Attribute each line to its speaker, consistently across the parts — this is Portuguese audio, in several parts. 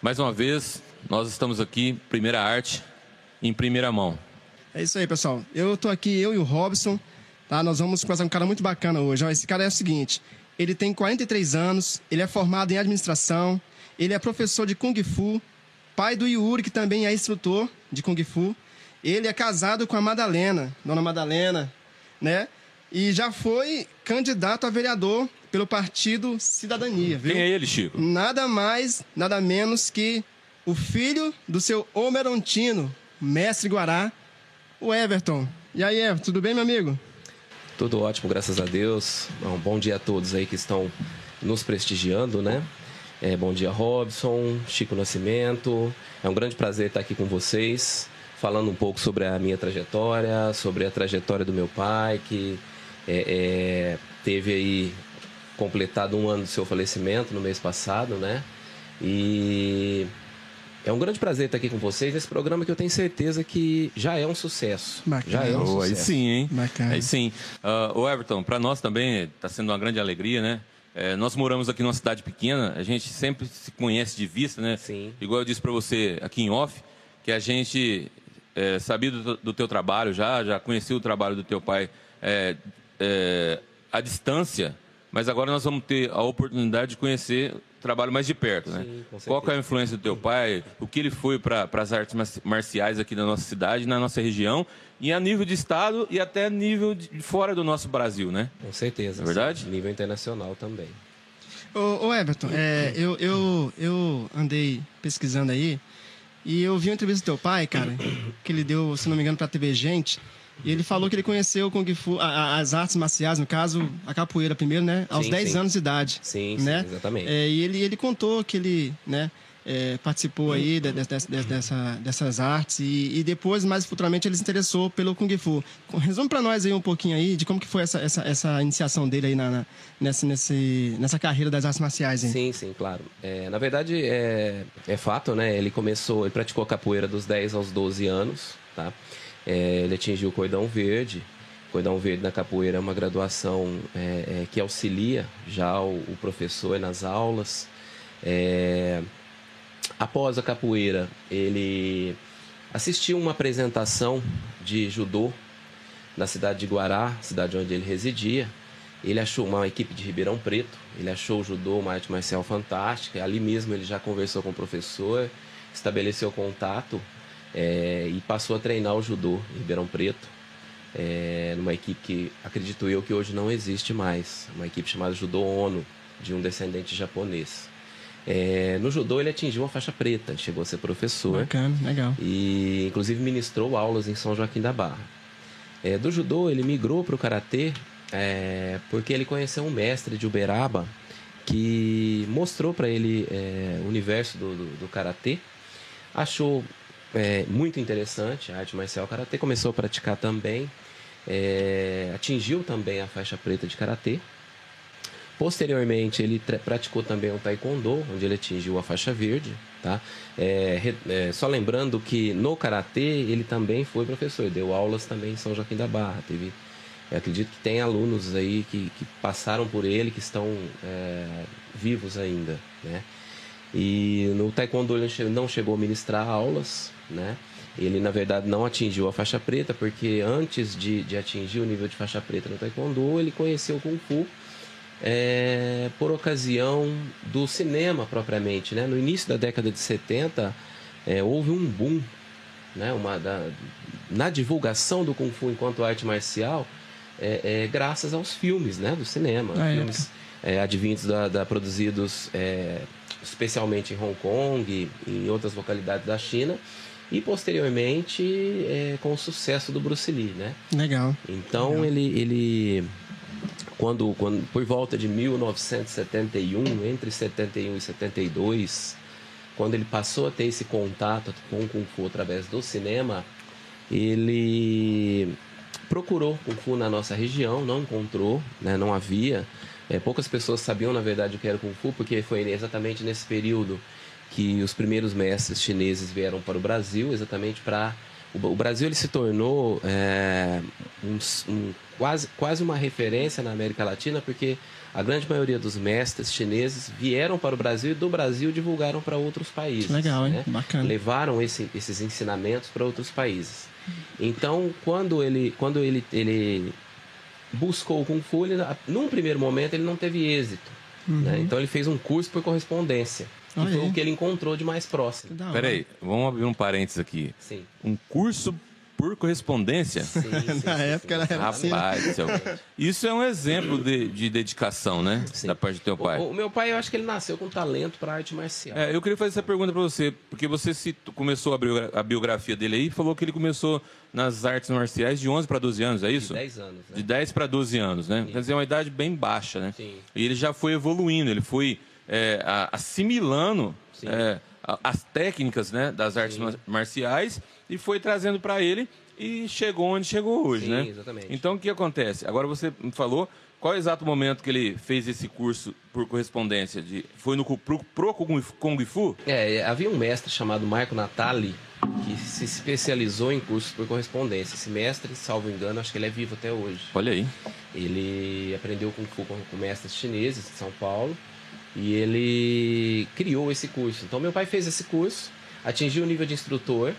Speaker 1: Mais uma vez, nós estamos aqui, Primeira Arte, em primeira mão.
Speaker 2: É isso aí, pessoal. Eu tô aqui, eu e o Robson, tá? Nós vamos conversar com um cara muito bacana hoje. Esse cara é o seguinte, ele tem 43 anos, ele é formado em administração, ele é professor de Kung Fu, pai do Yuri, que também é instrutor de Kung Fu. Ele é casado com a Madalena, dona Madalena, né? E já foi candidato a vereador pelo partido Cidadania, viu?
Speaker 1: Quem é ele, Chico?
Speaker 2: Nada mais, nada menos que o filho do seu Omerontino, mestre Guará, o Everton. E aí, Everton, tudo bem, meu amigo?
Speaker 3: Tudo ótimo, graças a Deus. Um bom dia a todos aí que estão nos prestigiando, né? É, bom dia, Robson, Chico Nascimento. É um grande prazer estar aqui com vocês, falando um pouco sobre a minha trajetória, sobre a trajetória do meu pai, que é, é, teve aí completado um ano do seu falecimento no mês passado, né? E é um grande prazer estar aqui com vocês nesse programa que eu tenho certeza que já é um sucesso.
Speaker 2: Bacana.
Speaker 3: Já é um sucesso.
Speaker 1: aí sim, hein?
Speaker 2: Bacana.
Speaker 1: Aí sim. Uh, o Everton, para nós também está sendo uma grande alegria, né? É, nós moramos aqui numa cidade pequena, a gente sempre se conhece de vista, né?
Speaker 3: Sim.
Speaker 1: Igual eu disse para você aqui em off, que a gente é, sabia do, do teu trabalho já, já conhecia o trabalho do teu pai é, é, à distância, mas agora nós vamos ter a oportunidade de conhecer o trabalho mais de perto, né?
Speaker 3: Sim,
Speaker 1: Qual que é a influência do teu pai, o que ele foi para as artes mar- marciais aqui na nossa cidade, na nossa região, e a nível de estado e até nível de fora do nosso Brasil, né?
Speaker 3: Com certeza.
Speaker 1: É verdade?
Speaker 3: sim. Nível internacional também.
Speaker 2: Ô, ô, Everton, é, eu, eu, eu andei pesquisando aí e eu vi uma entrevista do teu pai, cara, que ele deu, se não me engano, pra TV Gente. E ele falou que ele conheceu o Kung Fu, a- a- as artes marciais, no caso, a capoeira primeiro, né? Aos
Speaker 3: Sim,
Speaker 2: 10
Speaker 3: sim.
Speaker 2: anos de idade.
Speaker 3: Sim,
Speaker 2: né?
Speaker 3: sim, exatamente.
Speaker 2: É, e ele, ele contou que ele, né? é, participou aí de- de- de- de- dessa, dessas artes e, e depois, mais futuramente, ele se interessou pelo Kung Fu. Resume pra nós aí um pouquinho aí de como que foi essa, essa, essa iniciação dele aí na, na- nessa, nesse, nessa carreira das artes marciais, hein?
Speaker 3: Sim, sim, claro. É, na verdade, é, é fato, né? Ele começou, ele praticou capoeira dos 10 aos 12 anos, tá? É, ele atingiu o cordão verde. Cordão verde na capoeira é uma graduação é, é, que auxilia já o, o professor nas aulas. É, após a capoeira, ele assistiu uma apresentação de judô na cidade de Guará, cidade onde ele residia. Ele achou uma equipe de Ribeirão Preto, ele achou o judô uma arte marcial fantástica. Ali mesmo ele já conversou com o professor, estabeleceu contato é, e passou a treinar o judô em Ribeirão Preto, é, numa equipe que acredito eu que hoje não existe mais, uma equipe chamada Judô Ono, de um descendente japonês. É, no judô ele atingiu a faixa preta, chegou a ser professor
Speaker 2: Bacana, legal.
Speaker 3: e inclusive ministrou aulas em São Joaquim da Barra. É, do judô ele migrou para o karatê é, porque ele conheceu um mestre de Uberaba que mostrou para ele é, o universo do, do, do karatê, achou é, muito interessante a arte marcial karatê, começou a praticar também, é, atingiu também a faixa preta de karatê. Posteriormente, ele praticou também o taekwondo, onde ele atingiu a faixa verde, tá? É, é, só lembrando que no karatê ele também foi professor, deu aulas também em São Joaquim da Barra. Teve, acredito que tem alunos aí que, que passaram por ele que estão é, vivos ainda, né? E no taekwondo ele não chegou a ministrar aulas, né? Ele, na verdade, não atingiu a faixa preta, porque antes de, de atingir o nível de faixa preta no taekwondo, ele conheceu o Kung Fu é, por ocasião do cinema propriamente. Né? No início da década de 70, é, houve um boom né? Uma da, na divulgação do Kung Fu enquanto arte marcial, é, é, graças aos filmes né? do cinema.
Speaker 2: Ah,
Speaker 3: filmes é, advindos da, da- produzidos especialmente em Hong Kong e em outras localidades da China. E posteriormente é, com o sucesso do Bruce Lee, né?
Speaker 2: Legal.
Speaker 3: Então ele, ele quando, quando por volta de 1971, entre 71 e 72, quando ele passou a ter esse contato com o Kung Fu através do cinema, ele procurou Kung Fu na nossa região, não encontrou, né, não havia. É, poucas pessoas sabiam, na verdade, o que era Kung Fu, porque foi exatamente nesse período que os primeiros mestres chineses vieram para o Brasil, exatamente para o, Brasil ele se tornou é, um, um, quase, quase uma referência na América Latina, porque a grande maioria dos mestres chineses vieram para o Brasil e do Brasil divulgaram para outros países.
Speaker 2: Legal, hein?
Speaker 3: né?
Speaker 2: Bacana.
Speaker 3: Levaram esse, esses ensinamentos para outros países. Então, quando ele, quando ele, ele buscou o Kung Fu, ele, num primeiro momento ele não teve êxito. Né? Então, ele fez um curso por correspondência. Que
Speaker 2: Olha
Speaker 3: foi
Speaker 2: aí.
Speaker 3: o que ele encontrou de mais próximo.
Speaker 1: Peraí, vamos abrir um parênteses aqui.
Speaker 3: Sim.
Speaker 1: Um curso por correspondência?
Speaker 3: Sim, sim,
Speaker 2: Na
Speaker 3: sim,
Speaker 2: época
Speaker 3: sim.
Speaker 2: era assim.
Speaker 1: Rapaz, céu. isso é um exemplo de, de dedicação, né?
Speaker 3: Sim.
Speaker 1: Da parte do teu pai.
Speaker 3: O, o meu pai, eu acho que ele nasceu com talento para arte marcial.
Speaker 1: É, eu queria fazer essa pergunta pra você, porque você citou- começou a, biogra- a biografia dele aí e falou que ele começou nas artes marciais de 11 para 12 anos, é isso?
Speaker 3: De 10 anos, né?
Speaker 1: De 10 para 12 anos, né? Quer dizer, é uma idade bem baixa, né?
Speaker 3: Sim.
Speaker 1: E ele já foi evoluindo, ele foi é, assimilando
Speaker 3: Sim.
Speaker 1: é, as técnicas né, das artes
Speaker 3: Sim.
Speaker 1: mar- marciais e foi trazendo para ele e chegou onde chegou hoje,
Speaker 3: Sim,
Speaker 1: né?
Speaker 3: exatamente.
Speaker 1: Então, o que acontece? Agora você me falou qual é o exato momento que ele fez esse curso por correspondência? De, foi no pro, pro Kung Kung Fu?
Speaker 3: É, havia um mestre chamado Marco Natali que se especializou em cursos por correspondência. Esse mestre, salvo engano, acho que ele é vivo até hoje.
Speaker 1: Olha aí.
Speaker 3: Ele aprendeu Kung Fu com, com mestres chineses de São Paulo e ele criou esse curso. Então, meu pai fez esse curso, atingiu o nível de instrutor,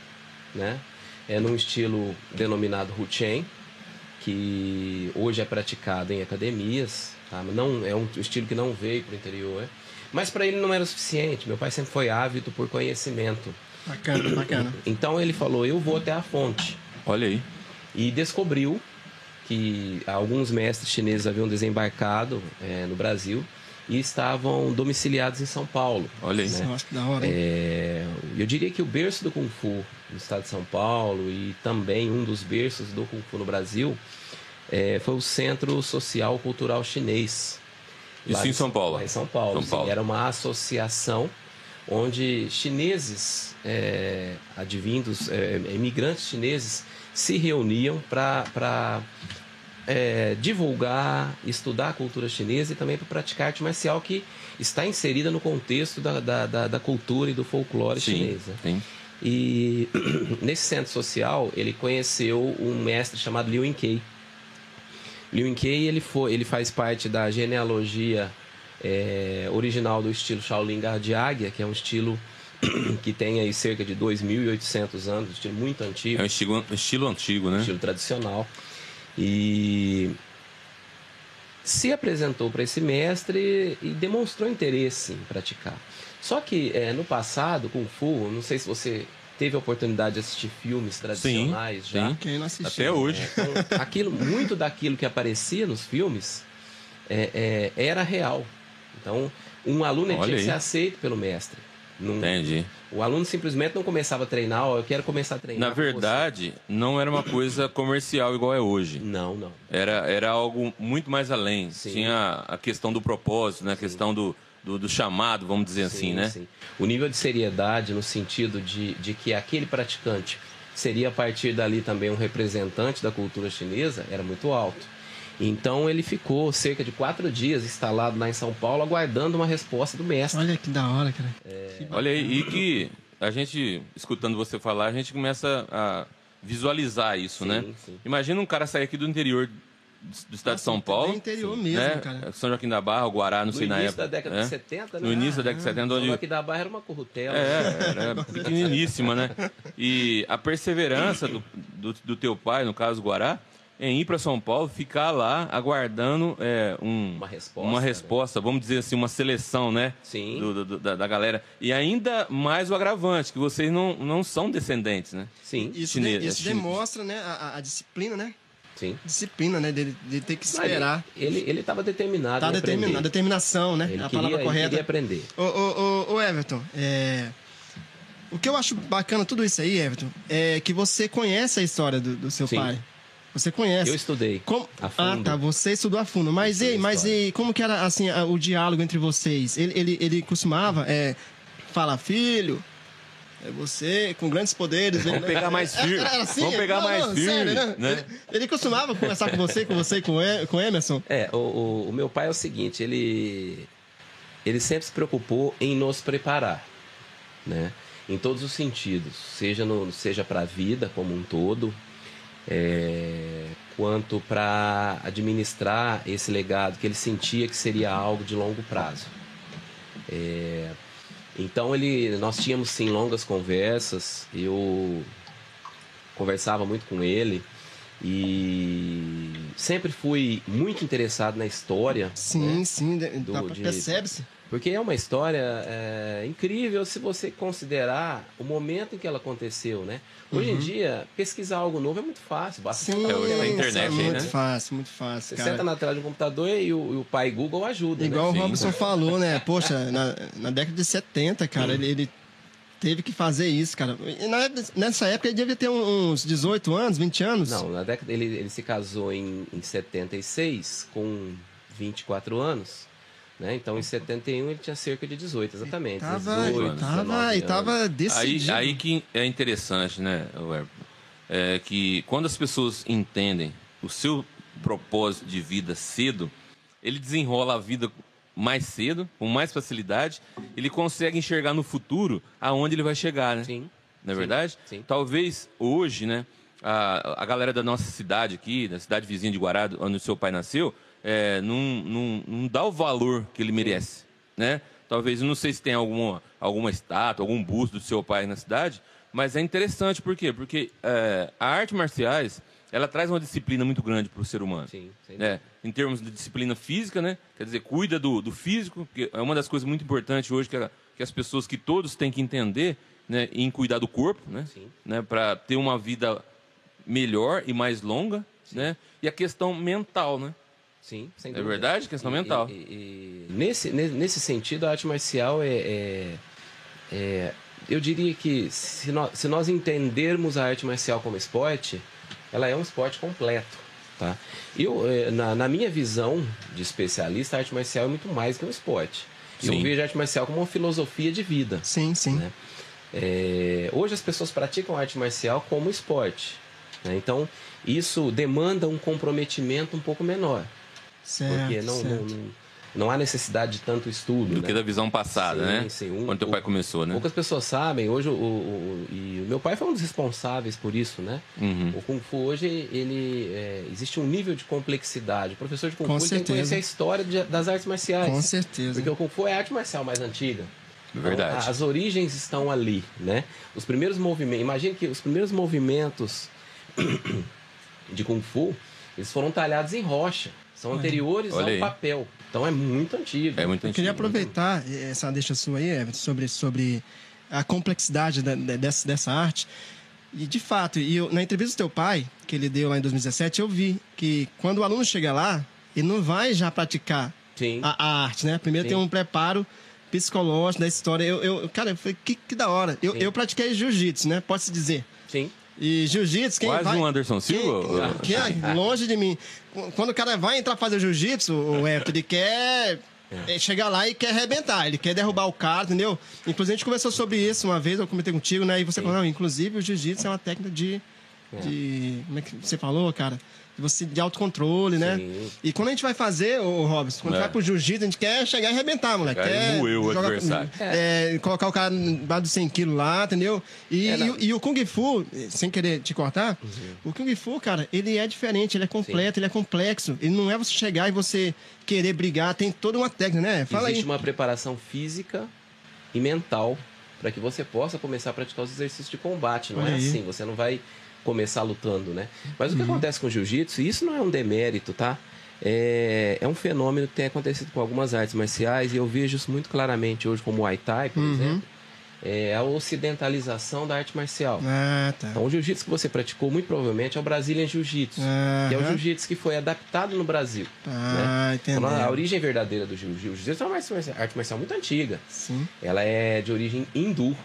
Speaker 3: né? É num estilo denominado Huchen, que hoje é praticado em academias, tá? Não, é um estilo que não veio para o interior. Mas para ele não era o suficiente. Meu pai sempre foi ávido por conhecimento.
Speaker 2: Bacana, bacana.
Speaker 3: Então ele falou: Eu vou até a fonte
Speaker 1: Olha aí.
Speaker 3: e descobriu que alguns mestres chineses haviam desembarcado eh, no Brasil e estavam domiciliados em São Paulo.
Speaker 1: Olha aí.
Speaker 3: né?
Speaker 2: Eu acho que da hora?
Speaker 3: É, eu diria que o berço do Kung Fu no estado de São Paulo e também um dos berços do Kung Fu no Brasil eh, foi o Centro Social Cultural Chinês.
Speaker 1: Isso
Speaker 3: Lá
Speaker 1: em São Paulo?
Speaker 3: em São Paulo.
Speaker 1: São
Speaker 3: sim.
Speaker 1: Paulo.
Speaker 3: Era uma associação onde chineses, é, advindos, é, imigrantes chineses, se reuniam para é, divulgar, estudar a cultura chinesa e também para praticar arte marcial que está inserida no contexto da, da, da- da cultura e do folclore
Speaker 1: Sim,
Speaker 3: chinês. né?
Speaker 1: sim.
Speaker 3: E nesse centro social, ele conheceu um mestre chamado Liu Yinkei. Liu Yinkei, ele, foi, ele faz parte da genealogia é, original do estilo Shaolin de Águia, que é um estilo que tem aí cerca de 2.800 anos, um estilo muito antigo
Speaker 1: É um estilo, estilo antigo, né?
Speaker 3: estilo tradicional. E se apresentou para esse mestre e demonstrou interesse em praticar. Só que é, no passado, Kung Fu, não sei se você teve a oportunidade de assistir filmes tradicionais já.
Speaker 1: sim.
Speaker 2: Quem não assistiu?
Speaker 1: Até hoje.
Speaker 3: Então, aquilo, muito daquilo que aparecia nos filmes é, é, era real. Então, um aluno tinha que ser aceito pelo mestre. Não-
Speaker 1: Entendi.
Speaker 3: o aluno simplesmente não começava a treinar, ó, eu quero começar a treinar.
Speaker 1: Na verdade, não era uma coisa comercial igual é hoje.
Speaker 3: Não, não.
Speaker 1: Era, era algo muito mais além.
Speaker 3: Sim.
Speaker 1: Tinha a questão do propósito, né? a questão do, do, do chamado, vamos dizer assim, né?
Speaker 3: sim. O nível de seriedade no sentido de, de que aquele praticante seria a partir dali também um representante da cultura chinesa era muito alto. Então ele ficou cerca de quatro dias instalado lá em São Paulo aguardando uma resposta do mestre.
Speaker 2: Olha que da hora, cara.
Speaker 3: É.
Speaker 1: Olha aí, e que a gente, escutando você falar, a gente começa a visualizar isso,
Speaker 3: Sim,
Speaker 1: né?
Speaker 3: sim.
Speaker 1: Imagina um cara sair aqui do interior do do estado de São
Speaker 2: Nossa,
Speaker 1: Paulo.
Speaker 2: interior mesmo,
Speaker 1: né?
Speaker 2: cara.
Speaker 1: São Joaquim da Barra, o Guará, não
Speaker 3: no
Speaker 1: sei na
Speaker 3: início
Speaker 1: época.
Speaker 3: da década
Speaker 1: né?
Speaker 3: de 70, né?
Speaker 1: No início da década de 70, onde.
Speaker 3: Só que da Barra era uma currutela.
Speaker 1: É, era pequeniníssima, né? E a perseverança do, do, do teu pai, no caso Guará, em ir para São Paulo, ficar lá aguardando é, um,
Speaker 3: Uma resposta,
Speaker 1: uma
Speaker 3: né?
Speaker 1: resposta, vamos dizer assim, uma seleção, né?
Speaker 3: Sim.
Speaker 1: Do- do- da, da galera. E ainda mais o agravante, que vocês não, não são descendentes, né?
Speaker 3: Sim,
Speaker 2: Isso, de- isso
Speaker 1: é
Speaker 2: demonstra, né, a, a- disciplina, né?
Speaker 3: sim.
Speaker 2: Disciplina, né? Dele, de ter que
Speaker 3: Não, ele-
Speaker 2: esperar.
Speaker 3: Ele ele estava determinado
Speaker 2: Tá determinado, determinação, né?
Speaker 3: Ele
Speaker 2: a
Speaker 3: queria,
Speaker 2: palavra
Speaker 3: ele
Speaker 2: correta.
Speaker 3: queria aprender.
Speaker 2: Ô, ô, ô, ô, Everton, é... o que eu acho bacana tudo isso aí, Everton, é que você conhece a história do, do seu
Speaker 3: Sim.
Speaker 2: pai. Você conhece.
Speaker 3: Eu estudei
Speaker 2: Como...
Speaker 3: a
Speaker 2: Ah,
Speaker 3: fundo.
Speaker 2: tá. Você estudou a fundo. Mas, ei, mas e como que era assim a- o diálogo entre vocês? Ele, ele, ele costumava é, falar, filho, é você com grandes poderes.
Speaker 1: Vamos pegar mais firme.
Speaker 2: era assim?
Speaker 1: Vamos pegar
Speaker 2: Não,
Speaker 1: mais
Speaker 2: não,
Speaker 1: firme.
Speaker 2: sério, né?
Speaker 1: né?
Speaker 2: Ele, ele costumava conversar com você, com você e com, e, com o Emerson?
Speaker 3: É, o, o, o meu pai é o seguinte, ele, ele sempre se preocupou em nos preparar, né? em todos os sentidos, seja, no, seja para a vida como um todo, é, quanto para administrar esse legado que ele sentia que seria algo de longo prazo. É, então ele, nós tínhamos sim longas conversas, eu conversava muito com ele e sempre fui muito interessado na história.
Speaker 2: Sim,
Speaker 3: né?
Speaker 2: sim, do, de, percebe-se.
Speaker 3: Porque é uma história é, incrível se você considerar o momento em que ela aconteceu, né? Hoje uhum. em dia, pesquisar algo novo é muito fácil.
Speaker 2: Basta Sim, é, internet é muito né? fácil, muito fácil. Você
Speaker 3: cara. senta na tela de um computador e o, e o pai Google ajuda.
Speaker 2: Igual
Speaker 3: né?
Speaker 2: o Robson falou, né? Poxa, na, na década de 70, cara, ele, ele teve que fazer isso, cara. Na, nessa época ele devia ter uns 18 anos, 20 anos?
Speaker 3: Não, na década ele, ele se casou em, em 76 com 24 anos. Né? Então, em 71, ele tinha cerca de 18, exatamente.
Speaker 2: Tava, 18, tava, e tava decidido.
Speaker 1: Aí, aí que é interessante, né, é que quando as pessoas entendem o seu propósito de vida cedo, ele desenrola a vida mais cedo, com mais facilidade, ele consegue enxergar no futuro aonde ele vai chegar, né?
Speaker 3: Sim.
Speaker 1: Não é sim, verdade?
Speaker 3: Sim.
Speaker 1: Talvez hoje, né, a, a galera da nossa cidade aqui, da cidade vizinha de Guarado, onde o seu pai nasceu, é, não, não, não dá o valor que ele merece, né? Talvez, não sei se tem alguma, alguma estátua, algum busto do seu pai na cidade, mas é interessante, por quê? Porque é, a arte marciais, ela traz uma disciplina muito grande para o ser humano.
Speaker 3: Sim,
Speaker 1: né? Em termos de disciplina física, né? Quer dizer, cuida do, do físico, que é uma das coisas muito importantes hoje que, a, que as pessoas, que todos têm que entender, né? Em cuidar do corpo, né?
Speaker 3: Sim.
Speaker 1: né? Para ter uma vida melhor e mais longa, Sim. né? E a questão mental, né?
Speaker 3: Sim, sem
Speaker 1: é
Speaker 3: dúvida.
Speaker 1: É verdade? Questão
Speaker 3: e,
Speaker 1: mental.
Speaker 3: E, e, nesse, nesse sentido, a arte marcial é, é, é, Eu diria que se nós, se nós entendermos a arte marcial como esporte, ela é um esporte completo. Tá? Eu, é, na, na minha visão de especialista, a arte marcial é muito mais que um esporte. Sim. Eu vejo a arte marcial como uma filosofia de vida.
Speaker 2: Sim, sim.
Speaker 3: Né? É, hoje as pessoas praticam arte marcial como esporte. Né? Então, isso demanda um comprometimento um pouco menor.
Speaker 2: Certo,
Speaker 3: porque não,
Speaker 2: certo.
Speaker 3: não, não, há necessidade de tanto estudo.
Speaker 1: Do
Speaker 3: né?
Speaker 1: que da visão passada,
Speaker 3: sim,
Speaker 1: né?
Speaker 3: Sim, um,
Speaker 1: Quando teu pai começou, né?
Speaker 3: Poucas pessoas sabem. Hoje, o, o, e o meu pai foi um dos responsáveis por isso, né?
Speaker 1: Uhum.
Speaker 3: O Kung Fu hoje, ele, é, existe um nível de complexidade. O professor de Kung
Speaker 2: Com
Speaker 3: Fu tem que conhecer a história de, das artes marciais.
Speaker 2: Com certeza.
Speaker 3: Porque o Kung Fu é a arte marcial mais antiga.
Speaker 1: Verdade.
Speaker 3: Então, as origens estão ali, né? Os primeiros movimentos... Imagine que os primeiros movimentos de Kung Fu, eles foram talhados em rocha. São anteriores
Speaker 1: Olha
Speaker 3: ao
Speaker 1: aí.
Speaker 3: papel. Então é muito antigo.
Speaker 1: É muito
Speaker 2: Eu
Speaker 1: antigo.
Speaker 2: queria aproveitar essa deixa sua aí, Everton, sobre, sobre a complexidade da, dessa, dessa arte. E de fato, e eu, na entrevista do teu pai, que ele deu lá em 2017, eu vi que quando o aluno chega lá, ele não vai já praticar
Speaker 3: Sim.
Speaker 2: a, a arte, né? Primeiro
Speaker 3: Sim.
Speaker 2: tem um preparo psicológico da história. Eu, eu, cara, eu falei, que, que da hora. Eu,
Speaker 3: Sim.
Speaker 2: eu pratiquei jiu-jitsu, né? Pode-se dizer.
Speaker 3: Sim.
Speaker 2: E jiu-jitsu, quem
Speaker 1: Quase
Speaker 2: vai...
Speaker 1: um Anderson Silva?
Speaker 2: Quem, quem é longe de mim. Quando o cara vai entrar pra fazer jiu-jitsu, o Everton, ele quer é, chegar lá e quer arrebentar, ele quer derrubar o cara, entendeu? Inclusive a gente conversou sobre isso uma vez, eu comentei contigo, né? E você
Speaker 3: Sim.
Speaker 2: falou, não, inclusive o jiu-jitsu é uma técnica de,
Speaker 3: É.
Speaker 2: de. Como é que você falou, cara? Você de autocontrole, né?
Speaker 3: Sim.
Speaker 2: E quando a gente vai fazer, o Robson, quando
Speaker 1: É.
Speaker 2: vai pro jiu-jitsu, a gente quer chegar e arrebentar, moleque.
Speaker 1: E
Speaker 2: Quer
Speaker 1: moer o
Speaker 2: jogar-
Speaker 1: adversário.
Speaker 2: é, colocar o cara embaixo dos 100 quilos lá, entendeu? E,
Speaker 3: É,
Speaker 2: e o- e o Kung Fu, sem querer te cortar,
Speaker 3: Uhum.
Speaker 2: o Kung Fu, cara, ele é diferente, ele é completo, ele é complexo. Ele não é você chegar e você querer brigar, tem toda uma técnica, né? Fala
Speaker 3: Existe
Speaker 2: aí.
Speaker 3: uma preparação física e mental para que você possa começar a praticar os exercícios de combate. Não
Speaker 2: Olha
Speaker 3: é
Speaker 2: aí.
Speaker 3: assim, você não vai começar lutando, né? Mas o
Speaker 2: Uhum.
Speaker 3: que acontece com o jiu-jitsu, e isso não é um demérito, tá? É, é um fenômeno que tem acontecido com algumas artes marciais e eu vejo isso muito claramente hoje como o Muay Thai, por
Speaker 2: Uhum.
Speaker 3: exemplo. É a ocidentalização da arte marcial.
Speaker 2: Ah, tá.
Speaker 3: Então, o jiu-jitsu que você praticou, muito provavelmente, é o Brazilian Jiu-Jitsu, que é o jiu-jitsu que foi adaptado no Brasil.
Speaker 2: Ah,
Speaker 3: Então,
Speaker 2: entendeu.
Speaker 3: a origem verdadeira do jiu- jiu-jitsu é uma arte marcial- arte marcial muito antiga.
Speaker 2: Sim.
Speaker 3: Ela é de origem hindu.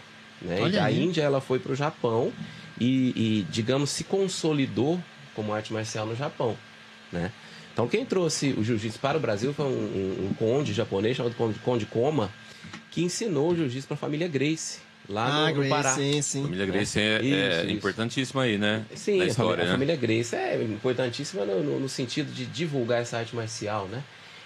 Speaker 3: Né?
Speaker 2: Olha
Speaker 3: E da
Speaker 2: aí.
Speaker 3: Índia ela foi para o Japão e, e, digamos, se consolidou como arte marcial no Japão. Né? Então, quem trouxe o jiu-jitsu para o Brasil foi um, um- um conde japonês chamado Conde, conde Koma, que ensinou o jiu-jitsu para a família Grace, lá
Speaker 2: Ah,
Speaker 3: no, no
Speaker 2: Grace,
Speaker 3: Pará.
Speaker 2: sim, sim.
Speaker 1: Família Grace é,
Speaker 3: Isso,
Speaker 1: é
Speaker 3: isso.
Speaker 1: importantíssima aí, né?
Speaker 3: Sim,
Speaker 1: Na
Speaker 3: a,
Speaker 1: história,
Speaker 3: família, a
Speaker 1: né?
Speaker 3: família Grace é importantíssima no, no- no sentido de divulgar essa arte marcial, né?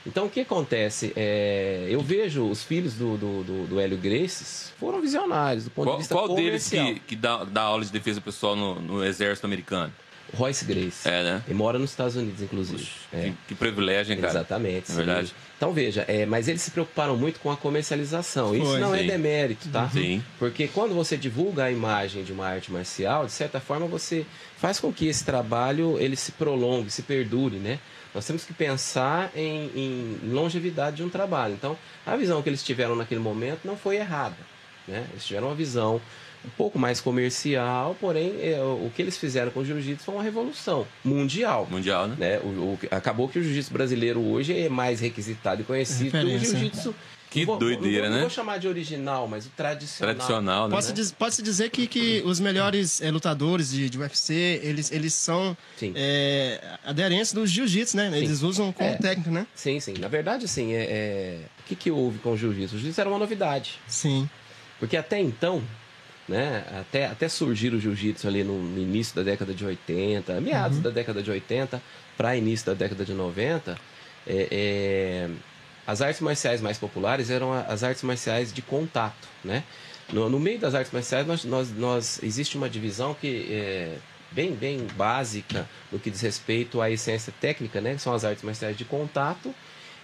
Speaker 3: Então, o que acontece? É, eu vejo os filhos do, do, do, do Hélio Graces foram visionários do ponto
Speaker 1: Qual,
Speaker 3: de vista
Speaker 1: qual deles
Speaker 3: comercial.
Speaker 1: que, que dá, dá aula de defesa pessoal no, no exército americano?
Speaker 3: Royce Grace.
Speaker 1: É, né?
Speaker 3: Ele mora nos Estados Unidos, inclusive. É.
Speaker 1: Que, que privilégio, hein, cara?
Speaker 3: Exatamente.
Speaker 1: É verdade.
Speaker 3: Então veja, é, mas eles se preocuparam muito com a comercialização. Isso não é
Speaker 1: Sim.
Speaker 3: demérito, tá?
Speaker 1: Sim.
Speaker 3: Porque quando você divulga a imagem de uma arte marcial, de certa forma você faz com que esse trabalho ele se prolongue, se perdure, né? Nós temos que pensar em, em longevidade de um trabalho. Então, a visão que eles tiveram naquele momento não foi errada. Né? Eles tiveram uma visão um pouco mais comercial, porém, é, o que eles fizeram com o jiu-jitsu foi uma revolução mundial.
Speaker 1: Mundial, né?
Speaker 3: Né? O, o- acabou que o jiu-jitsu brasileiro hoje é mais requisitado e conhecido do que o jiu-jitsu.
Speaker 1: Que
Speaker 3: vou-
Speaker 1: doideira,
Speaker 3: vou,
Speaker 1: né?
Speaker 3: Não vou chamar de original, mas o tradicional.
Speaker 1: Tradicional, né?
Speaker 2: Pode-se diz- dizer que, que os melhores eh, lutadores de, de UFC, eles, eles são
Speaker 3: Sim.
Speaker 2: eh, aderentes do jiu-jitsu, né? Eles usam como
Speaker 3: É.
Speaker 2: técnica, né?
Speaker 3: Sim, sim. Na verdade, assim, é, é- o que, que houve com o jiu-jitsu? O jiu-jitsu era uma novidade.
Speaker 2: Sim.
Speaker 3: Porque até então, né, até, até surgir o jiu-jitsu ali no, no início da década de 80, meados da década de 80 para início da década de 90, é, é, as artes marciais mais populares eram as artes marciais de contato, né? No, no meio das artes marciais, nós, nós, nós- existe uma divisão que é bem, bem básica no que diz respeito à essência técnica, né? Que são as artes marciais de contato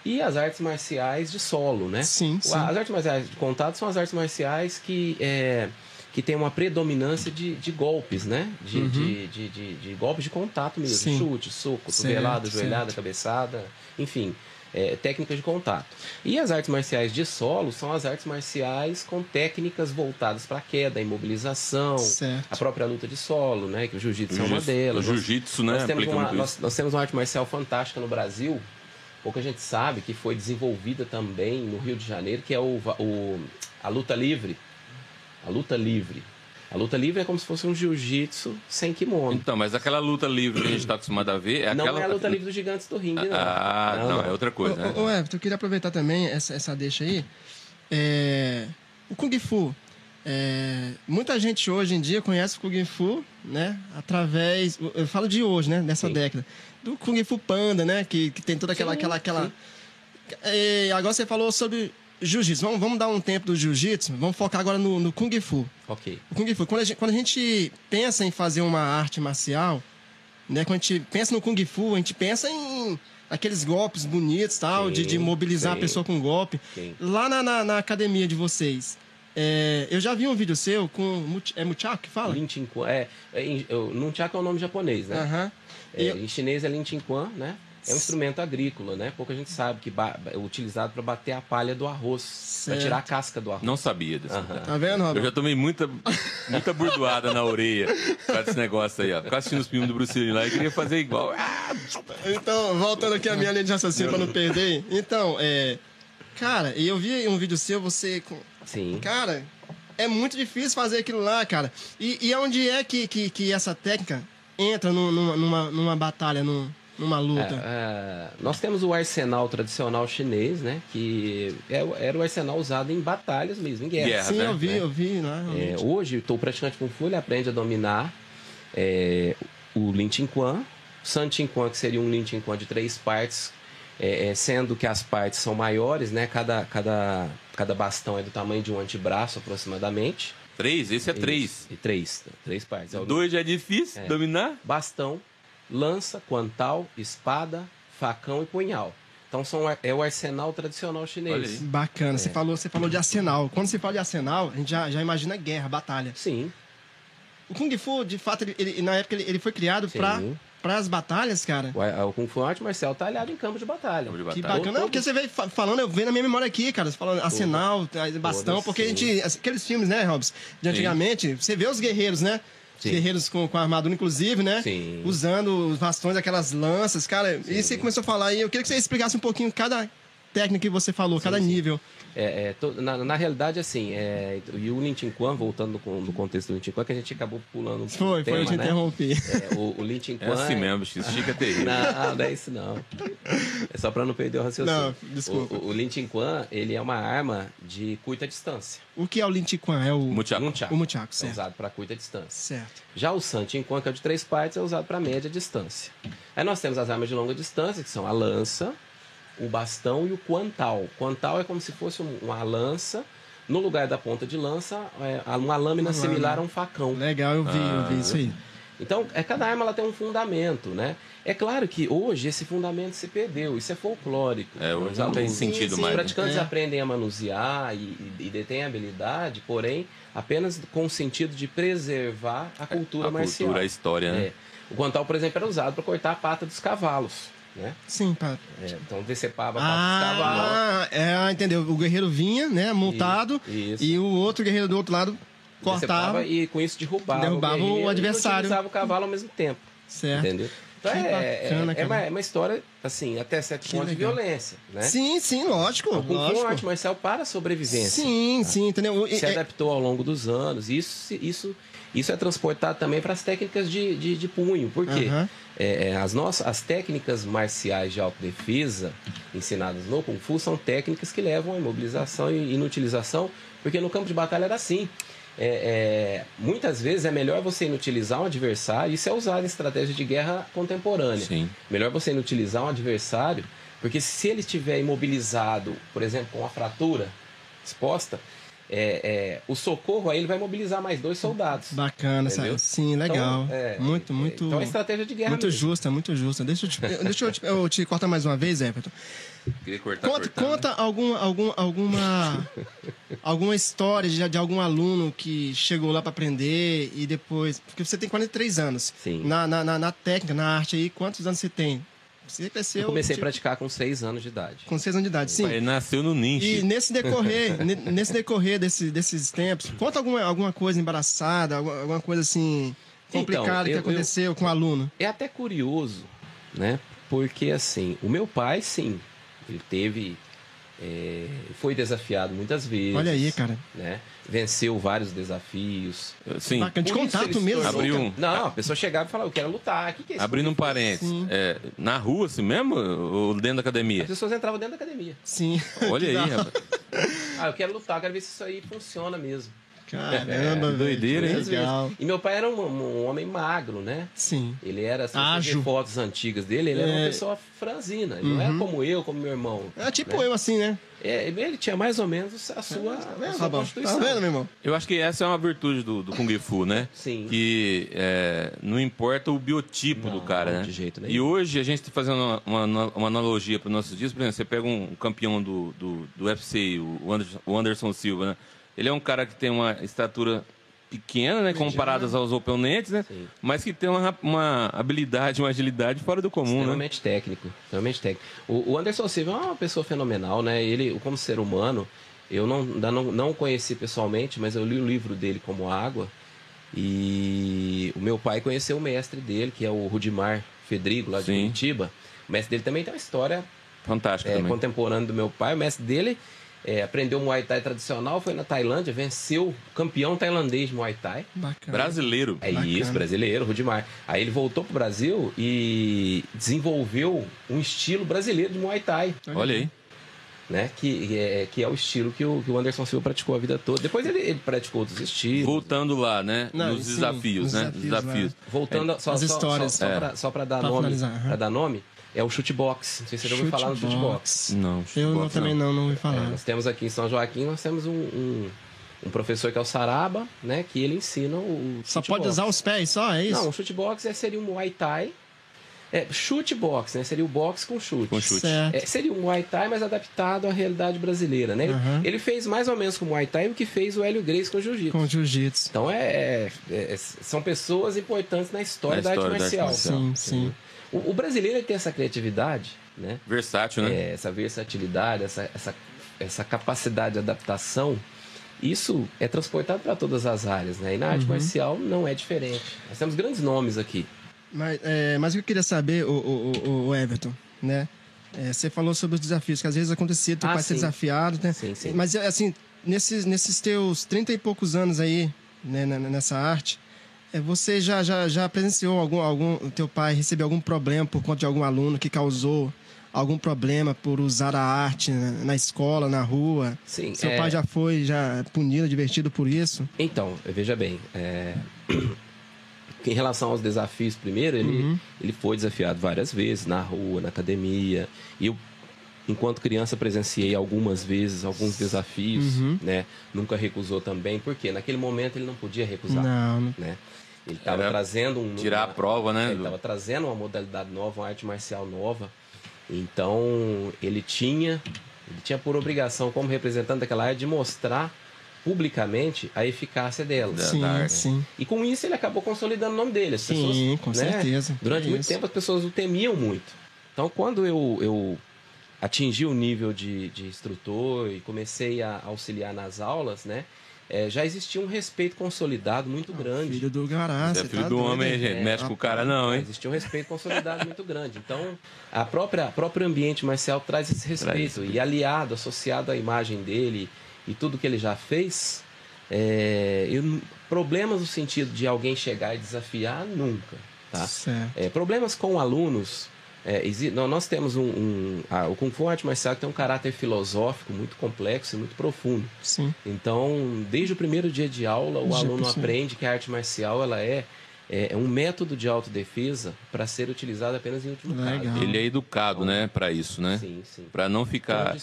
Speaker 3: e as artes marciais de solo, né?
Speaker 2: Sim, sim.
Speaker 3: As artes marciais de contato são as artes marciais que, é, que tem uma predominância de, de golpes, né? De, de, de, de- de golpes de contato mesmo.
Speaker 2: Sim.
Speaker 3: Chute, soco, cotovelada, joelhada, cabeçada, enfim. É, técnicas de contato. E as artes marciais de solo são as artes marciais com técnicas voltadas para queda, imobilização,
Speaker 2: Certo.
Speaker 3: a própria luta de solo, né? Que o jiu-jitsu é uma delas.
Speaker 1: o jiu-jitsu, né,
Speaker 3: Nós temos, uma, nós, nós temos uma arte marcial fantástica no Brasil, pouca gente sabe que foi desenvolvida também no Rio de Janeiro, que é o, o- a luta livre. A luta livre. A luta livre é como se fosse um jiu-jitsu sem kimono.
Speaker 1: Então, mas aquela luta livre que a gente está acostumado a ver é
Speaker 3: não
Speaker 1: aquela.
Speaker 3: é a luta livre dos gigantes do ringue, não.
Speaker 1: Ah, não, é outra coisa, né?
Speaker 2: Ô, ô, Everton, eu queria aproveitar também essa, essa deixa aí. É, o Kung Fu. é, muita gente hoje em dia conhece o Kung Fu, né? Através. Eu falo de hoje, né? Dessa
Speaker 3: Sim.
Speaker 2: década. Do Kung Fu Panda, né? Que, que tem toda aquela.
Speaker 3: Sim,
Speaker 2: aquela, aquela...
Speaker 3: sim.
Speaker 2: É, agora você falou sobre Jiu-Jitsu. Vamos, vamos dar um tempo do Jiu-Jitsu. Vamos focar agora no, no Kung Fu.
Speaker 3: Ok.
Speaker 2: O Kung Fu, quando a, gente, quando a gente pensa em fazer uma arte marcial, né? Quando a gente pensa no Kung Fu, a gente pensa em aqueles golpes bonitos, tal, de, de
Speaker 3: Sim,
Speaker 2: mobilizar
Speaker 3: sim.
Speaker 2: a pessoa com golpe.
Speaker 3: Sim.
Speaker 2: Lá na, na, na academia de vocês, é, eu já vi um vídeo seu com... É Muchaku que fala?
Speaker 3: Lin Chin Quan. É, é, Nunchaku é o nome japonês, né?
Speaker 2: Aham.
Speaker 3: É,
Speaker 2: E eu-
Speaker 3: Em chinês é Lin Chin Quan, né? É um instrumento agrícola, né? Pouca gente sabe que é utilizado para bater a palha do arroz, para tirar a casca do arroz.
Speaker 1: Não sabia desse detalhe.
Speaker 2: Tá vendo,
Speaker 1: Eu
Speaker 2: Robert?
Speaker 1: já tomei muita, muita burdoada na orelha causa desse negócio aí, ó. Ficava assistindo os filmes do Bruce Lee lá e queria fazer igual.
Speaker 2: Então, voltando aqui a minha linha de raciocínio pra não perder. Então, é... Cara, e eu vi um vídeo seu, você... Com...
Speaker 3: Sim.
Speaker 2: Cara, é muito difícil fazer aquilo lá, cara. E, e onde é que, que, que essa técnica entra nu- numa, numa, numa batalha, num- numa luta?
Speaker 3: É, é, nós temos o arsenal tradicional chinês, né? Que é era o arsenal usado em batalhas mesmo, em guerra.
Speaker 1: Guerra.
Speaker 2: Sim,
Speaker 1: né?
Speaker 2: eu vi,
Speaker 3: né?
Speaker 2: eu vi lá.
Speaker 3: É, hoje, o praticante Kung Fu ele aprende a dominar é, o Lin Chin Quan, o San Chin Quan, que seria um Lin Chin Quan de três partes, é, é, sendo que as partes são maiores, né? Cada, cada, cada bastão é do tamanho de um antebraço, aproximadamente.
Speaker 1: três? Esse é três.
Speaker 3: E três, três partes. É o
Speaker 1: Dois já é difícil
Speaker 3: É.
Speaker 1: dominar.
Speaker 3: bastão, lança, quantal, espada, facão e punhal. Então são, é o arsenal tradicional chinês.
Speaker 2: Bacana,
Speaker 3: É.
Speaker 2: você, falou, você falou de arsenal. Quando se fala de arsenal, a gente já, já imagina guerra, batalha.
Speaker 3: Sim,
Speaker 2: O Kung Fu, de fato, ele, ele- na época ele, ele foi criado
Speaker 3: Sim.
Speaker 2: para as batalhas, cara.
Speaker 3: o, o Kung Fu é arte marcial talhado em campo de batalha.
Speaker 1: Campo de
Speaker 2: Que
Speaker 1: batalha.
Speaker 2: bacana. Não, porque você veio fa- falando, eu vejo na minha memória aqui, cara, você falando arsenal, tá, bastão, porque a
Speaker 3: sim.
Speaker 2: gente. Aqueles filmes, né, Robson? De antigamente, você vê os guerreiros, né?
Speaker 3: Sim.
Speaker 2: guerreiros com, com armadura, inclusive, né?
Speaker 3: Sim.
Speaker 2: Usando os bastões, aquelas lanças, cara. E você começou a falar aí, eu queria que você explicasse um pouquinho cada técnica que você falou, cada
Speaker 3: sim. É, é, to- na, na realidade, assim, é, e o Lin Chin Quan, voltando com- no contexto do Lin Chin Quan, que a gente acabou pulando um
Speaker 2: Foi,
Speaker 3: tema,
Speaker 2: foi, eu te
Speaker 3: né?
Speaker 2: interrompi.
Speaker 3: É, o, o Lin Chin
Speaker 1: É assim mesmo, bicho. Isso fica terrível.
Speaker 3: Não, não é isso não. É só pra não perder o raciocínio.
Speaker 2: Não, desculpa.
Speaker 3: O, o, o Lin Chin Quan, ele é uma arma de curta distância.
Speaker 2: O que é o Lin Chi Quan? É o,
Speaker 1: Muchaco.
Speaker 3: Nunchaku.
Speaker 2: o Muchaku,
Speaker 3: É
Speaker 2: certo.
Speaker 3: usado para curta distância.
Speaker 2: Certo.
Speaker 3: Já o San Chin Quan, que é o de três partes, é usado para média distância. Aí nós temos as armas de longa distância, que são a lança, o bastão e o quantal. Quantal é como se fosse um- uma lança, no lugar da ponta de lança, é, uma lâmina
Speaker 2: Uma
Speaker 3: similar
Speaker 2: lâmina.
Speaker 3: a um facão.
Speaker 2: Legal, eu vi, eu vi isso aí.
Speaker 3: Então, é, cada arma ela tem um fundamento, né? É claro que hoje esse fundamento se perdeu, isso é folclórico.
Speaker 1: É, hoje
Speaker 3: Os
Speaker 1: não tem
Speaker 3: alunos-
Speaker 1: sentido
Speaker 3: Os
Speaker 1: mais, né?
Speaker 3: praticantes
Speaker 2: É.
Speaker 3: aprendem a manusear e, e, e detêm a habilidade, porém, apenas com o sentido de preservar a cultura
Speaker 1: a
Speaker 3: marcial.
Speaker 1: cultura, a história, né?
Speaker 3: É. O guantal, por exemplo, era usado para cortar a pata dos cavalos, né?
Speaker 2: Sim, pá.
Speaker 3: É, então, decepava.
Speaker 2: Ah, é, entendeu? O guerreiro vinha, né, montado,
Speaker 3: Isso.
Speaker 2: e o outro guerreiro do outro lado cortava.
Speaker 3: Decepava e com isso derrubava,
Speaker 2: Derrubava o
Speaker 3: e
Speaker 2: adversário.
Speaker 3: utilizava o cavalo ao mesmo tempo.
Speaker 2: Certo.
Speaker 3: Entendeu? Então
Speaker 2: Que
Speaker 3: é,
Speaker 2: bacana,
Speaker 3: é, é, uma, é uma história, assim, até certo ponto de violência, né?
Speaker 2: Sim, sim, lógico.
Speaker 3: O Fu é uma
Speaker 2: lógico.
Speaker 3: arte marcial para a sobrevivência.
Speaker 2: Sim, sim, entendeu? E-
Speaker 3: Se
Speaker 2: é-
Speaker 3: adaptou ao longo dos anos. Isso, isso, isso é transportado também para as técnicas de, de, de punho. Por quê?
Speaker 2: Aham.
Speaker 3: É, é, as, nossas, as técnicas marciais de autodefesa ensinadas no Kung Fu são técnicas que levam à imobilização e inutilização, porque no campo de batalha era assim. É, é, muitas vezes é melhor você inutilizar um adversário, isso é usado em estratégia de guerra contemporânea.
Speaker 1: Sim.
Speaker 3: Melhor você inutilizar um adversário, porque se ele estiver imobilizado, por exemplo, com uma fratura exposta, é, é, o socorro aí ele vai mobilizar mais dois soldados.
Speaker 2: Bacana,
Speaker 3: Entendeu?
Speaker 2: sabe? Sim, legal.
Speaker 3: Então, é,
Speaker 2: muito,
Speaker 3: é,
Speaker 2: muito.
Speaker 3: Então é estratégia de guerra.
Speaker 2: Muito
Speaker 3: mesmo.
Speaker 2: justa, muito justa. Deixa eu te, deixa eu te, eu te cortar mais uma vez, Everton.
Speaker 1: Queria cortar,
Speaker 2: Conta,
Speaker 1: cortar, né?
Speaker 2: conta algum, algum, alguma, alguma história de, de algum aluno que chegou lá para aprender e depois. Porque você tem 43 anos.
Speaker 3: Sim.
Speaker 2: Na, na, na, na técnica, na arte aí, quantos anos você tem? Você cresceu.
Speaker 3: Eu comecei a
Speaker 2: tipo,
Speaker 3: praticar com seis anos de idade.
Speaker 2: Com 6 anos de idade, sim.
Speaker 1: Ele nasceu no
Speaker 2: E
Speaker 1: ninja.
Speaker 2: nesse decorrer, ne- nesse decorrer desse, desses tempos, conta alguma, alguma coisa embaraçada, alguma, coisa assim complicada
Speaker 3: Então, eu-
Speaker 2: que aconteceu com o aluno.
Speaker 3: É até curioso, né? Porque assim, o meu pai, sim, ele teve. é, foi desafiado muitas vezes.
Speaker 2: Olha aí, cara.
Speaker 3: Né? Venceu vários desafios.
Speaker 1: Sim.
Speaker 2: Bacana, de contato mesmo.
Speaker 1: Abriu um-
Speaker 3: Não, a pessoa chegava e falava, eu quero lutar. O que, que é isso?
Speaker 1: Abrindo um parênteses. É, na rua, assim mesmo? Ou dentro da academia?
Speaker 3: As pessoas entravam dentro da academia.
Speaker 2: Sim.
Speaker 1: Olha aí, rapaz.
Speaker 3: Ah, eu quero lutar, quero ver se isso aí funciona mesmo.
Speaker 2: Caramba,
Speaker 1: É, doideira, hein?
Speaker 2: Legal.
Speaker 3: E meu pai era um, um homem magro, né?
Speaker 2: Sim.
Speaker 3: Ele era, se ver fotos antigas dele, ele era uma
Speaker 2: É.
Speaker 3: pessoa franzina. Ele não era como eu, como meu irmão.
Speaker 2: É tipo
Speaker 3: né?
Speaker 2: eu, assim, né?
Speaker 3: É, ele tinha mais ou menos a sua,
Speaker 2: Tá
Speaker 3: a sua?
Speaker 2: Tá
Speaker 3: constituição.
Speaker 2: vendo, meu irmão?
Speaker 1: Eu acho que essa é uma virtude do, do Kung Fu, né?
Speaker 3: Sim.
Speaker 1: Que é, não importa o biotipo
Speaker 3: Não,
Speaker 1: do cara, né?
Speaker 3: de jeito nenhum.
Speaker 1: E hoje a gente está fazendo uma, uma, uma analogia para os nossos dias. Por exemplo, você pega um campeão do, do, do UFC, o Anderson, o Anderson Silva, né? Ele é um cara que tem uma estatura pequena, né? Comparadas aos oponentes, né?
Speaker 3: Sim.
Speaker 1: Mas que tem uma, uma habilidade, uma agilidade fora do comum, né?
Speaker 3: Extremamente técnico. Extremamente técnico. O, o Anderson Silva é uma pessoa fenomenal, né? Ele, como ser humano, eu não, não, não o conheci pessoalmente, mas eu li o livro dele como Água. E o meu pai conheceu o mestre dele, que é o Rudimar Fedrigo, lá de
Speaker 1: Sim.
Speaker 3: Curitiba. O mestre dele também tem uma história
Speaker 1: Fantástico
Speaker 3: é,
Speaker 1: também.
Speaker 3: contemporâneo do meu pai. O mestre dele é, aprendeu Muay Thai tradicional, foi na Tailândia, venceu campeão tailandês de Muay Thai.
Speaker 2: Bacana.
Speaker 1: Brasileiro.
Speaker 3: É
Speaker 2: Bacana.
Speaker 3: isso, brasileiro, Rudimar. Aí ele voltou pro Brasil e desenvolveu um estilo brasileiro de Muay Thai,
Speaker 1: Olha aí.
Speaker 3: né? Que é, que é o estilo que o, que o Anderson Silva praticou a vida toda. Depois ele, ele praticou outros estilos.
Speaker 1: Voltando lá, né?
Speaker 2: Não,
Speaker 1: nos
Speaker 2: sim,
Speaker 1: desafios,
Speaker 2: nos
Speaker 1: né?
Speaker 2: desafios
Speaker 1: desafios.
Speaker 3: Voltando a- só,
Speaker 2: As
Speaker 3: só-
Speaker 2: histórias.
Speaker 3: Só, só,
Speaker 1: É.
Speaker 3: só dar
Speaker 2: finalizar, aham.
Speaker 3: Pra dar nome, é o chutebox. Não sei se você já ouviu falar no chutebox.
Speaker 1: Não,
Speaker 2: Eu não,
Speaker 1: chutebox
Speaker 2: também não, não ouvi
Speaker 3: É,
Speaker 2: falar.
Speaker 3: nós temos aqui em São Joaquim, nós temos um, um, um professor que é o Saraba, né? Que ele ensina o
Speaker 2: Só
Speaker 3: chutebox.
Speaker 2: pode usar os pés só, é isso?
Speaker 3: Não, o chutebox é, seria um Muay Thai. É, chutebox, né? Seria o box com chute.
Speaker 1: Com chute.
Speaker 3: É, seria um Muay Thai, mas adaptado à realidade brasileira, né? Ele,
Speaker 2: Aham.
Speaker 3: ele fez mais ou menos com o Muay Thai o que fez o Hélio Grace com o Jiu-Jitsu.
Speaker 2: Com jiu-jitsu.
Speaker 3: Então, é, é- é- são pessoas importantes na história,
Speaker 1: Na
Speaker 3: da,
Speaker 1: história
Speaker 3: arte
Speaker 1: da arte
Speaker 3: marcial.
Speaker 1: marcial.
Speaker 2: Sim, sim.
Speaker 3: O, o brasileiro tem essa criatividade, né?
Speaker 1: Versátil, né?
Speaker 3: É, essa versatilidade, essa, essa, essa capacidade de adaptação. Isso é transportado para todas as áreas, né? E na arte
Speaker 2: Uhum.
Speaker 3: marcial não é diferente. Nós temos grandes nomes aqui.
Speaker 2: Mas, é, mas o que eu queria saber, o, o, o- Everton, né? É, você falou sobre os desafios, que às vezes acontecia, teu
Speaker 3: Ah,
Speaker 2: pai ser desafiado, né?
Speaker 3: Sim, sim.
Speaker 2: Mas, assim, nesses, nesses teus 30 e poucos anos aí, né, nessa arte, é, você já, já, já presenciou algum, algum... Teu pai recebeu algum problema por conta de algum aluno que causou algum problema por usar a arte na, na escola, na rua?
Speaker 3: Sim,
Speaker 2: Seu
Speaker 3: é-
Speaker 2: pai já foi já punido, divertido por isso?
Speaker 3: Então, veja bem, é, em relação aos desafios, primeiro, ele,
Speaker 2: Uhum.
Speaker 3: ele foi desafiado várias vezes, na rua, na academia. E o, enquanto criança presenciei algumas vezes alguns desafios,
Speaker 2: Uhum.
Speaker 3: né? Nunca recusou também, porque naquele momento ele não podia recusar,
Speaker 2: Não,
Speaker 3: né? Ele estava trazendo um
Speaker 1: Tirar a
Speaker 3: uma-
Speaker 1: prova, né?
Speaker 3: ele estava trazendo uma modalidade nova, uma arte marcial nova. Então, ele tinha, ele tinha por obrigação, como representante daquela arte, de mostrar publicamente a eficácia dela.
Speaker 1: Da-
Speaker 2: sim,
Speaker 1: da arte.
Speaker 2: sim.
Speaker 3: E com isso ele acabou consolidando o nome dele. As
Speaker 2: Sim,
Speaker 3: pessoas,
Speaker 2: com
Speaker 3: né,
Speaker 2: certeza.
Speaker 3: Durante muito
Speaker 2: Isso.
Speaker 3: tempo as pessoas o temiam muito. Então, quando eu, eu atingi o nível de, de instrutor e comecei a auxiliar nas aulas, né? eh, já existia um respeito consolidado muito grande.
Speaker 2: Filho do
Speaker 1: Você é filho
Speaker 2: tá
Speaker 1: do
Speaker 2: doido,
Speaker 1: homem,
Speaker 2: hein?
Speaker 1: gente.
Speaker 3: É.
Speaker 1: Mexe com o cara, não, hein?
Speaker 3: Existe um respeito consolidado muito grande. Então, a própria próprio ambiente marcial traz esse respeito. E aliado, associado à imagem dele e tudo que ele já fez, é, eu- problemas no sentido de alguém chegar e desafiar, nunca. Tá?
Speaker 2: Certo.
Speaker 3: É, problemas com alunos. É, nós temos um. um- ah, o Kung Fu é arte marcial tem um caráter filosófico muito complexo e muito profundo.
Speaker 2: Sim.
Speaker 3: Então, desde o primeiro dia de aula, o
Speaker 2: Já
Speaker 3: aluno
Speaker 2: percebi.
Speaker 3: aprende que a arte marcial ela é, é um método de autodefesa para ser utilizado apenas em último
Speaker 2: Legal.
Speaker 3: caso.
Speaker 1: Ele é educado, né, pra isso, né?
Speaker 3: Sim, sim.
Speaker 1: Pra não ficar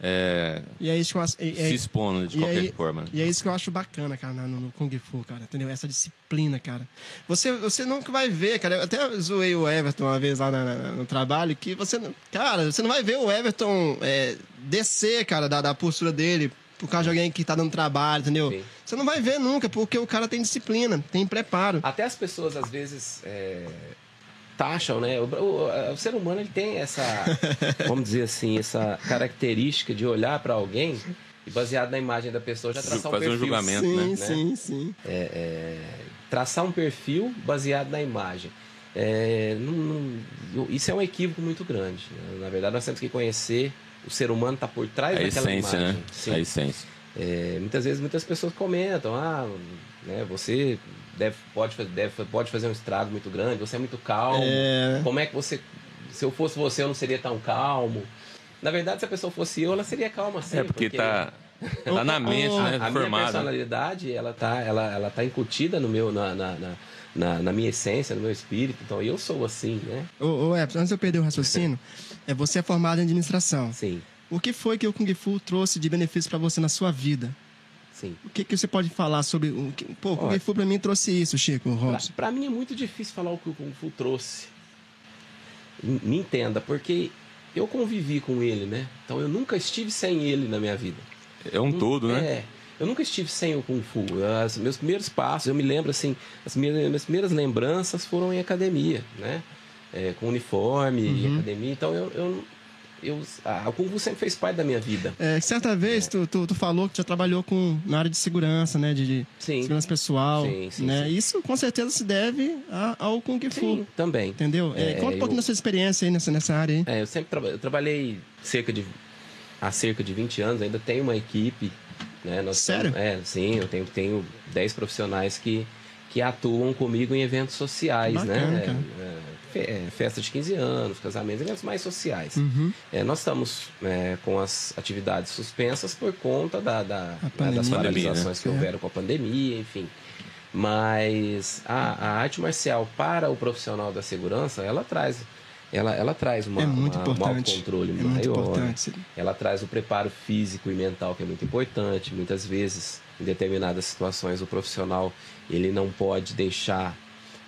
Speaker 1: é,
Speaker 2: E é isso que eu acho. e-
Speaker 1: se
Speaker 2: e-
Speaker 1: expondo de qualquer
Speaker 2: aí-
Speaker 1: forma.
Speaker 2: E é isso que eu acho bacana, cara, no, no Kung Fu, cara, entendeu? Essa disciplina, cara. Você, você nunca vai ver, cara. Eu até zoei o Everton uma vez lá na- na- no trabalho, que você, não- cara, você não vai ver o Everton é, descer, cara, da, da postura dele por causa de alguém que tá dando trabalho, entendeu?
Speaker 3: Sim.
Speaker 2: Você não vai ver nunca, porque o cara tem disciplina, tem preparo.
Speaker 3: Até as pessoas, às vezes, é, taxam, né? O, o- o ser humano ele tem essa, vamos dizer assim, essa característica de olhar para alguém e, baseado na imagem da pessoa, já traçar um
Speaker 1: Fazer um
Speaker 3: perfil.
Speaker 1: julgamento,
Speaker 2: sim,
Speaker 1: né?
Speaker 2: sim, sim.
Speaker 3: É, é, traçar um perfil baseado na imagem. É, não- não- isso é um equívoco muito grande. né? Na verdade, nós temos que conhecer o ser humano está por trás
Speaker 1: A
Speaker 3: daquela
Speaker 1: essência,
Speaker 3: imagem.
Speaker 1: né?
Speaker 3: Sim.
Speaker 1: A essência.
Speaker 3: É, muitas vezes muitas pessoas comentam, ah, né, você deve, pode, deve, pode fazer um estrago muito grande, você é muito calmo.
Speaker 2: É.
Speaker 3: Como é que você. Se eu fosse você, eu não seria tão calmo. Na verdade, se a pessoa fosse eu, ela seria calma sim.
Speaker 1: É porque tá, tá na mente, né?
Speaker 3: a minha
Speaker 1: Formada.
Speaker 3: personalidade, ela tá, ela, ela tá incutida no meu, na, na, na, na- na minha essência, no meu espírito. Então, eu sou assim, né?
Speaker 2: Ô, ô Everton, antes de eu perder o raciocínio, é, você é formado em administração.
Speaker 3: Sim,
Speaker 2: O que foi que o Kung Fu trouxe de benefício pra você na sua vida?
Speaker 3: sim.
Speaker 2: O que, que você pode falar sobre o que, pô, o Kung
Speaker 3: Olha.
Speaker 2: Fu pra mim trouxe isso, Chico Robson.
Speaker 3: pra mim é muito difícil falar o que o Kung Fu trouxe. Me entenda, porque eu convivi com ele, né? Então eu nunca estive sem ele na minha vida.
Speaker 1: É um todo, né?
Speaker 3: É. Eu nunca estive sem o Kung Fu. As, meus primeiros passos, eu me lembro assim, as minhas, minhas primeiras lembranças foram em academia, né? É, com uniforme,
Speaker 2: Uhum.
Speaker 3: em academia. Então eu, eu, eu ah, o Kung Fu sempre fez parte da minha vida.
Speaker 2: É, certa vez tu, tu, tu falou que já trabalhou com, na área de segurança, né? De, de
Speaker 3: Sim.
Speaker 2: segurança pessoal.
Speaker 3: Sim, sim,
Speaker 2: né?
Speaker 3: sim.
Speaker 2: Isso com certeza se deve a- ao Kung Fu.
Speaker 3: Sim, também.
Speaker 2: Entendeu? É,
Speaker 3: É,
Speaker 2: conta um pouquinho
Speaker 3: eu-
Speaker 2: da sua experiência aí nessa, nessa área aí.
Speaker 3: É, eu sempre traba- eu trabalhei cerca de há cerca de 20 anos, ainda tenho uma equipe, né? Nós
Speaker 2: Sério?
Speaker 3: é, sim, eu tenho tenho 10 profissionais que que atuam comigo em eventos sociais,
Speaker 2: Bacana,
Speaker 3: né? É, é, fe- é, festa de 15 anos, casamentos, eventos mais sociais.
Speaker 2: Uhum.
Speaker 3: É, nós estamos é, com as atividades suspensas por conta da, da- né,
Speaker 2: pandemia,
Speaker 3: das
Speaker 1: né?
Speaker 3: paralisações que
Speaker 2: É.
Speaker 3: houveram com a pandemia, enfim. Mas a, a arte marcial para o profissional da segurança, ela traz, ela, ela traz uma,
Speaker 2: é muito
Speaker 3: uma- um
Speaker 2: importante.
Speaker 3: autocontrole
Speaker 2: é
Speaker 3: maior.
Speaker 2: muito importante.
Speaker 3: Ela traz o preparo físico e mental que é muito importante. Muitas vezes, em determinadas situações, o profissional ele não pode deixar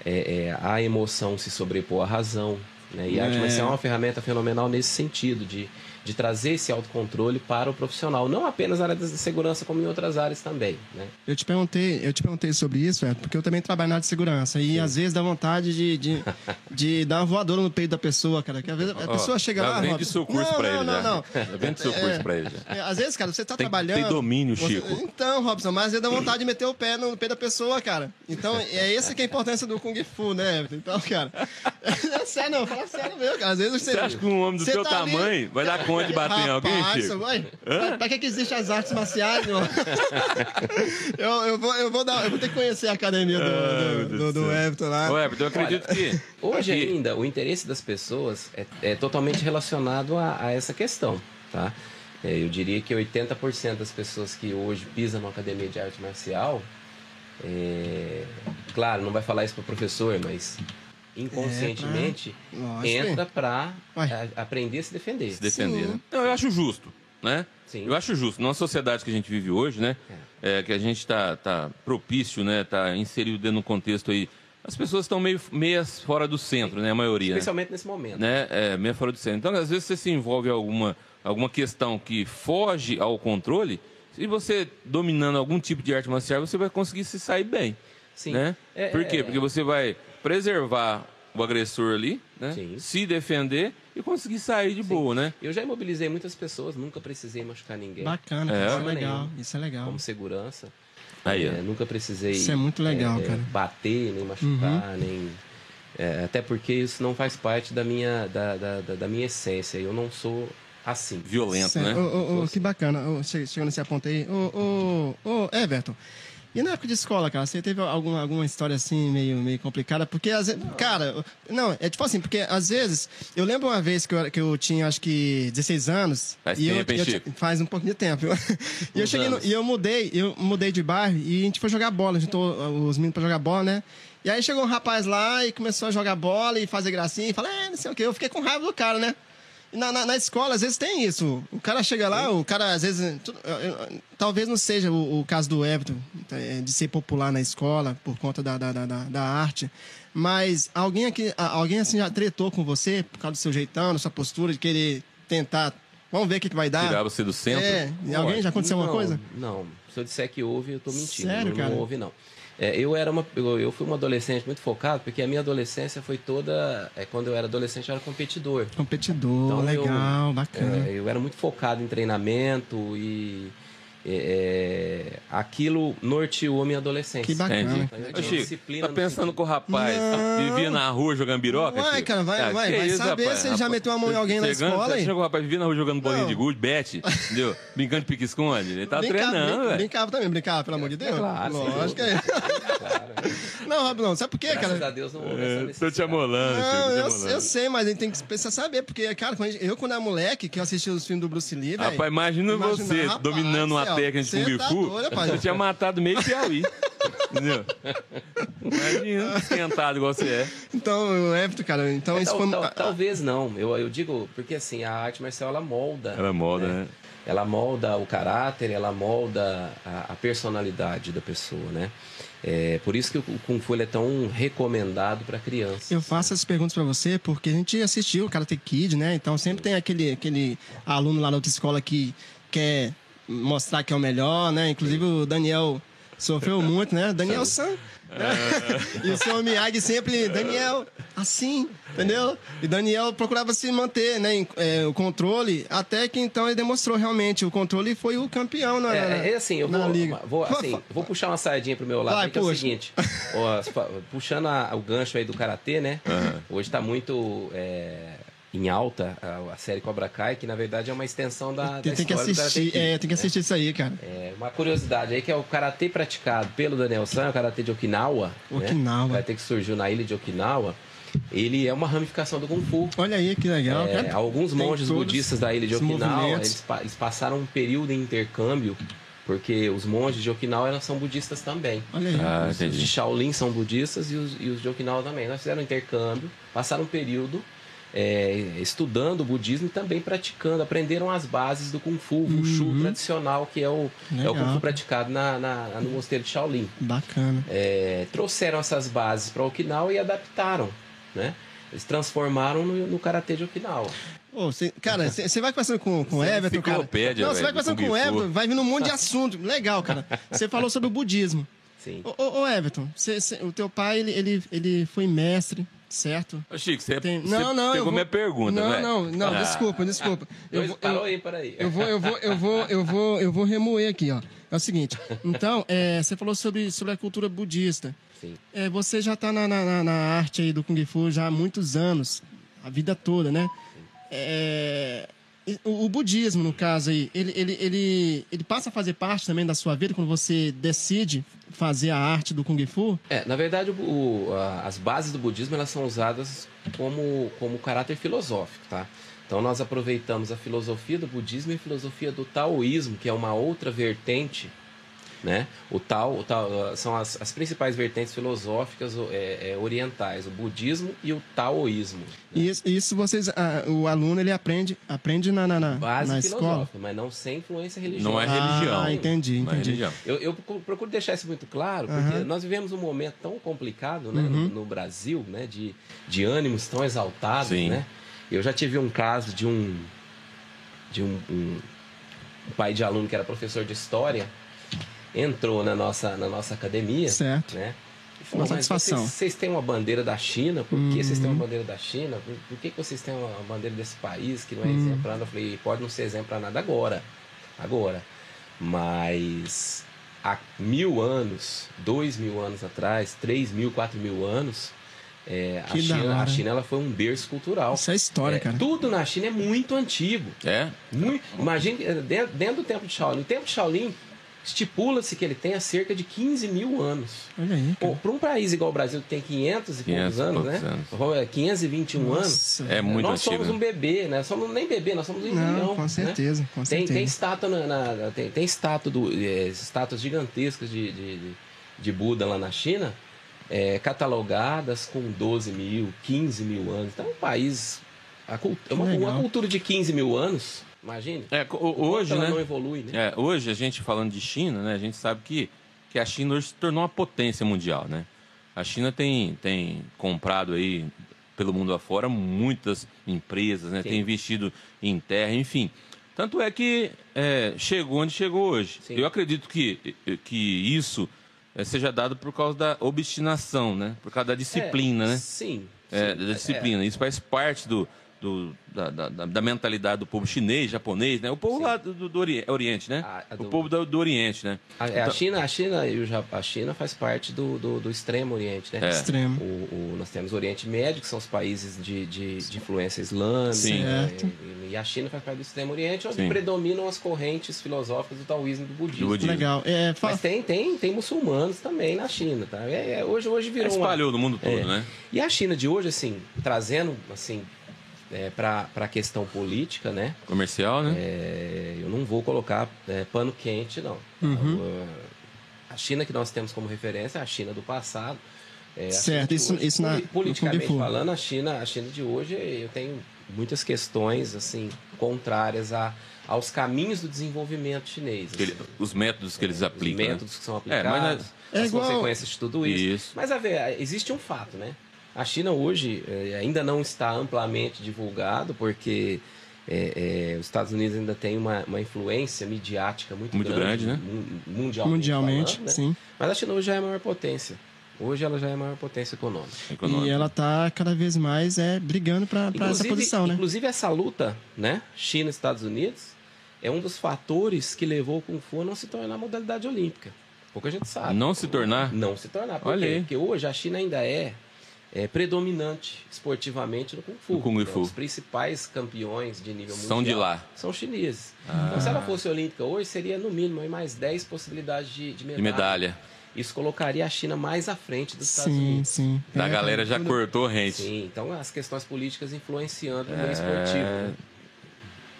Speaker 3: é, é, a emoção se sobrepor à razão. Né? E a arte
Speaker 2: É.
Speaker 3: marcial é uma ferramenta fenomenal nesse sentido, de, de trazer esse autocontrole para o profissional. Não apenas na área da segurança, como em outras áreas também. Né?
Speaker 2: Eu te perguntei, eu te perguntei sobre isso, é, porque eu também trabalho na área de segurança. E às vezes dá vontade de, de, de dar uma voadora no peito da pessoa, cara. Que às vezes a pessoa chega
Speaker 1: já
Speaker 2: lá.
Speaker 1: vende
Speaker 2: Robson,
Speaker 1: seu curso
Speaker 2: não,
Speaker 1: pra
Speaker 2: não,
Speaker 1: ele,
Speaker 2: não,
Speaker 1: já.
Speaker 2: não.
Speaker 1: Vende seu curso pra ele.
Speaker 2: É, às vezes, cara, você tá
Speaker 1: Tem que
Speaker 2: trabalhando.
Speaker 1: ter domínio,
Speaker 2: você-
Speaker 1: Chico.
Speaker 2: Então, Robson, mas às vezes dá vontade de meter o pé no pé da pessoa, cara. Então, é essa que é a importância do Kung Fu, né? Então, cara. É sério, não, fala sério mesmo, cara. Às vezes você.
Speaker 1: Você acha que um homem do
Speaker 2: você
Speaker 1: teu
Speaker 2: tá ali-
Speaker 1: tamanho vai dar conta de bater em alguém,
Speaker 2: Rapaz,
Speaker 1: Chico?
Speaker 2: Mãe, pra, que, que existem as artes marciais, meu? eu, eu, vou, eu, vou dar, eu vou ter que conhecer a academia do,
Speaker 1: Ah,
Speaker 2: do, do,
Speaker 1: do.
Speaker 2: Everton lá.
Speaker 1: Ô, Everton, eu acredito que.
Speaker 3: Hoje
Speaker 1: que-
Speaker 3: ainda, o interesse das pessoas é, é totalmente relacionado a, a essa questão, tá? É, eu diria que 80% das pessoas que hoje pisam numa academia de arte marcial, é, claro, não vai falar isso para o professor, mas inconscientemente
Speaker 2: É,
Speaker 3: entra para
Speaker 2: Ué.
Speaker 3: aprender a se defender.
Speaker 1: se defender.
Speaker 2: Sim.
Speaker 1: Né? Não, eu acho justo, né?
Speaker 3: Sim.
Speaker 1: Eu acho justo. Numa sociedade que a gente vive hoje, né? É, que a gente está tá propício, né? Tá inserido dentro de um contexto aí. As pessoas estão meio meias fora do centro, né? A maioria. né?
Speaker 3: Especialmente nesse momento.
Speaker 1: né? É, meia fora do centro. Então, às vezes, você se envolve em alguma, alguma questão que foge ao controle. Se você dominando algum tipo de arte marcial, você vai conseguir se sair bem.
Speaker 3: Sim.
Speaker 1: Né?
Speaker 3: É,
Speaker 1: Por quê?
Speaker 3: é-
Speaker 1: Porque você vai preservar o agressor ali, né?
Speaker 3: Sim.
Speaker 1: se defender e conseguir sair de boa, né?
Speaker 3: Eu já imobilizei muitas pessoas, nunca precisei machucar ninguém.
Speaker 2: Bacana,
Speaker 1: É.
Speaker 2: cara, isso é legal.
Speaker 3: nenhuma.
Speaker 2: Isso é legal.
Speaker 3: Como segurança.
Speaker 1: Aí.
Speaker 3: É, nunca precisei.
Speaker 2: Isso é muito legal,
Speaker 3: é,
Speaker 2: cara. Uhum.
Speaker 3: Bater, nem machucar, nem. é, até porque isso não faz parte da minha, da, da, da- da minha essência. Eu não sou assim.
Speaker 1: Violento,
Speaker 2: Certo.
Speaker 1: né?
Speaker 2: Ô, ô, ô, que bacana. Che- chegando nesse ponto aí. Ô, ô, ô, Everton. E na época de escola, cara, você teve alguma, alguma história assim meio, meio complicada? Porque, às vezes, cara, não, é tipo assim, porque às vezes, eu lembro uma vez que eu, que eu tinha acho que 16 anos.
Speaker 1: Faz
Speaker 2: e eu-
Speaker 1: tempo, hein,
Speaker 2: eu,
Speaker 1: Chico?
Speaker 2: Faz um pouquinho de tempo. e eu cheguei no- e eu mudei, eu mudei de bairro e a gente foi jogar bola, juntou os meninos pra jogar bola, né? E aí chegou um rapaz lá e começou a jogar bola e fazer gracinha e falou, é, não sei o quê. Eu fiquei com raiva do cara, né? Na, na, na escola, às vezes tem isso. O cara chega lá, o cara, às vezes. tudo- eu- eu- talvez não seja o, o caso do Everton, é, de ser popular na escola por conta da, da, da, da- da arte. Mas alguém aqui, alguém assim já tretou com você por causa do seu jeitão, da sua postura, de querer tentar. Vamos ver o que, que vai dar.
Speaker 1: Tirar você do centro.
Speaker 2: É, e alguém já aconteceu
Speaker 3: não,
Speaker 2: alguma coisa?
Speaker 3: Não. Se eu disser que houve, eu tô mentindo.
Speaker 2: Sério,
Speaker 3: não,
Speaker 2: cara?
Speaker 3: não houve, não. É, eu era uma, eu, eu fui um adolescente muito focado, porque a minha adolescência foi toda. É, quando eu era adolescente, eu era competidor.
Speaker 2: Competidor,
Speaker 3: Então, eu-
Speaker 2: legal, bacana.
Speaker 3: É, eu era muito focado em treinamento e é, é, aquilo norteou a minha adolescência.
Speaker 2: Que bacana.
Speaker 1: Entendi.
Speaker 3: Eu tinha
Speaker 1: Chico,
Speaker 3: disciplina
Speaker 1: tá pensando que o rapaz
Speaker 2: Não.
Speaker 1: vivia na rua jogando biroca? Chico?
Speaker 2: cara, vai-
Speaker 1: Ah,
Speaker 2: vai- vai
Speaker 1: isso,
Speaker 2: saber
Speaker 1: rapaz?
Speaker 2: se ele já
Speaker 1: Rapaz,
Speaker 2: meteu a mão em alguém na escola,
Speaker 1: Você
Speaker 2: hein?
Speaker 1: chegou o rapaz vivia na rua jogando bolinha de gude, bete, entendeu? Brincando de pique-esconde. Ele tá
Speaker 2: Brincava-
Speaker 1: treinando,
Speaker 2: brin-
Speaker 1: velho.
Speaker 2: Brincava também, brincava, pelo amor de Deus.
Speaker 3: claro,
Speaker 2: Lógico que é.
Speaker 3: Claro.
Speaker 2: Não, Rob, não, sabe por quê,
Speaker 3: Graças
Speaker 2: cara?
Speaker 3: a Deus não houve essa
Speaker 1: É, tô te amolando,
Speaker 2: Não, eu,
Speaker 1: amolando.
Speaker 2: eu sei, mas a gente tem que precisar saber, porque, cara, eu quando era moleque, que eu assistia os filmes do Bruce Lee, velho.
Speaker 1: Rapaz, imagina, você dominando uma
Speaker 2: céu,
Speaker 1: técnica de
Speaker 2: você
Speaker 1: Kung
Speaker 2: tá
Speaker 1: Fu.
Speaker 2: doido, rapaz.
Speaker 1: você tinha matado meio Piauí. entendeu? Imagina, esquentado igual você é.
Speaker 2: Então, o Everton, cara, então
Speaker 3: É,
Speaker 2: isso
Speaker 3: tal-
Speaker 2: foi.
Speaker 3: tal- talvez não. Eu, eu digo, porque assim, a arte marcial ela molda.
Speaker 1: Ela molda, né?
Speaker 3: Ela molda o caráter, ela molda a, a personalidade da pessoa, né? É, por isso que o Kung Fu ele é tão recomendado para crianças.
Speaker 2: Eu faço essas perguntas pra você porque a gente assistiu o Karate Kid, né? Então sempre tem aquele, aquele aluno lá da outra escola que quer mostrar que é o melhor, né? Inclusive o Daniel sofreu muito, né? Daniel San. né? e o seu Miyagi sempre, Daniel, assim, entendeu? E Daniel procurava se manter, né? em- é, o controle, até que então ele demonstrou realmente o controle e foi o campeão na, na-
Speaker 3: É, é assim, eu vou,
Speaker 2: liga.
Speaker 3: vou, assim, vou puxar uma sardinha pro meu lado,
Speaker 2: Vai,
Speaker 3: que é o seguinte, ó, puxando a- o gancho aí do Karatê, né? Hoje tá muito é, em alta a, a série Cobra Kai, que na verdade é uma extensão da, da
Speaker 2: Tem, tem que
Speaker 3: história do Karate
Speaker 2: assistir,
Speaker 3: Kid,
Speaker 2: é, tem que
Speaker 3: né?
Speaker 2: assistir isso aí, cara.
Speaker 3: É, uma curiosidade aí que é o karatê praticado pelo Daniel San, o karatê de Okinawa.
Speaker 2: Okinawa.
Speaker 3: Né? O karatê que surgiu na ilha de Okinawa. Ele é uma ramificação do Kung Fu.
Speaker 2: Olha aí que legal,
Speaker 3: É,
Speaker 2: cara.
Speaker 3: alguns
Speaker 2: Tem
Speaker 3: monges budistas da ilha de Okinawa, eles, eles passaram um período em intercâmbio, porque os monges de Okinawa são budistas também.
Speaker 2: Olha aí.
Speaker 1: Ah,
Speaker 3: Os de. Shaolin são budistas e os, e os de Okinawa também. Nós fizeram um intercâmbio, passaram um período é, estudando o budismo e também praticando, aprenderam as bases do Kung Fu, o Wushu tradicional, que é o, é o Kung Fu praticado na, na- no mosteiro de Shaolin.
Speaker 2: Bacana.
Speaker 3: É, trouxeram essas bases para Okinawa e adaptaram, né? Eles transformaram no, no Karatê de Okinawa.
Speaker 2: Ô, cê- cara, você vai conversando com, com o
Speaker 1: é
Speaker 2: Everton, cara. Não, você vai conversando
Speaker 1: do
Speaker 2: com o. Everton, vai vindo um monte de assunto. Legal, cara. Você falou sobre o budismo.
Speaker 3: Sim.
Speaker 2: Ô, ô, ô, Everton, cê- cê- o teu pai, ele, ele, ele foi mestre, certo?
Speaker 1: Ô, Chico, você,
Speaker 2: Tem-
Speaker 1: você
Speaker 2: Não, não, eu
Speaker 1: pegou
Speaker 2: vou-
Speaker 1: minha pergunta,
Speaker 2: Não,
Speaker 1: velho.
Speaker 2: não, não,
Speaker 1: Ah.
Speaker 2: desculpa, desculpa. Eu vou,
Speaker 3: parou
Speaker 2: eu,
Speaker 3: aí, peraí.
Speaker 2: eu vou, eu vou, eu vou, eu vou, eu vou remoer aqui, ó. É o seguinte, então, é, você falou sobre, sobre a cultura budista.
Speaker 3: Sim.
Speaker 2: É, você já está na, na, na- arte aí do Kung Fu já há muitos anos, a vida toda, né? É, o, budismo, no caso aí, ele, ele, ele, ele passa a fazer parte também da sua vida quando você decide fazer a arte do Kung Fu?
Speaker 3: É, na verdade, o- a- as bases do budismo elas são usadas como, como caráter filosófico, tá? Então nós aproveitamos a filosofia do budismo e a filosofia do taoísmo, que é uma outra vertente Né? O tal, o tal são as, as principais vertentes filosóficas é, é, orientais, o budismo e o taoísmo. Né?
Speaker 2: Isso, isso vocês, a, o aluno ele aprende, aprende na, na, na,
Speaker 3: Base
Speaker 2: na escola.
Speaker 3: mas não sem influência religiosa.
Speaker 1: Não é religião.
Speaker 2: Ah, entendi,
Speaker 1: Não é
Speaker 2: entendi.
Speaker 1: religião.
Speaker 3: Eu, eu procuro deixar isso muito claro, porque
Speaker 2: Aham.
Speaker 3: nós vivemos um momento tão complicado né,
Speaker 2: Uhum.
Speaker 3: no, no Brasil, né, de, de ânimos tão exaltados.
Speaker 1: Sim.
Speaker 3: Né? Eu já tive um caso de um, de um- um pai de aluno que era professor de história, entrou na nossa, na nossa academia.
Speaker 2: Certo.
Speaker 3: Né? E falou,
Speaker 2: Uma
Speaker 3: mas
Speaker 2: satisfação.
Speaker 3: vocês, vocês têm uma bandeira da China, por que vocês têm
Speaker 2: Uhum.
Speaker 3: uma bandeira da China? Por, por que, que vocês têm uma bandeira desse país que não é
Speaker 2: Uhum.
Speaker 3: nada? Eu falei, pode não ser exemplo para nada agora. Agora. Mas há mil anos, dois mil anos atrás, três mil, quatro mil anos, é, a, China, a. China ela foi um berço cultural.
Speaker 2: Isso é história,
Speaker 3: É,
Speaker 2: cara.
Speaker 3: Tudo na China é muito antigo.
Speaker 1: É?
Speaker 3: Muito, imagine, eh, dentro, dentro do tempo de Shaolin. O tempo de Shaolin estipula-se que ele tenha cerca de 15 mil anos.
Speaker 2: Olha aí.
Speaker 3: Para um país igual o Brasil, que tem 500 e
Speaker 1: 500
Speaker 3: poucos anos,
Speaker 1: poucos
Speaker 3: né?
Speaker 1: anos.
Speaker 3: É 521 anos.
Speaker 2: Nossa.
Speaker 1: É muito
Speaker 3: nós
Speaker 1: antigo.
Speaker 3: somos um bebê, né? Somos nem bebê, nós somos um
Speaker 2: Não,
Speaker 3: embrião.
Speaker 2: com
Speaker 3: né?
Speaker 2: certeza, com
Speaker 3: Tem,
Speaker 2: certeza.
Speaker 3: tem estátua na, na- tem, tem estátua do, é, estátuas gigantescas de, de, de- de Buda lá na China, é, catalogadas com 12 mil, 15 mil anos. Então é um país. a cult- é uma, uma cultura de 15 mil anos, imagine.
Speaker 1: É, hoje, né?
Speaker 3: não evolui, né?
Speaker 1: É, hoje, a gente falando de China, né? A gente sabe que, que a China hoje se tornou uma potência mundial, né? A China tem, tem comprado aí, pelo mundo afora, muitas empresas, né?
Speaker 3: Sim.
Speaker 1: Tem investido em terra, enfim. Tanto é que é, chegou onde chegou hoje.
Speaker 3: Sim.
Speaker 1: Eu acredito que, que isso é, seja dado por causa da obstinação, né? Por causa da disciplina,
Speaker 3: É,
Speaker 1: né?
Speaker 3: Sim.
Speaker 1: É,
Speaker 3: sim.
Speaker 1: da disciplina. Isso faz parte do, do- da, da- da- da mentalidade do povo chinês, japonês, né? O povo
Speaker 3: Sim.
Speaker 1: lá do, do Ori- Oriente, né?
Speaker 3: A- a
Speaker 1: O
Speaker 3: do-
Speaker 1: povo do, do Oriente, né?
Speaker 3: A, é, a
Speaker 1: Então-
Speaker 3: China, a China e o Japão, a China faz parte do, do, do extremo Oriente, né?
Speaker 1: É.
Speaker 2: Extremo.
Speaker 3: O, o- nós temos o Oriente Médio, que são os países de, de, de influência islâmica.
Speaker 1: Sim.
Speaker 3: né?
Speaker 2: Certo.
Speaker 3: E, e a China faz parte do Extremo Oriente, onde
Speaker 1: Sim.
Speaker 3: predominam as correntes filosóficas do taoísmo e do budismo.
Speaker 1: Do budismo.
Speaker 2: Legal. É, fa-
Speaker 3: Mas tem, tem, tem muçulmanos também na China, tá? É, é, hoje, hoje virou uma-
Speaker 1: Espalhou no mundo todo,
Speaker 3: É.
Speaker 1: né?
Speaker 3: E a China de hoje, assim, trazendo, assim, é, para a questão política, né?
Speaker 1: Comercial, né?
Speaker 3: É, eu não vou colocar é, pano quente, não.
Speaker 2: Uhum.
Speaker 3: A China que nós temos como referência é a China do passado. É, a
Speaker 2: Certo, isso-
Speaker 3: hoje,
Speaker 2: isso na-
Speaker 3: politicamente falando, a China, a China de hoje, eu tenho muitas questões assim contrárias a, aos caminhos do desenvolvimento chinês.
Speaker 1: Ele-
Speaker 3: assim.
Speaker 1: os métodos que eles
Speaker 3: Os
Speaker 1: aplicam. né?
Speaker 3: métodos que são
Speaker 1: É,
Speaker 3: aplicados,
Speaker 1: mas
Speaker 2: É
Speaker 3: as
Speaker 2: igual-
Speaker 3: consequências de tudo isso.
Speaker 1: Isso.
Speaker 3: Mas a ver, existe um fato, né? A China hoje eh, ainda não está amplamente divulgado, porque eh, eh, os Estados Unidos ainda tem uma, uma influência midiática muito,
Speaker 1: Muito grande, né?
Speaker 3: mun- mundialmente.
Speaker 2: mundialmente,
Speaker 3: falando, né?
Speaker 2: sim.
Speaker 3: Mas a China hoje já é a maior potência. Hoje ela já é a maior potência econômica.
Speaker 1: Econômico.
Speaker 2: E ela tá cada vez mais é, brigando para essa posição, né?
Speaker 3: Inclusive essa luta, né? China e Estados Unidos, é um dos fatores que levou o Kung Fu a não se tornar modalidade olímpica. Pouca gente sabe.
Speaker 1: Não se tornar?
Speaker 3: Não se tornar. Por
Speaker 1: Olha.
Speaker 3: Porque hoje a China ainda é, é predominante esportivamente no Kung Fu.
Speaker 1: No Kung
Speaker 3: Então,
Speaker 1: Fu.
Speaker 3: Os principais campeões de nível
Speaker 1: São
Speaker 3: mundial
Speaker 1: de lá.
Speaker 3: São chineses.
Speaker 1: Ah.
Speaker 3: Então, se ela fosse olímpica hoje, seria no mínimo mais 10 possibilidades de, de medalha.
Speaker 1: De medalha.
Speaker 3: Isso colocaria a China mais à frente dos Estados
Speaker 2: Sim,
Speaker 3: Unidos.
Speaker 2: sim.
Speaker 1: Da
Speaker 2: É,
Speaker 1: galera já
Speaker 2: tudo-
Speaker 1: cortou rente.
Speaker 3: Sim, então as questões políticas influenciando no
Speaker 1: É.
Speaker 3: meio esportivo. né?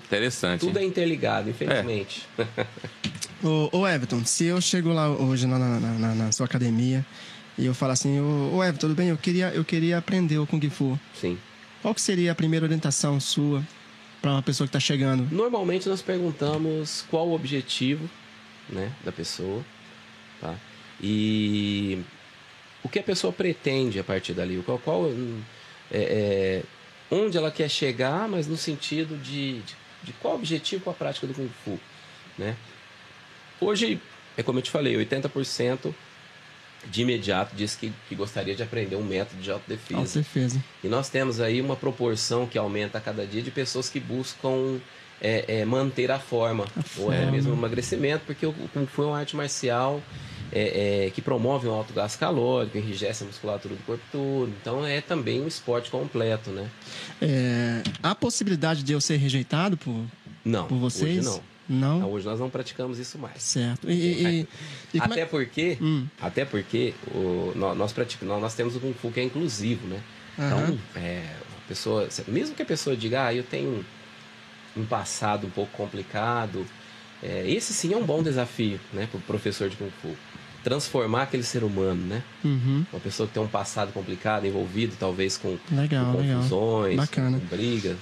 Speaker 1: Interessante.
Speaker 3: Tudo é interligado, infelizmente.
Speaker 2: Ô, ô Everton, se eu chego lá hoje na, na, na- na sua academia e eu falo assim, ô, ô Everton, tudo bem? Eu queria, eu queria aprender o Kung Fu.
Speaker 3: Sim.
Speaker 2: Qual que seria a primeira orientação sua para uma pessoa que está chegando?
Speaker 3: Normalmente nós perguntamos qual o objetivo né, da pessoa, tá? E o que a pessoa pretende a partir dali, qual, qual é, é, onde ela quer chegar, mas no sentido de, de, de qual o objetivo com a prática do Kung Fu, né? Hoje, é como eu te falei, 80% de imediato diz que, que gostaria de aprender um método de autodefesa.
Speaker 2: Autodefesa.
Speaker 3: E nós temos aí uma proporção que aumenta a cada dia de pessoas que buscam é, é, manter a forma, ou até
Speaker 2: forma.
Speaker 3: mesmo o emagrecimento, porque o Kung Fu é uma arte marcial é, é, que promove um alto gasto calórico, enrijece a musculatura do corpo todo. Então é também um esporte completo, né?
Speaker 2: É, há possibilidade de eu ser rejeitado por,
Speaker 3: Não,
Speaker 2: por vocês?
Speaker 3: não.
Speaker 2: Não?
Speaker 3: Não, Hoje nós não praticamos isso mais.
Speaker 2: Certo. E, e- e- e como
Speaker 3: até
Speaker 2: é-
Speaker 3: porque,
Speaker 2: Hum.
Speaker 3: até porque o, nó- nós, praticamos, nós, nós temos o Kung Fu que é inclusivo, né? Então, é, a pessoa, mesmo que a pessoa diga, ah, eu tenho um, passado um pouco complicado, É, esse sim é um bom desafio, né, para o professor de Kung Fu. Transformar aquele ser humano, né?
Speaker 2: Uhum.
Speaker 3: Uma pessoa que tem um passado complicado, envolvido talvez com,
Speaker 2: Legal,
Speaker 3: com confusões, com brigas.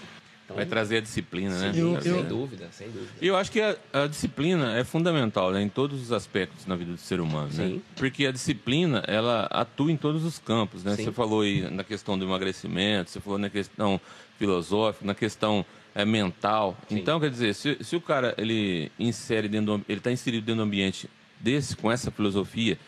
Speaker 3: Então,
Speaker 1: Vai trazer a disciplina, né?
Speaker 3: sim,
Speaker 2: Eu-
Speaker 3: sem
Speaker 2: eu-
Speaker 3: dúvida, sem dúvida.
Speaker 1: E eu acho que a, a disciplina é fundamental né, em todos os aspectos na vida do ser humano, né?
Speaker 3: Sim.
Speaker 1: Porque a disciplina, ela atua em todos os campos, né?
Speaker 3: Sim.
Speaker 1: Você falou aí na questão do emagrecimento, você falou na questão filosófica, na questão eh, mental.
Speaker 3: Sim.
Speaker 1: Então, quer dizer, se, se o cara ele insere dentro do, ele está inserido dentro do ambiente desse, com essa filosofia,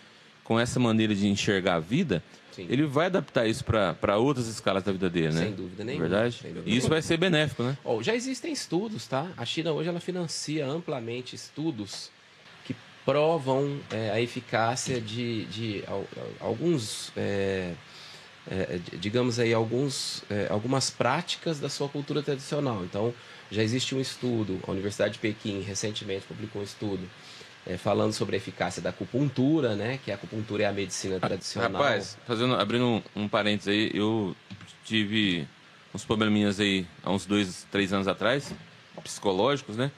Speaker 1: com essa maneira de enxergar a vida,
Speaker 3: Sim.
Speaker 1: ele vai adaptar isso para outras escalas da vida dele, né?
Speaker 3: Sem dúvida nenhuma,
Speaker 1: Verdade?
Speaker 3: dúvida
Speaker 1: E isso vai ser benéfico, né?
Speaker 3: Ó, já existem estudos, tá? A China hoje ela financia amplamente estudos que provam é, a eficácia de, de al- al- alguns, é, é, digamos aí, alguns, é, algumas práticas da sua cultura tradicional. Então, já existe um estudo, a Universidade de Pequim recentemente publicou um estudo é, falando sobre a eficácia da acupuntura, né? Que a acupuntura é a medicina tradicional.
Speaker 1: Rapaz, fazendo, abrindo um, um parênteses aí, eu tive uns probleminhas aí há uns dois, três anos atrás, psicológicos, né?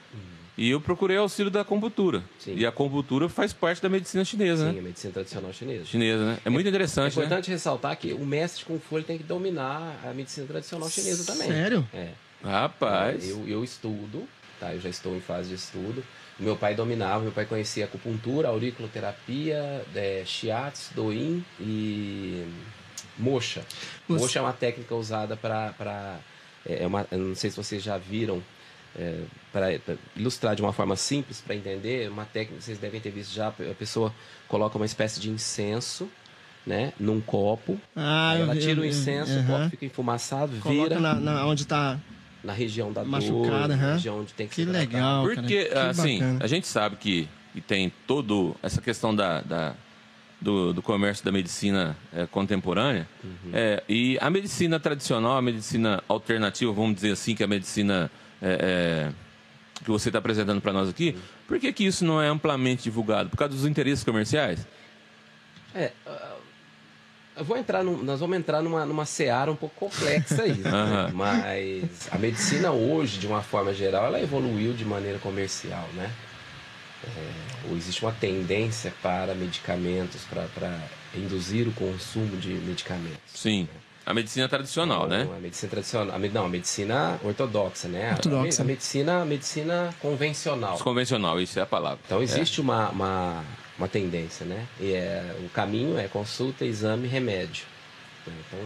Speaker 1: E eu procurei auxílio da acupuntura.
Speaker 3: Uhum. Sim.
Speaker 1: E a acupuntura faz parte da medicina chinesa,
Speaker 3: Sim,
Speaker 1: né?
Speaker 3: a medicina tradicional chinesa.
Speaker 1: Chinesa, né? É muito
Speaker 3: É
Speaker 1: interessante, né?
Speaker 3: importante ressaltar que o mestre Fu ele tem que dominar a medicina tradicional chinesa também.
Speaker 2: Sério?
Speaker 3: É.
Speaker 1: Rapaz,
Speaker 3: Eu, eu estudo, tá? Eu já estou em fase de estudo. Meu pai dominava, meu pai conhecia acupuntura, auriculoterapia, é, shiatsu, doin e mocha.
Speaker 2: Você-
Speaker 3: Mocha é uma técnica usada para... É uma, eu não sei se vocês já viram, é, para ilustrar de uma forma simples, para entender, uma técnica que vocês devem ter visto já, a pessoa coloca uma espécie de incenso, né, num copo,
Speaker 2: Ah,
Speaker 3: ela
Speaker 2: vi,
Speaker 3: tira o
Speaker 2: vi.
Speaker 3: incenso, o
Speaker 2: Aham.
Speaker 3: copo fica enfumaçado,
Speaker 2: Coloca
Speaker 3: vira
Speaker 2: na, na- onde tá.
Speaker 3: Na região da
Speaker 2: Machucado,
Speaker 3: dor, na
Speaker 2: aham.
Speaker 3: região onde tem que,
Speaker 2: Que
Speaker 3: ser tratado.
Speaker 2: legal. cara,
Speaker 1: porque,
Speaker 2: que
Speaker 1: assim,
Speaker 2: bacana.
Speaker 1: a gente sabe que, que tem todo essa questão da, da- do, do comércio da medicina eh, contemporânea.
Speaker 3: Uhum.
Speaker 1: É, e a medicina tradicional, a medicina alternativa, vamos dizer assim, que é a medicina eh, eh, que você está apresentando para nós aqui, por que, que isso não é amplamente divulgado? Por causa dos interesses comerciais?
Speaker 3: É, eu vou entrar num- nós vamos entrar numa, numa seara um pouco complexa aí, né? Mas a medicina hoje, de uma forma geral, ela evoluiu de maneira comercial, né? É, ou existe uma tendência para medicamentos, para, para induzir o consumo de medicamentos.
Speaker 1: Sim. A medicina tradicional, né?
Speaker 3: Então, A medicina tradicional, a não, a medicina ortodoxa, né? A-
Speaker 2: Ortodoxa.
Speaker 3: A, medicina, a medicina convencional.
Speaker 1: Convencional, isso é a palavra.
Speaker 3: Então existe uma, uma, uma tendência, né? E é, o caminho é consulta, exame, remédio. Então,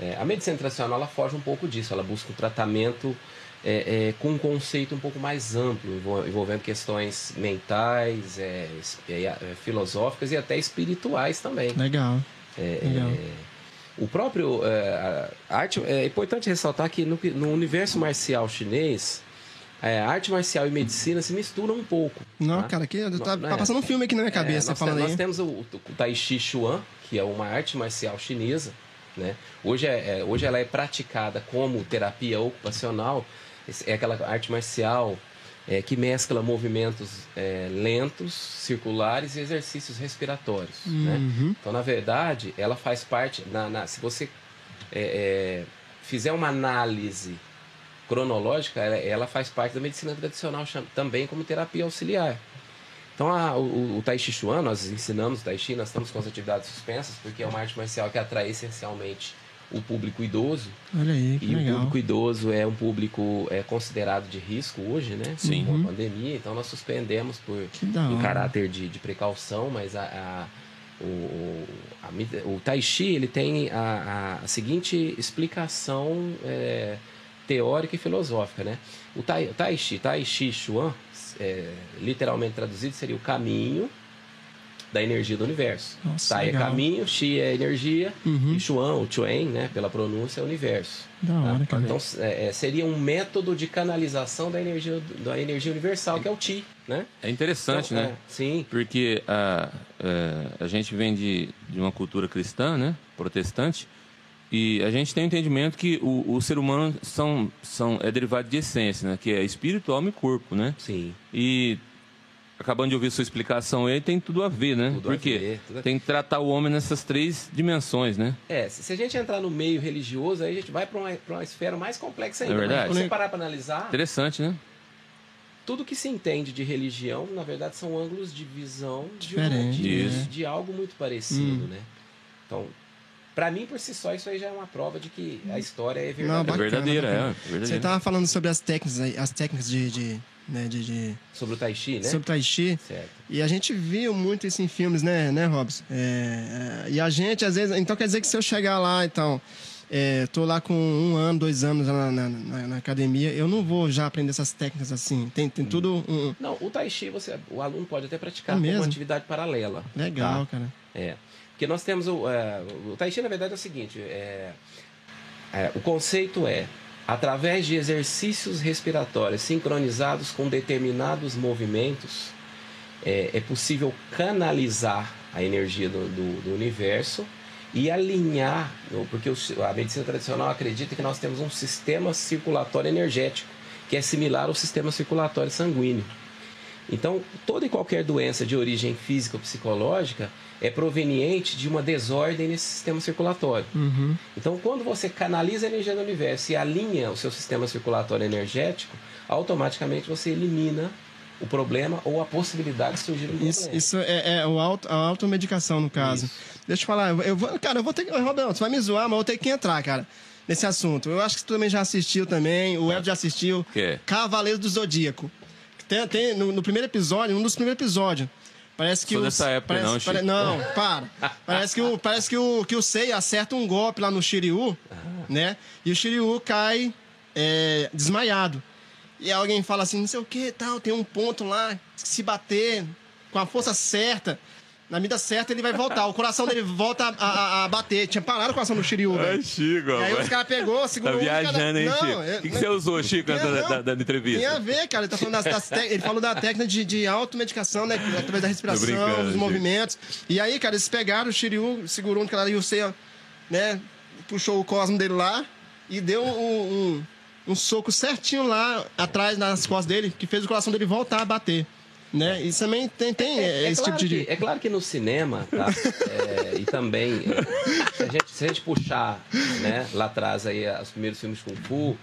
Speaker 3: é, a medicina tradicional ela foge um pouco disso, ela busca um tratamento é, é, com um conceito um pouco mais amplo, envol- envolvendo questões mentais, é, é, filosóficas e até espirituais também.
Speaker 2: Legal.
Speaker 3: É,
Speaker 2: Legal.
Speaker 3: o próprio a arte é importante ressaltar que no, no universo marcial chinês é, arte marcial e medicina se misturam um pouco.
Speaker 2: Não,
Speaker 3: tá?
Speaker 2: cara, aqui tá, tá
Speaker 3: não é.
Speaker 2: passando um filme aqui na minha
Speaker 3: É,
Speaker 2: cabeça,
Speaker 3: nós,
Speaker 2: falando
Speaker 3: nós
Speaker 2: aí.
Speaker 3: temos o, o Tai Chi Chuan, que é uma arte marcial chinesa. Né? Hoje, é, é- hoje ela é praticada como terapia ocupacional. É aquela arte marcial é, que mescla movimentos é, lentos, circulares e exercícios respiratórios. Né?
Speaker 2: Uhum.
Speaker 3: Então, na verdade, ela faz parte. Na, na- se você é, é, fizer uma análise cronológica, ela, ela faz parte da medicina tradicional também como terapia auxiliar. Então, a- o, o Tai Chi Chuan, nós ensinamos Tai Chi, nós estamos com as atividades suspensas, porque é uma arte marcial que atrai essencialmente o público idoso.
Speaker 2: Olha aí, que
Speaker 3: E o
Speaker 2: legal.
Speaker 3: público idoso é um público é, considerado de risco hoje, né?
Speaker 1: Sim.
Speaker 3: Com
Speaker 2: Uhum.
Speaker 3: a pandemia, então nós suspendemos por
Speaker 2: hora.
Speaker 3: caráter de, de precaução, mas a, a- o, o, a o Tai Chi ele tem a, a- a seguinte explicação é, teórica e filosófica, né? O Tai, tai Chi, Tai Chi Chuan, é, literalmente traduzido, seria o caminho da energia do universo.
Speaker 2: Nossa,
Speaker 3: tai é
Speaker 2: legal.
Speaker 3: caminho, Chi é energia,
Speaker 2: Uhum.
Speaker 3: e Chuan, o Chuan, né, pela pronúncia, é universo.
Speaker 2: Da
Speaker 3: tá?
Speaker 2: hora.
Speaker 3: Então é, é, seria um método de canalização da energia, da energia universal, que é o Chi, né?
Speaker 1: É interessante,
Speaker 3: Então,
Speaker 1: né?
Speaker 3: é, sim,
Speaker 1: Porque a, é, a gente vem de, de uma cultura cristã, né? Protestante. E a gente tem o entendimento que o, o ser humano são, são, é derivado de essência, né? Que é espírito, alma e corpo, né?
Speaker 3: sim.
Speaker 1: E acabando de ouvir sua explicação aí, tem tudo a ver, né?
Speaker 3: Tudo a
Speaker 1: Porque
Speaker 3: ver, tudo a-
Speaker 1: tem que tratar o homem nessas três dimensões, né?
Speaker 3: É, se se a gente entrar no meio religioso, aí a gente vai para uma, pra uma esfera mais complexa ainda.
Speaker 1: É verdade.
Speaker 3: Mas se você parar para analisar,
Speaker 1: Interessante, né?
Speaker 3: tudo que se entende de religião, na verdade, são ângulos de visão de,
Speaker 2: Diferente,
Speaker 3: de,
Speaker 1: né?
Speaker 3: de algo muito parecido, né? Então, para mim, por si só, isso aí já é uma prova de que a história é
Speaker 2: Não,
Speaker 3: verdadeira.
Speaker 1: É
Speaker 2: bacana,
Speaker 1: verdadeira,
Speaker 2: bacana.
Speaker 1: é. verdadeira.
Speaker 2: Você tava falando sobre as técnicas, as técnicas de, de, né, de, de-
Speaker 3: Sobre o Tai Chi, né?
Speaker 2: sobre Tai Chi.
Speaker 3: Certo.
Speaker 2: E a gente viu muito isso em filmes, né, né, Robson? É, é, e a gente, às vezes. Então quer dizer que se eu chegar lá, então. É, tô lá com um ano, dois anos na, na, na- na academia, eu não vou já aprender essas técnicas assim. Tem, tem tudo. um-
Speaker 3: Não, o Tai Chi, você, o aluno pode até praticar
Speaker 2: É
Speaker 3: como
Speaker 2: mesmo?
Speaker 3: uma atividade paralela.
Speaker 2: legal,
Speaker 3: tá?
Speaker 2: cara.
Speaker 3: É. Porque nós temos o. é, o na verdade, é o seguinte: é, é, o conceito é, através de exercícios respiratórios sincronizados com determinados movimentos, é, é possível canalizar a energia do, do, do universo e alinhar, porque a medicina tradicional acredita que nós temos um sistema circulatório energético, que é similar ao sistema circulatório sanguíneo. Então, toda e qualquer doença de origem física ou psicológica é proveniente de uma desordem nesse sistema circulatório.
Speaker 2: Uhum.
Speaker 3: Então, quando você canaliza a energia do universo e alinha o seu sistema circulatório energético, automaticamente você elimina o problema ou a possibilidade de surgir um
Speaker 2: Isso,
Speaker 3: problema.
Speaker 2: isso é, é o auto, a automedicação, no caso. Deixa eu falar, eu, vou, cara, eu vou ter que. Roberto, você vai me zoar, mas eu vou ter que entrar, cara, nesse assunto. Eu acho que tu também já assistiu também, o Ed já assistiu.
Speaker 1: Que?
Speaker 2: Cavaleiro do Zodíaco. Tem, tem no, no primeiro episódio, um dos primeiros episódios. Parece que
Speaker 1: Sou
Speaker 2: o.
Speaker 1: dessa época,
Speaker 2: parece,
Speaker 1: não, Chico.
Speaker 2: pare- Não, para. Parece que o, parece que o, que o Sei acerta um golpe lá no Shiryu, né? E o Shiryu cai é, desmaiado. E alguém fala assim, não sei o que tal, tem um ponto lá, se bater com a força certa, na medida certa ele vai voltar. O coração dele volta a, a- a bater. Tinha parado o coração do Shiryu, velho.
Speaker 1: Chico,
Speaker 2: E aí os caras pegou,
Speaker 1: Tá
Speaker 2: segurou de
Speaker 1: viajando,
Speaker 2: cada-
Speaker 1: hein, Chico?
Speaker 2: eu-
Speaker 1: O que, que você usou, Chico, antes da, da, da
Speaker 2: Tem a
Speaker 1: entrevista?
Speaker 2: ver, cara. Ele, tá falando das, das tec- ele falou da técnica de, de automedicação, né? Através da respiração, dos movimentos. E aí, cara, eles pegaram o Shiryu, segurou um cara e o Seiya, né? Puxou o cosmo dele lá e deu um, um, um soco certinho lá atrás nas costas dele, que fez o coração dele voltar a bater. Né? Isso também tem, tem
Speaker 3: É, é
Speaker 2: esse
Speaker 3: claro
Speaker 2: tipo de.
Speaker 3: que, é claro que no cinema, tá? É, e também, é, se, a gente, se a gente puxar né, lá atrás aí, os primeiros filmes Kung Fu,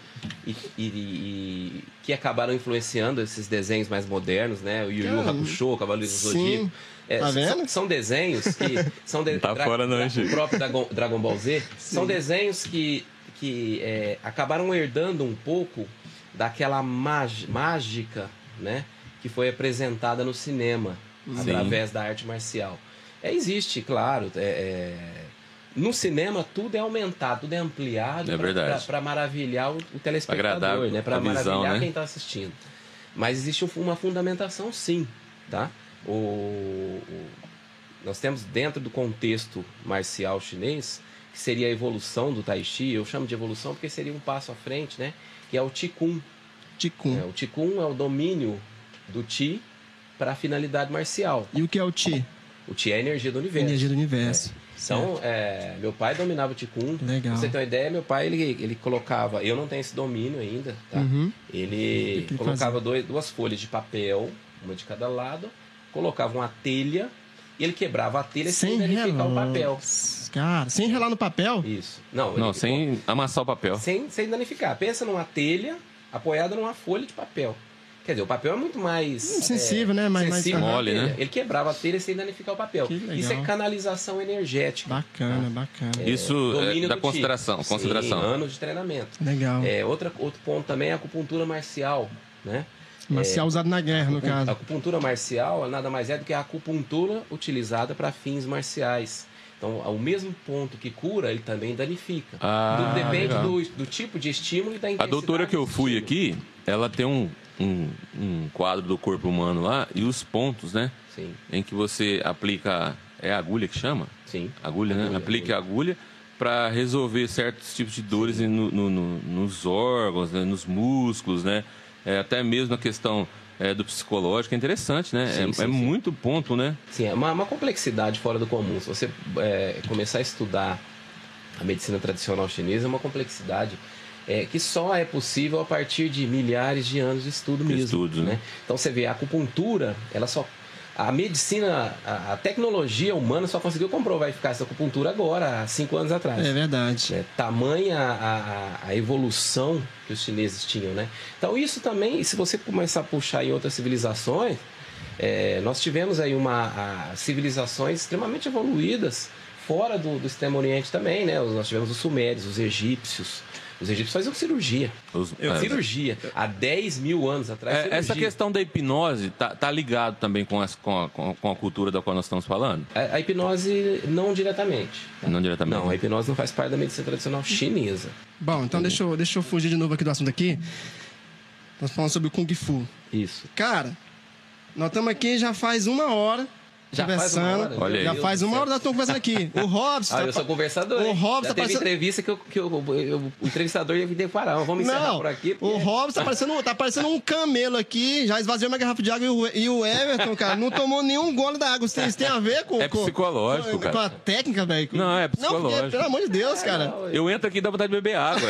Speaker 3: e, e- e- que acabaram influenciando esses desenhos mais modernos, né? O Yu Yu Hakusho, o Cavaleiro do
Speaker 2: sim.
Speaker 3: Zodíaco. É,
Speaker 2: Tá
Speaker 3: são-
Speaker 2: vendo?
Speaker 3: São, desenhos que são de,
Speaker 1: tá fora não,
Speaker 3: o próprio Dragon, Dragon Ball Z são desenhos que, que é, acabaram herdando um pouco daquela mag- mágica, né, que foi apresentada no cinema através da arte marcial. É, existe, claro. é, é, no cinema tudo é aumentado, tudo é ampliado
Speaker 1: É
Speaker 3: para maravilhar o, o
Speaker 1: Pra
Speaker 3: telespectador,
Speaker 1: agradar
Speaker 3: né, para
Speaker 1: a visão,
Speaker 3: maravilhar
Speaker 1: né?
Speaker 3: quem está assistindo. Mas existe um- uma fundamentação, sim, tá? O, o- nós temos dentro do contexto marcial chinês, que seria a evolução do Tai Chi, eu chamo de evolução porque seria um passo à frente, né? Que é o Qigong.
Speaker 2: Ticum.
Speaker 3: É, o Qigong é o domínio do Qi para a finalidade marcial.
Speaker 2: E o que é o Ti?
Speaker 3: O Qi é a energia do universo.
Speaker 2: Energia do universo.
Speaker 3: Então, é, meu pai dominava o Qigong.
Speaker 2: Legal.
Speaker 3: Pra você ter uma ideia, meu pai, ele, ele colocava... Eu não tenho esse domínio ainda, tá?
Speaker 2: Uhum.
Speaker 3: Ele
Speaker 2: ele
Speaker 3: colocava dois, duas folhas de papel, uma de cada lado, colocava uma telha, e ele quebrava a telha sem,
Speaker 2: Sem
Speaker 3: danificar o papel.
Speaker 2: Cara, sem relar no papel?
Speaker 3: Isso. Não,
Speaker 1: Não,
Speaker 3: ele-
Speaker 1: sem amassar o papel.
Speaker 3: sem, sem danificar. Pensa numa telha apoiada numa folha de papel. Quer dizer, o papel é muito mais.
Speaker 2: Hum, sensível, né? Mais- mais-
Speaker 3: sensível a
Speaker 1: Mole, né?
Speaker 3: Ele quebrava a telha sem danificar o papel.
Speaker 2: Que legal.
Speaker 3: Isso é canalização energética.
Speaker 2: Bacana, bacana.
Speaker 1: Isso é da
Speaker 3: do
Speaker 1: consideração.
Speaker 3: Qi.
Speaker 1: consideração.
Speaker 3: Sim, anos de treinamento.
Speaker 2: Legal.
Speaker 3: É, outra, outro ponto também é a acupuntura marcial, né?
Speaker 2: Marcial usado na guerra, no
Speaker 3: A
Speaker 2: caso.
Speaker 3: acupuntura marcial nada mais é do que a acupuntura utilizada para fins marciais. Então, o mesmo ponto que cura, ele também danifica.
Speaker 1: Ah,
Speaker 3: Tudo depende do, do tipo de estímulo e da
Speaker 1: A
Speaker 3: intensidade.
Speaker 1: doutora que eu
Speaker 3: do
Speaker 1: fui
Speaker 3: estímulo.
Speaker 1: aqui, ela tem um, um, um quadro do corpo humano lá e os pontos, né?
Speaker 3: Sim,
Speaker 1: Em que você aplica. É a agulha que chama?
Speaker 3: sim.
Speaker 1: Agulha, né?
Speaker 3: Agulha,
Speaker 1: Aplica a agulha para resolver certos tipos de dores no- no- no- nos órgãos, né? nos músculos, né? É, até mesmo a questão é, do psicológico é interessante, né?
Speaker 3: Sim,
Speaker 1: é
Speaker 3: sim,
Speaker 1: é
Speaker 3: sim.
Speaker 1: muito ponto, né?
Speaker 3: Sim, é uma, uma complexidade fora do comum. Se você é, começar a estudar a medicina tradicional chinesa, é uma complexidade é, que só é possível a partir de milhares de anos de estudo
Speaker 1: De
Speaker 3: mesmo.
Speaker 1: estudos, né?
Speaker 3: né? Então você vê, a acupuntura, ela só. a medicina, a, a tecnologia humana só conseguiu comprovar a eficácia da acupuntura agora, há cinco anos atrás.
Speaker 2: É verdade.
Speaker 3: É, tamanha a, a, a evolução que os chineses tinham, né? Então isso também, se você começar a puxar em outras civilizações, é, nós tivemos aí uma a, civilizações extremamente evoluídas fora do, do Extremo Oriente também, né? Nós tivemos os sumérios, os egípcios. Os egípcios faziam cirurgia.
Speaker 1: Os-
Speaker 3: Eu-
Speaker 1: é.
Speaker 3: cirurgia. Há 10 mil anos atrás.
Speaker 1: É, essa questão da hipnose tá, tá ligado também com, as- com a, com, a cultura da qual nós estamos falando?
Speaker 3: A, a hipnose não diretamente. tá?
Speaker 1: Não diretamente.
Speaker 3: Não, a hipnose não faz parte da medicina tradicional chinesa.
Speaker 2: Bom, então deixa eu, deixa eu fugir de novo aqui do assunto aqui. Nós falando sobre o Kung Fu.
Speaker 3: Isso.
Speaker 2: Cara, nós estamos aqui já faz uma hora
Speaker 3: Já faz
Speaker 2: conversando.
Speaker 3: uma hora?
Speaker 1: Olha aí.
Speaker 2: já faz uma hora nós estamos conversando aqui. O Robson.
Speaker 3: Ah,
Speaker 2: tá
Speaker 3: eu sou conversador.
Speaker 2: O? Robson
Speaker 3: Já
Speaker 2: tá
Speaker 3: teve
Speaker 2: parecendo-
Speaker 3: entrevista que, eu, que eu- eu- o entrevistador ia me deparar. Vamos encerrar
Speaker 2: Não,
Speaker 3: por aqui. porque-
Speaker 2: o Robson tá parecendo, tá parecendo um camelo aqui, já esvaziou uma garrafa de água e o, e o Everton, cara, não tomou nenhum gole da água. Isso tem, isso tem a ver com.
Speaker 1: É
Speaker 2: com-
Speaker 1: psicológico,
Speaker 2: com,
Speaker 1: cara.
Speaker 2: Com a técnica, velho.
Speaker 1: Não, é
Speaker 2: Não, porque,
Speaker 1: psicológico.
Speaker 2: pelo amor de Deus, cara.
Speaker 1: Eu entro aqui e dá vontade de beber água.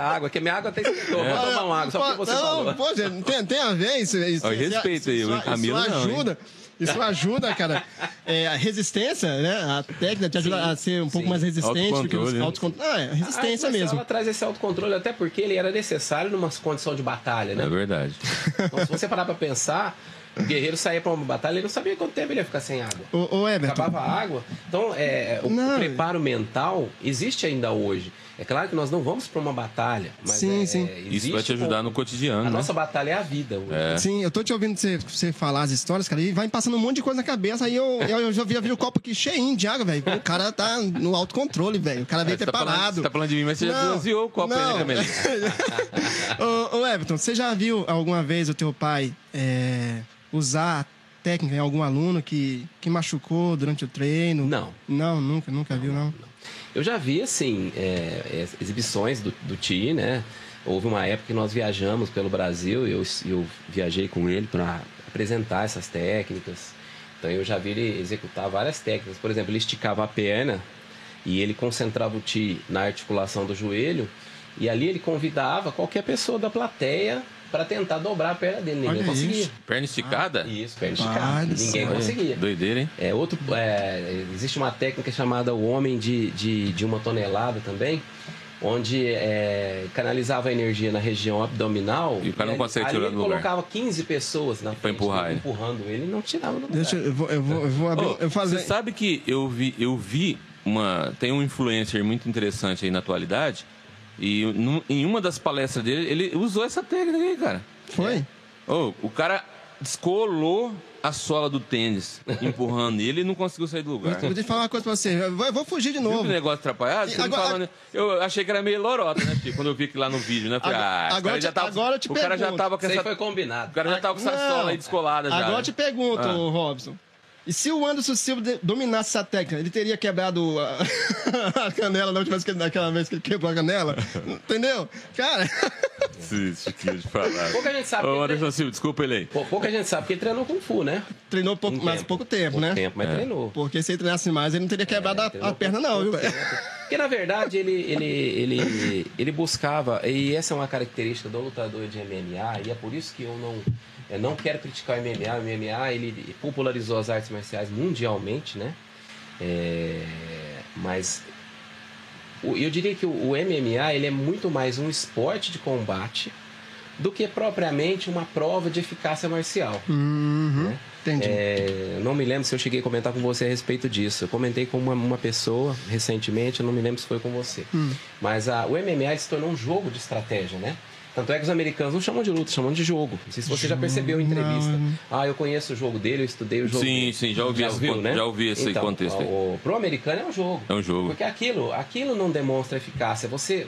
Speaker 3: a água, que a minha água até esquentou.
Speaker 1: É.
Speaker 3: Vou tomar uma água, só porque você
Speaker 2: não,
Speaker 3: falou.
Speaker 2: Pô, gente, tem, tem a ver isso. isso
Speaker 1: Ó, respeita aí, o Camilo
Speaker 2: isso
Speaker 1: não, hein?
Speaker 2: Isso ajuda, cara. É, a resistência, né? A técnica te ajuda
Speaker 3: Sim,
Speaker 2: a ser um pouco
Speaker 3: sim.
Speaker 2: mais resistente. Porque os
Speaker 1: Autocontrole, né?
Speaker 2: autocontrole. Ah, é,
Speaker 3: Ah,
Speaker 2: resistência
Speaker 3: mas
Speaker 2: mesmo.
Speaker 3: Ela traz esse autocontrole até porque ele era necessário numa condição de batalha, né?
Speaker 1: É verdade.
Speaker 3: Então, se você parar pra pensar, o guerreiro saía pra uma batalha, ele não sabia quanto tempo ele ia ficar sem água.
Speaker 2: Ô, ô Everton,
Speaker 3: Acabava a água. Então, é, o, o preparo mental existe ainda hoje. É claro que nós não vamos pra uma batalha, mas
Speaker 2: Sim,
Speaker 3: é-
Speaker 2: sim.
Speaker 3: é,
Speaker 1: Isso vai te ajudar
Speaker 3: um-
Speaker 1: no cotidiano,
Speaker 3: A
Speaker 1: né?
Speaker 3: nossa batalha é a vida hoje.
Speaker 1: É.
Speaker 2: Sim, eu tô te ouvindo você, você falar as histórias, cara, e vai me passando um monte de coisa na cabeça. Aí eu, eu, eu já vi, eu vi o copo aqui cheinho de água, velho. O cara tá no autocontrole, velho. O cara veio
Speaker 1: É, você, tá falando,
Speaker 2: preparado.
Speaker 1: você tá falando de mim, mas você já
Speaker 2: Não,
Speaker 1: bronzeou o copo aí,
Speaker 2: não.
Speaker 1: né, Camelinho?
Speaker 2: ô, ô, Everton, você já viu alguma vez o teu pai é, usar a técnica em algum aluno que, que machucou durante o treino?
Speaker 3: Não.
Speaker 2: Não, nunca, nunca viu, não.
Speaker 3: Eu já vi, assim, é, é, exibições do, do Ti, né? Houve uma época que nós viajamos pelo Brasil e eu, eu viajei com ele para apresentar essas técnicas. Então eu já vi ele executar várias técnicas. Por exemplo, ele esticava a perna e ele concentrava o Ti na articulação do joelho e ali ele convidava qualquer pessoa da plateia para tentar dobrar a perna dele. Ninguém
Speaker 2: Olha
Speaker 3: conseguia.
Speaker 2: isso.
Speaker 1: Perna esticada?
Speaker 3: Isso, perna esticada. Ninguém conseguia.
Speaker 1: Doideira, hein?
Speaker 3: É, outro, é, existe uma técnica chamada o homem de, de, de uma tonelada também, onde é, canalizava a energia na região abdominal.
Speaker 1: E o cara não
Speaker 3: ali-
Speaker 1: consegue tirar
Speaker 3: ele
Speaker 1: do lugar.
Speaker 3: colocava 15 pessoas na frente
Speaker 1: empurrar
Speaker 3: dele,
Speaker 1: ele.
Speaker 3: empurrando ele e não tirava do lugar.
Speaker 2: Deixa eu, vou, eu vou, eu vou abrir.
Speaker 1: Ô,
Speaker 2: eu fazer.
Speaker 1: Você sabe que eu vi, eu vi uma. Tem um influencer muito interessante aí na atualidade. E num- em uma das palestras dele, ele usou essa técnica aí, cara.
Speaker 2: Foi?
Speaker 1: Ô, o cara descolou a sola do tênis, empurrando ele e não conseguiu sair do lugar.
Speaker 2: Eu vou te falar uma coisa pra você. Eu vou, fugir de
Speaker 1: Viu
Speaker 2: novo.
Speaker 1: que negócio atrapalhado?
Speaker 2: E agora-
Speaker 1: falando- eu achei que era meio lorota, né, Chico? Quando eu vi aquilo lá no vídeo, né? Falei,
Speaker 2: Agora-
Speaker 1: ah,
Speaker 2: agora
Speaker 1: cara
Speaker 2: eu
Speaker 1: já
Speaker 2: te-
Speaker 1: tava,
Speaker 2: agora eu te
Speaker 1: o cara já
Speaker 2: pergunto.
Speaker 1: tava com
Speaker 3: Isso aí
Speaker 1: essa...
Speaker 3: foi combinado.
Speaker 1: O cara já tava com essa
Speaker 2: Não.
Speaker 1: sola aí descolada já.
Speaker 2: Agora eu
Speaker 1: né?
Speaker 2: te pergunto,
Speaker 1: Ah.
Speaker 2: Robson. E se o Anderson Silva dominasse essa técnica, ele teria quebrado a, a canela na última vez que ele, naquela vez que ele quebrou a canela? Entendeu? Cara,
Speaker 1: Esse Chiquinho de falar.
Speaker 3: Pouca gente sabe.
Speaker 1: Ô,
Speaker 3: que
Speaker 1: Anderson Silva, desculpa ele aí.
Speaker 3: Pouca gente sabe porque ele treinou Kung Fu, né?
Speaker 2: treinou pouco,
Speaker 3: Um
Speaker 2: mais pouco tempo, né?
Speaker 3: Pouco tempo, mas treinou.
Speaker 2: Porque se ele treinasse mais, ele não teria quebrado a-
Speaker 3: Treinou
Speaker 2: a, perna, não, viu, velho?
Speaker 3: tempo. Porque na verdade ele, ele, ele, ele buscava, e essa é uma característica do lutador de MMA, e é por isso que eu não, eu não quero criticar o MMA. O MMA ele popularizou as artes marciais mundialmente, né? É, mas eu diria que o, MMA ele é muito mais um esporte de combate do que propriamente uma prova de eficácia marcial.
Speaker 2: Uhum.
Speaker 3: né?
Speaker 2: Entendi.
Speaker 3: É, não me lembro se eu cheguei a comentar com você a respeito disso. Eu comentei com uma, uma pessoa recentemente, eu não me lembro se foi com você.
Speaker 2: Hum.
Speaker 3: Mas a, o MMA se tornou um jogo de estratégia, né? Tanto é que os americanos não chamam de luta, chamam de jogo. Não sei se você já percebeu em entrevista.
Speaker 2: Não.
Speaker 3: Ah, eu conheço o jogo dele, eu estudei o jogo
Speaker 1: Sim,
Speaker 3: dele.
Speaker 1: sim, já ouvi esse
Speaker 3: ouviu,
Speaker 1: con- já ouvi esse
Speaker 3: então,
Speaker 1: contexto aí.
Speaker 3: O, pro americano é um jogo.
Speaker 1: É um jogo.
Speaker 3: Porque aquilo, aquilo não demonstra eficácia. Você,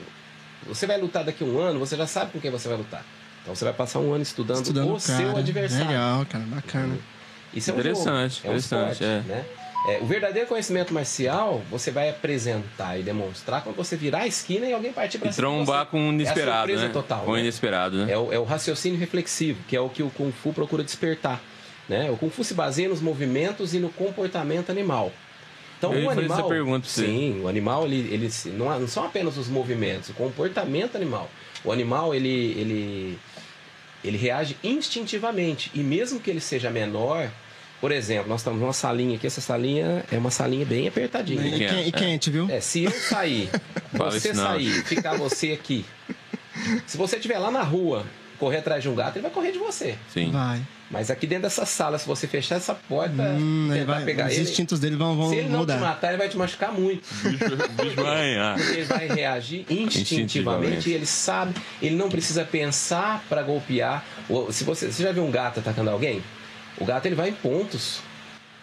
Speaker 3: você vai lutar daqui a um ano, você já sabe com quem você vai lutar. Então você vai passar um ano estudando,
Speaker 2: Estudando
Speaker 3: o
Speaker 2: o cara.
Speaker 3: seu adversário.
Speaker 2: Legal, cara, bacana.
Speaker 3: Isso é um
Speaker 1: Interessante,
Speaker 3: jogo, é um
Speaker 1: interessante,
Speaker 3: esporte,
Speaker 1: é.
Speaker 3: né? É, o verdadeiro conhecimento marcial você vai apresentar e demonstrar quando você virar a esquina e alguém partir para
Speaker 1: E trombar com o inesperado,
Speaker 3: é a surpresa
Speaker 1: né?
Speaker 3: total.
Speaker 1: com o
Speaker 3: né?
Speaker 1: inesperado, né?
Speaker 3: É o, é o raciocínio reflexivo, que é o que o Kung Fu procura despertar. Né? O Kung Fu se baseia nos movimentos e no comportamento animal. Então,
Speaker 1: Eu
Speaker 3: o animal.
Speaker 1: essa pergunta.
Speaker 3: Sim, o animal ele, ele não, não são apenas os movimentos, o comportamento animal. O animal ele, ele, ele reage instintivamente e mesmo que ele seja menor, Por exemplo, nós estamos numa salinha aqui, essa salinha é uma salinha bem apertadinha.
Speaker 2: E,
Speaker 1: é,
Speaker 2: quen- e quente, viu?
Speaker 3: É, se eu sair, você sair, ficar você aqui. Se você estiver lá na rua, correr atrás de um gato, ele vai correr de você.
Speaker 1: Sim.
Speaker 2: Vai.
Speaker 3: Mas aqui dentro dessa sala, se você fechar essa porta,
Speaker 2: Hum, ele
Speaker 3: tentar
Speaker 2: vai
Speaker 3: pegar
Speaker 2: os
Speaker 3: ele,
Speaker 2: instintos dele vão, vão
Speaker 3: se ele não
Speaker 2: mudar.
Speaker 3: te matar, ele vai te machucar muito.
Speaker 1: Bicho
Speaker 3: ele vai reagir instintivamente,
Speaker 1: Instintivamente.
Speaker 3: e ele sabe, ele não precisa pensar para golpear. Ou, Se você, você já viu um gato atacando alguém? O gato ele vai em pontos.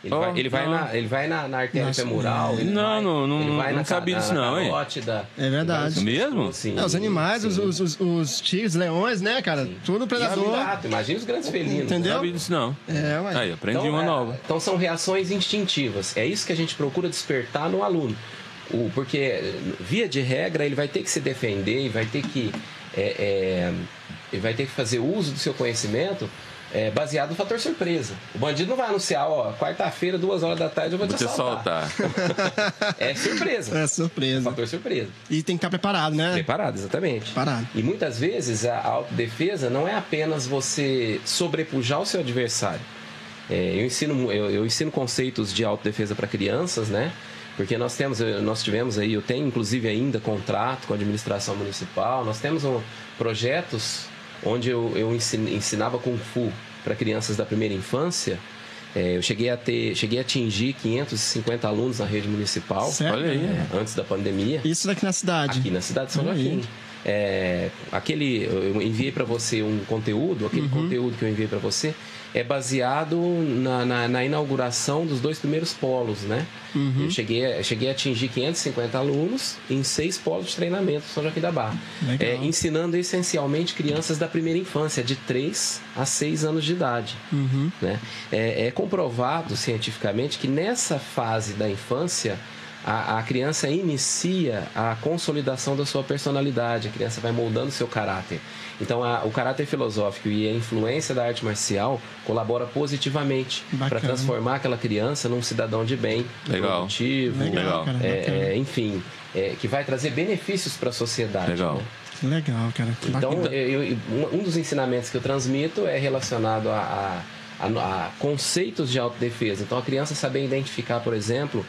Speaker 3: Ele
Speaker 1: Oh,
Speaker 3: vai, ele vai na, ele vai na, na artéria
Speaker 2: Nossa,
Speaker 3: femoral. ele
Speaker 1: Não,
Speaker 3: vai,
Speaker 1: não, não-
Speaker 3: ele vai
Speaker 1: não
Speaker 3: na,
Speaker 1: sabia disso não, hein?
Speaker 3: da,
Speaker 2: É verdade.
Speaker 1: Mesmo?
Speaker 3: Sim,
Speaker 2: É, os animais, os,
Speaker 3: sim.
Speaker 2: os, os, os tigres, leões, né, cara? Tudo
Speaker 3: E o
Speaker 2: predador.
Speaker 3: gato, imagina os grandes felinos.
Speaker 2: Entendeu?
Speaker 1: Não sabia disso não.
Speaker 2: É, ué.
Speaker 1: Aí, aprendi
Speaker 3: Então,
Speaker 1: uma
Speaker 3: é,
Speaker 1: nova.
Speaker 3: Então são reações instintivas. É isso que a gente procura despertar no aluno. O, porque, via de regra, ele vai ter que se defender e vai ter que. é, é, ele vai ter que fazer uso do seu conhecimento é, baseado no fator surpresa. O bandido não vai anunciar, ó, quarta-feira, duas horas da tarde, eu vou,
Speaker 1: Vou
Speaker 3: te
Speaker 1: te
Speaker 3: assaltar.
Speaker 1: soltar.
Speaker 3: É surpresa.
Speaker 2: É surpresa.
Speaker 3: Fator surpresa.
Speaker 2: E tem que estar preparado, né?
Speaker 3: Preparado, exatamente.
Speaker 2: Preparado.
Speaker 3: E muitas vezes a autodefesa não é apenas você sobrepujar o seu adversário. É, eu, ensino, eu, eu ensino conceitos de autodefesa para crianças, né? Porque nós temos, nós tivemos aí, eu tenho inclusive ainda contrato com a administração municipal, nós temos um, projetos onde eu, eu ensin- ensinava Kung Fu para crianças da primeira infância. É, eu cheguei a ter, cheguei a atingir 550 alunos na rede municipal
Speaker 2: Sério?
Speaker 1: Olha aí.
Speaker 3: é, antes da pandemia.
Speaker 2: Isso daqui na cidade.
Speaker 3: Aqui na cidade de São. Joaquim. É, aquele, eu enviei para você um conteúdo, aquele
Speaker 2: Uhum.
Speaker 3: conteúdo que eu enviei para você é baseado na, na, na inauguração dos dois primeiros polos, né?
Speaker 2: Uhum.
Speaker 3: Eu cheguei, a- cheguei a atingir 550 alunos em seis polos de treinamento São Joaquim da Barra. É, ensinando essencialmente crianças da primeira infância, de 3 a 6 anos de idade.
Speaker 2: Uhum.
Speaker 3: Né? É, é comprovado cientificamente que nessa fase da infância a, a criança inicia a consolidação da sua personalidade, a criança vai moldando seu caráter. Então a- o caráter filosófico e a influência da arte marcial colabora positivamente para transformar aquela criança num cidadão de bem,
Speaker 1: Legal.
Speaker 3: produtivo,
Speaker 1: Legal.
Speaker 2: cara,
Speaker 3: é, é, enfim, é, que vai trazer benefícios para a sociedade.
Speaker 1: Legal.
Speaker 3: né?
Speaker 2: Legal, cara. Que
Speaker 3: Então, eu- eu- um um dos ensinamentos que eu transmito é relacionado a, a- a- a conceitos de autodefesa. Então, a criança saber identificar, por exemplo,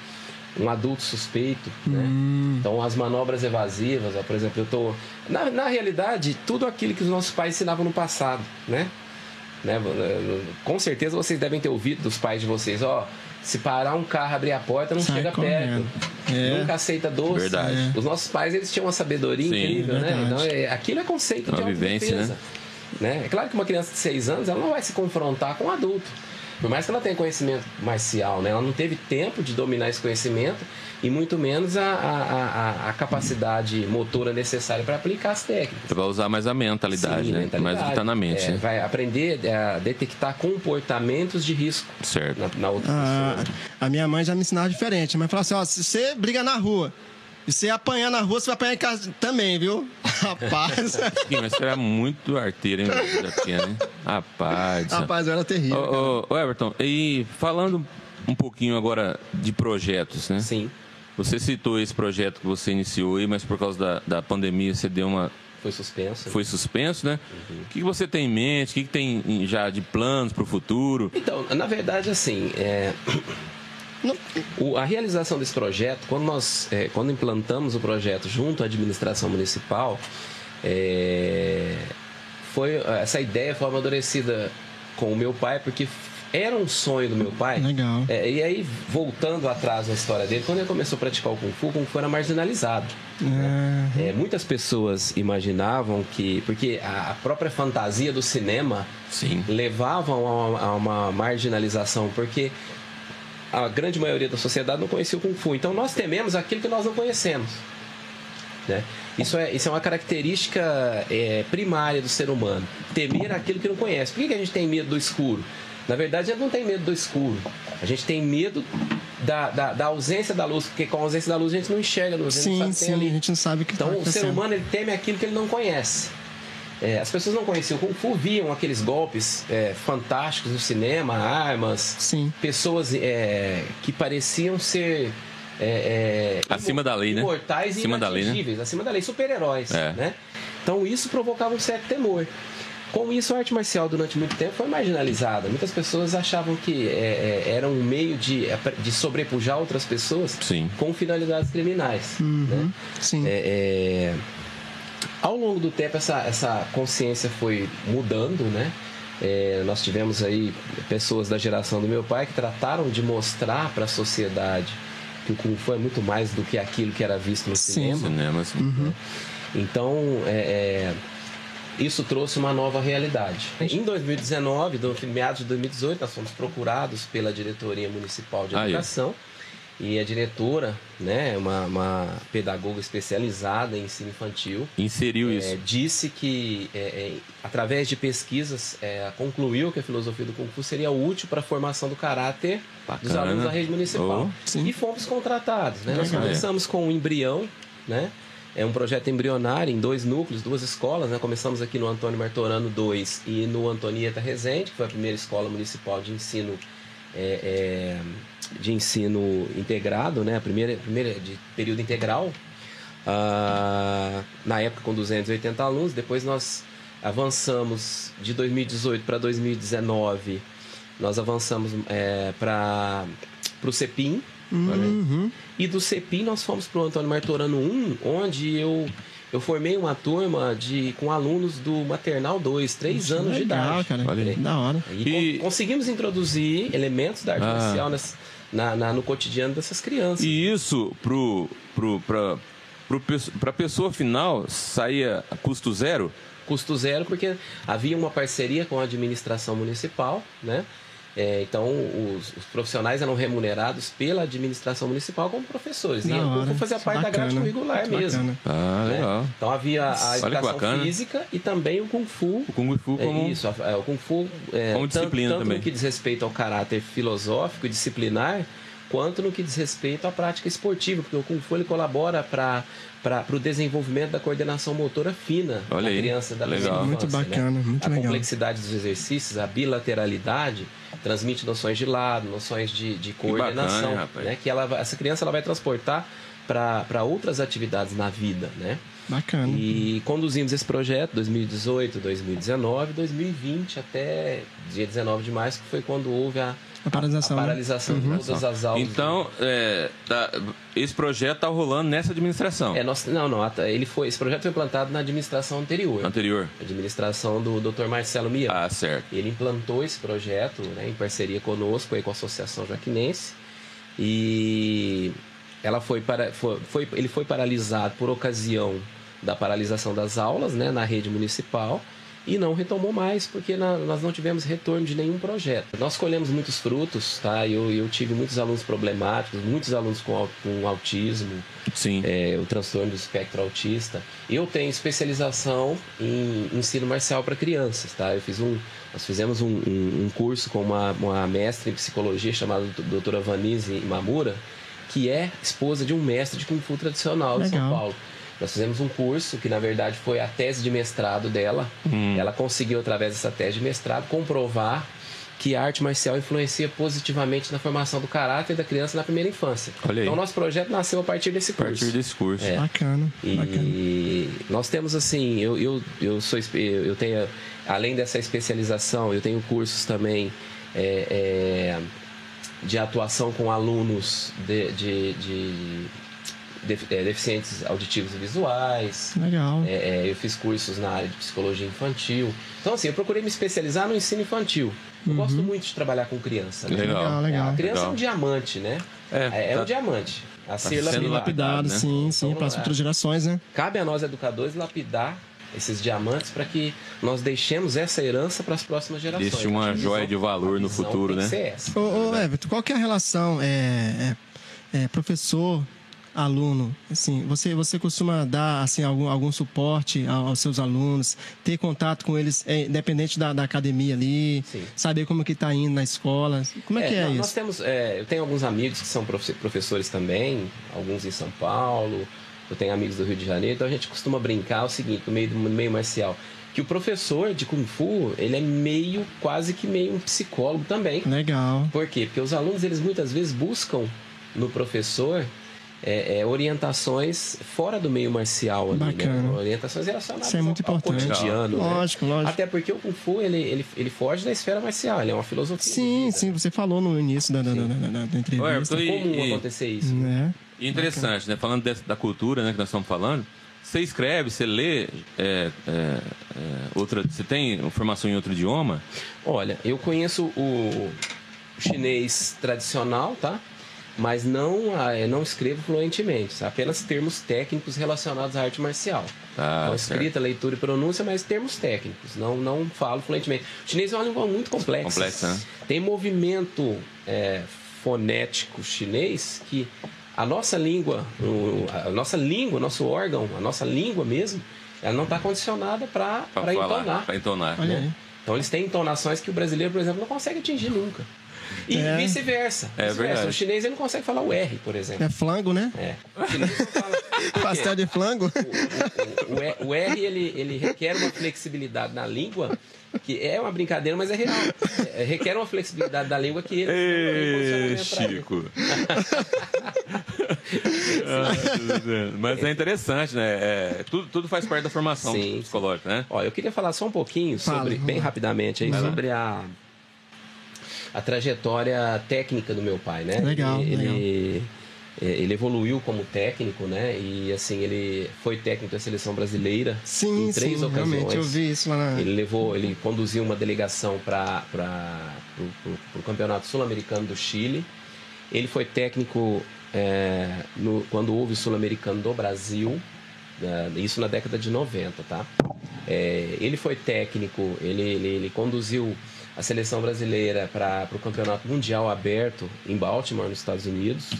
Speaker 3: um adulto suspeito, né?
Speaker 2: Hum.
Speaker 3: Então, as manobras evasivas, ó, por exemplo, eu tô... Na, na realidade, tudo aquilo que os nossos pais ensinavam no passado, né? né? Com certeza vocês devem ter ouvido dos pais de vocês, ó... Se parar um carro, abrir a porta, não
Speaker 2: Sai
Speaker 3: chega perto.
Speaker 2: É.
Speaker 3: Nunca aceita doce.
Speaker 1: Verdade.
Speaker 3: Os nossos pais, eles tinham uma sabedoria
Speaker 1: Sim.
Speaker 3: incrível, né?
Speaker 2: Verdade.
Speaker 3: Então, é, aquilo é conceito
Speaker 1: Uma
Speaker 3: de
Speaker 1: vivência,
Speaker 3: autodefesa. né? É claro que uma criança de 6 anos, ela não vai se confrontar com um adulto. Por mais que ela tenha conhecimento marcial, né? Ela não teve tempo de dominar esse conhecimento e muito menos a, a, a, a capacidade motora necessária para aplicar as técnicas.
Speaker 1: Você vai usar mais a mentalidade,
Speaker 3: Sim,
Speaker 1: né?
Speaker 3: mentalidade.
Speaker 1: Mais o que tá na mente,
Speaker 3: É,
Speaker 1: né?
Speaker 3: Vai aprender a detectar comportamentos de risco
Speaker 1: Certo.
Speaker 3: na, na outra
Speaker 2: Ah,
Speaker 3: pessoa.
Speaker 2: a minha mãe já me ensinava diferente. A mãe falava assim: ó, se você briga na rua e você apanhar na rua, você vai apanhar em casa também, viu? Rapaz,
Speaker 1: Ih, Mas você era muito arteiro, hein? Né? Rapaz.
Speaker 2: rapaz, eu era terrível.
Speaker 1: Ô, ô, ô, Everton, e falando um pouquinho agora de projetos, né?
Speaker 3: Sim,
Speaker 1: Você citou esse projeto que você iniciou aí, mas por causa da, da pandemia você deu uma.
Speaker 3: foi suspenso.
Speaker 1: foi suspenso, né? O que você tem em mente? O que tem em- já de planos para o futuro?
Speaker 3: Então, na verdade, assim, é, o- a realização desse projeto, quando nós é, quando implantamos o projeto junto à administração municipal, é, foi essa ideia foi amadurecida com o meu pai, porque era um sonho do meu pai.
Speaker 2: Legal.
Speaker 3: É, e aí, voltando atrás na história dele, quando ele começou a praticar o Kung Fu, o Kung Fu era marginalizado.
Speaker 2: É,
Speaker 3: É, muitas pessoas imaginavam que. Porque a a própria fantasia do cinema
Speaker 1: Sim.
Speaker 3: levavam a uma, a uma marginalização, porque a grande maioria da sociedade não conhecia o Kung Fu. Então nós tememos aquilo que nós não conhecemos. Né? Isso, é, isso é uma característica é, primária do ser humano. Temer aquilo que não conhece. Por que, que a gente tem medo do escuro? Na verdade, a gente não tem medo do escuro. A gente tem medo da, da, da ausência da luz, porque com a ausência da luz a gente não enxerga a luz, a gente
Speaker 2: sim, sim, a gente não sabe o que
Speaker 3: Então,
Speaker 2: tá
Speaker 3: o ser humano ele teme aquilo que ele não conhece. É, as pessoas não conheciam o Kung Fu, viam aqueles golpes é, fantásticos no cinema, armas,
Speaker 2: Sim.
Speaker 3: pessoas é, que pareciam ser é, é,
Speaker 1: Acima da lei, né?
Speaker 3: imortais e
Speaker 1: Acima da lei, né?
Speaker 3: acima da lei, super-heróis.
Speaker 1: É.
Speaker 3: Né? Então isso provocava um certo temor. Com isso, a arte marcial durante muito tempo foi marginalizada. Muitas pessoas achavam que é, é, era um meio de, de sobrepujar outras pessoas
Speaker 1: Sim.
Speaker 3: com finalidades criminais.
Speaker 2: Uhum.
Speaker 3: Né?
Speaker 2: Sim.
Speaker 3: É, é, ao longo do tempo, essa, essa consciência foi mudando, né? É, nós tivemos aí pessoas da geração do meu pai que trataram de mostrar para a sociedade que o Kung Fu é muito mais do que aquilo que era visto no
Speaker 2: Sim.
Speaker 3: cinema.
Speaker 1: Cinema, assim.
Speaker 2: Uhum.
Speaker 3: Então, é, é, isso trouxe uma nova realidade. Em 2019, do meados de 2018, nós fomos procurados pela diretoria municipal de
Speaker 1: Aí.
Speaker 3: E a diretora, né, uma, uma pedagoga especializada em ensino infantil,
Speaker 1: Inseriu
Speaker 3: é,
Speaker 1: isso.
Speaker 3: disse que, é, é, através de pesquisas, é, concluiu que a filosofia do Kung Fu seria útil para a formação do caráter dos
Speaker 1: Bacana.
Speaker 3: alunos da rede municipal.
Speaker 1: Oh,
Speaker 3: e fomos contratados. Né? Nós começamos com o embrião, né? É um projeto embrionário em dois núcleos, duas escolas. Né? Começamos aqui no Antônio Martorano 2 e no Antonieta Rezende, que foi a primeira escola municipal de ensino é, é, de ensino integrado, né? a primeira, primeira de período integral. Ah, na época com 280 alunos. Depois nós avançamos de 2018 para 2019. Nós avançamos é, para o CEPIM.
Speaker 2: Uhum.
Speaker 3: E do CEPIM nós fomos para o Antônio Martorano 1, onde eu, eu formei uma turma de, com alunos do Maternal 2, 3 anos de
Speaker 2: Legal,
Speaker 3: idade.
Speaker 2: cara.
Speaker 1: Olha aí.
Speaker 2: Da hora.
Speaker 3: E,
Speaker 1: E-
Speaker 3: con- conseguimos introduzir elementos da arte
Speaker 1: Ah.
Speaker 3: marcial nas- na, na- no cotidiano dessas crianças.
Speaker 1: E isso pro, pro, pra, pro, pra pessoa final saía a custo zero?
Speaker 3: custo zero, porque havia uma parceria com a administração municipal, né? É, então, os, os profissionais eram remunerados pela administração municipal como professores. E
Speaker 2: Da
Speaker 3: o Kung
Speaker 2: hora.
Speaker 3: Fu fazia parte da grade
Speaker 2: Bacana.
Speaker 3: curricular
Speaker 2: Muito
Speaker 3: mesmo.
Speaker 2: bacana.
Speaker 1: Ah,
Speaker 3: né?
Speaker 1: legal.
Speaker 3: Então, havia a
Speaker 1: Olha
Speaker 3: educação
Speaker 1: bacana.
Speaker 3: física e também o Kung Fu.
Speaker 1: O Kung Fu como...
Speaker 3: É isso, a- é, o Kung Fu é,
Speaker 1: Como
Speaker 3: tanto-
Speaker 1: disciplina
Speaker 3: tanto,
Speaker 1: também.
Speaker 3: no que diz respeito ao caráter filosófico e disciplinar, quanto no que diz respeito à prática esportiva, porque o Kung Fu ele colabora para o desenvolvimento da coordenação motora fina
Speaker 1: Olha
Speaker 3: da
Speaker 1: aí,
Speaker 3: criança da
Speaker 1: legal.
Speaker 3: primeira
Speaker 2: Muito
Speaker 3: infância,
Speaker 2: bacana,
Speaker 3: né?
Speaker 2: muito
Speaker 3: a
Speaker 2: legal.
Speaker 3: complexidade dos exercícios, a bilateralidade, transmite noções de lado, noções de, de coordenação,
Speaker 1: bacana, hein, rapaz?
Speaker 3: né? que ela, essa criança ela vai transportar para outras atividades na vida, né?
Speaker 2: Bacana.
Speaker 3: E conduzimos esse projeto 2018, 2019, 2020 até dia 19 de março, que foi quando houve a,
Speaker 2: A paralisação,
Speaker 3: a
Speaker 2: né?
Speaker 3: paralisação de todas as aulas.
Speaker 1: Então, é, tá- esse projeto tá rolando nessa administração
Speaker 3: É, nós, não, não, ele foi, esse projeto foi implantado na administração anterior,
Speaker 1: anterior.
Speaker 3: a administração do Dr. Marcelo Mia.
Speaker 1: Ah, certo.
Speaker 3: Ele implantou esse projeto né, em parceria conosco, aí, com a Associação Jaquinense. E ela foi para, foi, foi- ele foi paralisado por ocasião da paralisação das aulas né, na rede municipal e não retomou mais porque na- nós não tivemos retorno de nenhum projeto. Nós colhemos muitos frutos, tá? Eu, eu tive muitos alunos problemáticos, muitos alunos com, com autismo,
Speaker 1: Sim.
Speaker 3: é, o transtorno do espectro autista. Eu tenho especialização em ensino marcial para crianças, tá? Eu fiz um, nós fizemos um, um- um curso com uma, uma mestre em psicologia chamada doutora Vanise Mamura, que é esposa de um mestre de Kung Fu tradicional de São
Speaker 2: Legal.
Speaker 3: Paulo. Nós fizemos um curso que, na verdade, foi a tese de mestrado dela.
Speaker 1: Hum.
Speaker 3: Ela conseguiu, através dessa tese de mestrado, comprovar que a arte marcial influencia positivamente na formação do caráter da criança na primeira infância.
Speaker 1: Olha aí.
Speaker 3: Então, nosso projeto nasceu a partir desse
Speaker 1: A
Speaker 3: curso.
Speaker 1: partir desse curso.
Speaker 3: É.
Speaker 2: Bacana. Bacana.
Speaker 3: E nós temos assim, eu, eu, eu sou eu tenho além dessa especialização, eu tenho cursos também é, é, de atuação com alunos de, de- de def- é, deficientes auditivos e visuais.
Speaker 2: Legal.
Speaker 3: É, é, eu fiz cursos na área de psicologia infantil. Então, assim, eu procurei me especializar no ensino infantil. Eu gosto muito de trabalhar com criança. Né?
Speaker 1: Legal.
Speaker 2: Legal.
Speaker 3: A criança
Speaker 1: Legal.
Speaker 3: é um diamante, né?
Speaker 1: É,
Speaker 3: É,
Speaker 1: tá-
Speaker 3: um diamante. A ser
Speaker 1: sendo
Speaker 3: lapidado.
Speaker 2: Lapidado,
Speaker 1: né?
Speaker 2: sim, sim,
Speaker 3: Então,
Speaker 2: para as
Speaker 3: é.
Speaker 2: futuras gerações, né?
Speaker 3: Cabe a nós, educadores, lapidar esses diamantes para que nós deixemos essa herança para as próximas gerações.
Speaker 1: Deixe uma joia de valor no futuro,
Speaker 3: tem
Speaker 1: né?
Speaker 3: ser.
Speaker 2: Ô, ô Everton, qual que é a relação é, é, é, professor aluno assim você você costuma dar assim algum algum suporte ao- aos seus alunos ter contato com eles é, independente da, da academia ali
Speaker 3: Sim.
Speaker 2: saber como que tá indo na escola como é, que é
Speaker 3: nó-
Speaker 2: isso
Speaker 3: Nós temos, é, eu tenho alguns amigos que são profe- professores também, alguns em São Paulo, eu tenho amigos do Rio de Janeiro, então a gente costuma brincar o seguinte, no meio, no meio marcial, que o professor de Kung Fu, ele é meio, quase que meio um psicólogo também.
Speaker 2: legal
Speaker 3: Por quê? Porque os alunos, eles muitas vezes buscam no professor é, é, orientações fora do meio marcial ali,
Speaker 2: Bacana.
Speaker 3: né? Orientações relacionadas
Speaker 2: Isso é muito
Speaker 3: ao, ao
Speaker 2: importante.
Speaker 3: cotidiano. né?
Speaker 2: Lógico, lógico.
Speaker 3: Até porque o Kung Fu, ele, ele, ele foge da esfera marcial, ele é uma filosofia.
Speaker 2: Sim, sim, você falou no início da, da, da, da- da entrevista.
Speaker 1: Everton,
Speaker 3: É
Speaker 1: e-
Speaker 3: comum
Speaker 1: e-
Speaker 3: acontecer isso.
Speaker 2: Né?
Speaker 1: E interessante, né? Falando dessa- da cultura, né, que nós estamos falando, você escreve, você lê é, é, é, outra, você tem formação em outro idioma?
Speaker 3: Olha, eu conheço o chinês tradicional, tá? Mas não, ah, eu não escrevo fluentemente, apenas termos técnicos relacionados à arte marcial.
Speaker 1: Tá,
Speaker 3: então,
Speaker 1: certo.
Speaker 3: escrita, leitura e pronúncia, mas termos técnicos. Não, não falo fluentemente. O chinês é uma língua muito complexa.
Speaker 1: Complexa, né?
Speaker 3: Tem movimento é, fonético chinês que a nossa língua, o- a nossa língua, nosso órgão, a nossa língua mesmo, ela não está condicionada para entonar.
Speaker 1: Pra entonar. Né?
Speaker 3: Então eles têm entonações que o brasileiro, por exemplo, não consegue atingir nunca. E
Speaker 2: É.
Speaker 3: vice-versa.
Speaker 1: É
Speaker 3: Vice-versa.
Speaker 1: verdade.
Speaker 3: O chinês ele não consegue falar o R, por exemplo.
Speaker 2: É flango, né?
Speaker 3: É. O chinês não fala.
Speaker 2: Pastel de flango.
Speaker 3: O, o- o R- o R ele, ele requer uma flexibilidade na língua que é uma brincadeira, mas é real. É, requer uma flexibilidade da língua que ele
Speaker 1: Ê. Chico. Ah. Mas é interessante, né? É, tudo, tudo faz parte da formação
Speaker 3: Sim,
Speaker 1: psicológica, né?
Speaker 3: Ó, eu queria falar só um pouquinho
Speaker 2: Fala,
Speaker 3: sobre,
Speaker 2: vamos
Speaker 3: bem rapidamente aí, sobre a, a trajetória técnica do meu pai, né?
Speaker 2: Legal,
Speaker 3: ele,
Speaker 2: legal.
Speaker 3: Ele, é, ele evoluiu como técnico, né? E assim, ele foi técnico da seleção brasileira
Speaker 2: Sim,
Speaker 3: em três
Speaker 2: sim,
Speaker 3: ocasiões.
Speaker 2: realmente. Eu vi isso lá na.
Speaker 3: Ele levou, ele conduziu uma delegação para o campeonato sul-americano do Chile. Ele foi técnico é, no- quando houve o sul-americano do Brasil, né, isso na década de 90, tá? É, ele foi técnico, ele, ele, ele conduziu a seleção brasileira para o campeonato mundial aberto em Baltimore, nos Estados Unidos.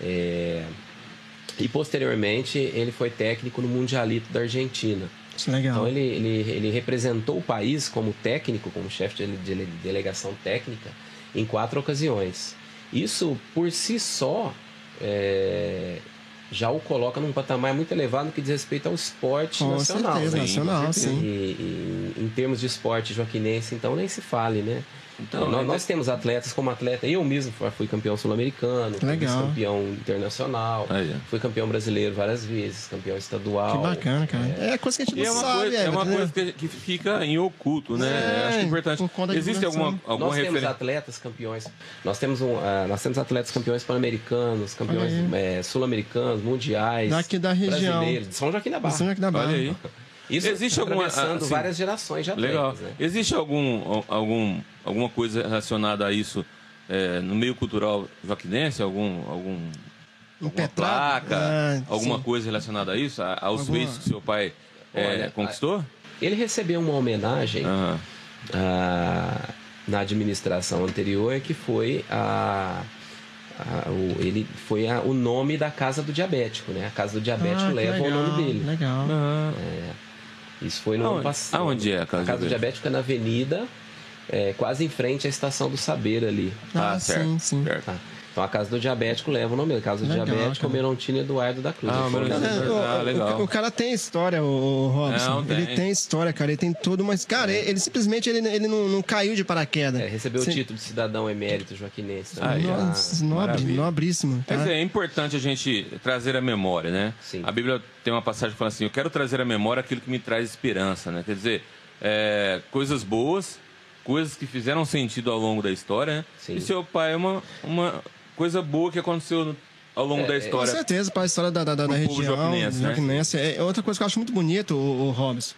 Speaker 3: É, e posteriormente ele foi técnico no Mundialito da Argentina.
Speaker 2: Legal.
Speaker 3: Então ele, ele, ele representou o país como técnico, como chefe de, de delegação técnica, em quatro ocasiões. Isso por si só é, já o coloca num patamar muito elevado no que diz respeito ao esporte
Speaker 2: Com
Speaker 3: nacional.
Speaker 2: certeza,
Speaker 3: né?
Speaker 2: nacional,
Speaker 1: com
Speaker 3: E,
Speaker 2: sim.
Speaker 3: e em termos de esporte joaquinense, então nem se fale, né?
Speaker 1: Então,
Speaker 3: nós,
Speaker 1: é-
Speaker 3: nós temos atletas como atleta, eu mesmo fui campeão sul-americano, campeão internacional,
Speaker 1: Aí,
Speaker 3: fui campeão brasileiro várias vezes, campeão estadual.
Speaker 2: Que bacana, cara. É, coisa que a gente
Speaker 1: E
Speaker 2: não
Speaker 1: é uma,
Speaker 2: sabe,
Speaker 1: coisa, é uma
Speaker 2: Everton,
Speaker 1: coisa que, que fica em oculto, né?
Speaker 2: É,
Speaker 1: Acho que é importante. Existe alguma, alguma
Speaker 3: nós temos
Speaker 1: referência?
Speaker 3: atletas campeões. Nós temos, um, ah, nós temos atletas campeões pan-americanos, campeões eh, sul-americanos, mundiais.
Speaker 2: Daqui da região.
Speaker 3: de São Joaquim da Barra.
Speaker 2: São Joaquim da Barra.
Speaker 1: Olha aí.
Speaker 3: Isso
Speaker 1: Existe alguma-
Speaker 3: atravessando
Speaker 1: assim,
Speaker 3: várias gerações de atletas.
Speaker 1: Legal.
Speaker 3: Né?
Speaker 1: Existe algum, algum, alguma coisa relacionada a isso é, no meio cultural joaquinense? Algum, algum, alguma placa?
Speaker 2: Ah,
Speaker 1: alguma
Speaker 2: sim.
Speaker 1: coisa relacionada a isso? A- aos
Speaker 2: Alguma-
Speaker 1: feitos que seu pai é,
Speaker 3: Olha,
Speaker 1: conquistou?
Speaker 3: Ele recebeu uma homenagem ah, na administração anterior, que foi a. a- o, ele foi a- o nome da casa do diabético, né? A casa do diabético
Speaker 2: Ah,
Speaker 3: leva o
Speaker 2: legal,
Speaker 3: nome dele.
Speaker 2: Legal.
Speaker 1: Ah,
Speaker 3: Isso foi no
Speaker 1: Aonde-
Speaker 3: ano passado.
Speaker 1: aonde é a casa do
Speaker 3: A casa do diabético é na avenida, é, quase em frente à estação do Saber ali.
Speaker 2: Ah,
Speaker 1: Ah, certo,
Speaker 2: sim, sim.
Speaker 1: certo.
Speaker 3: Tá? Então a casa do diabético leva o nome dele. Casa do
Speaker 2: Legal,
Speaker 3: diabético,
Speaker 2: cara.
Speaker 3: Melontino Eduardo da Cruz.
Speaker 1: Ah,
Speaker 3: Ele
Speaker 2: É, o-
Speaker 1: Ah,
Speaker 2: o-
Speaker 1: legal.
Speaker 2: O, cara tem história, o, o Robson.
Speaker 1: Não, tem.
Speaker 2: Ele tem história, cara. Ele tem tudo, mas, cara, ele simplesmente ele, ele não, não caiu de paraquedas.
Speaker 3: é, recebeu
Speaker 2: Cê-
Speaker 3: o título de cidadão emérito joaquinense.
Speaker 1: Ah, é.
Speaker 2: Nossa, nobre,
Speaker 1: Maravilha.
Speaker 2: nobríssimo. Tá?
Speaker 1: Quer dizer, é importante a gente trazer a memória, né?
Speaker 3: Sim.
Speaker 1: A Bíblia tem uma passagem que fala assim: Eu quero trazer à memória aquilo que me traz esperança, né? Quer dizer, é, coisas boas, coisas que fizeram sentido ao longo da história, né?
Speaker 3: Sim.
Speaker 1: E seu pai é uma, uma coisa boa que aconteceu no- ao longo
Speaker 3: É,
Speaker 1: da
Speaker 3: é,
Speaker 2: Com
Speaker 1: história.
Speaker 2: certeza, para a história da, da, da, da região.
Speaker 1: joaquinense, né?
Speaker 2: joaquinense. É outra coisa que eu acho muito bonito, o, o Robson.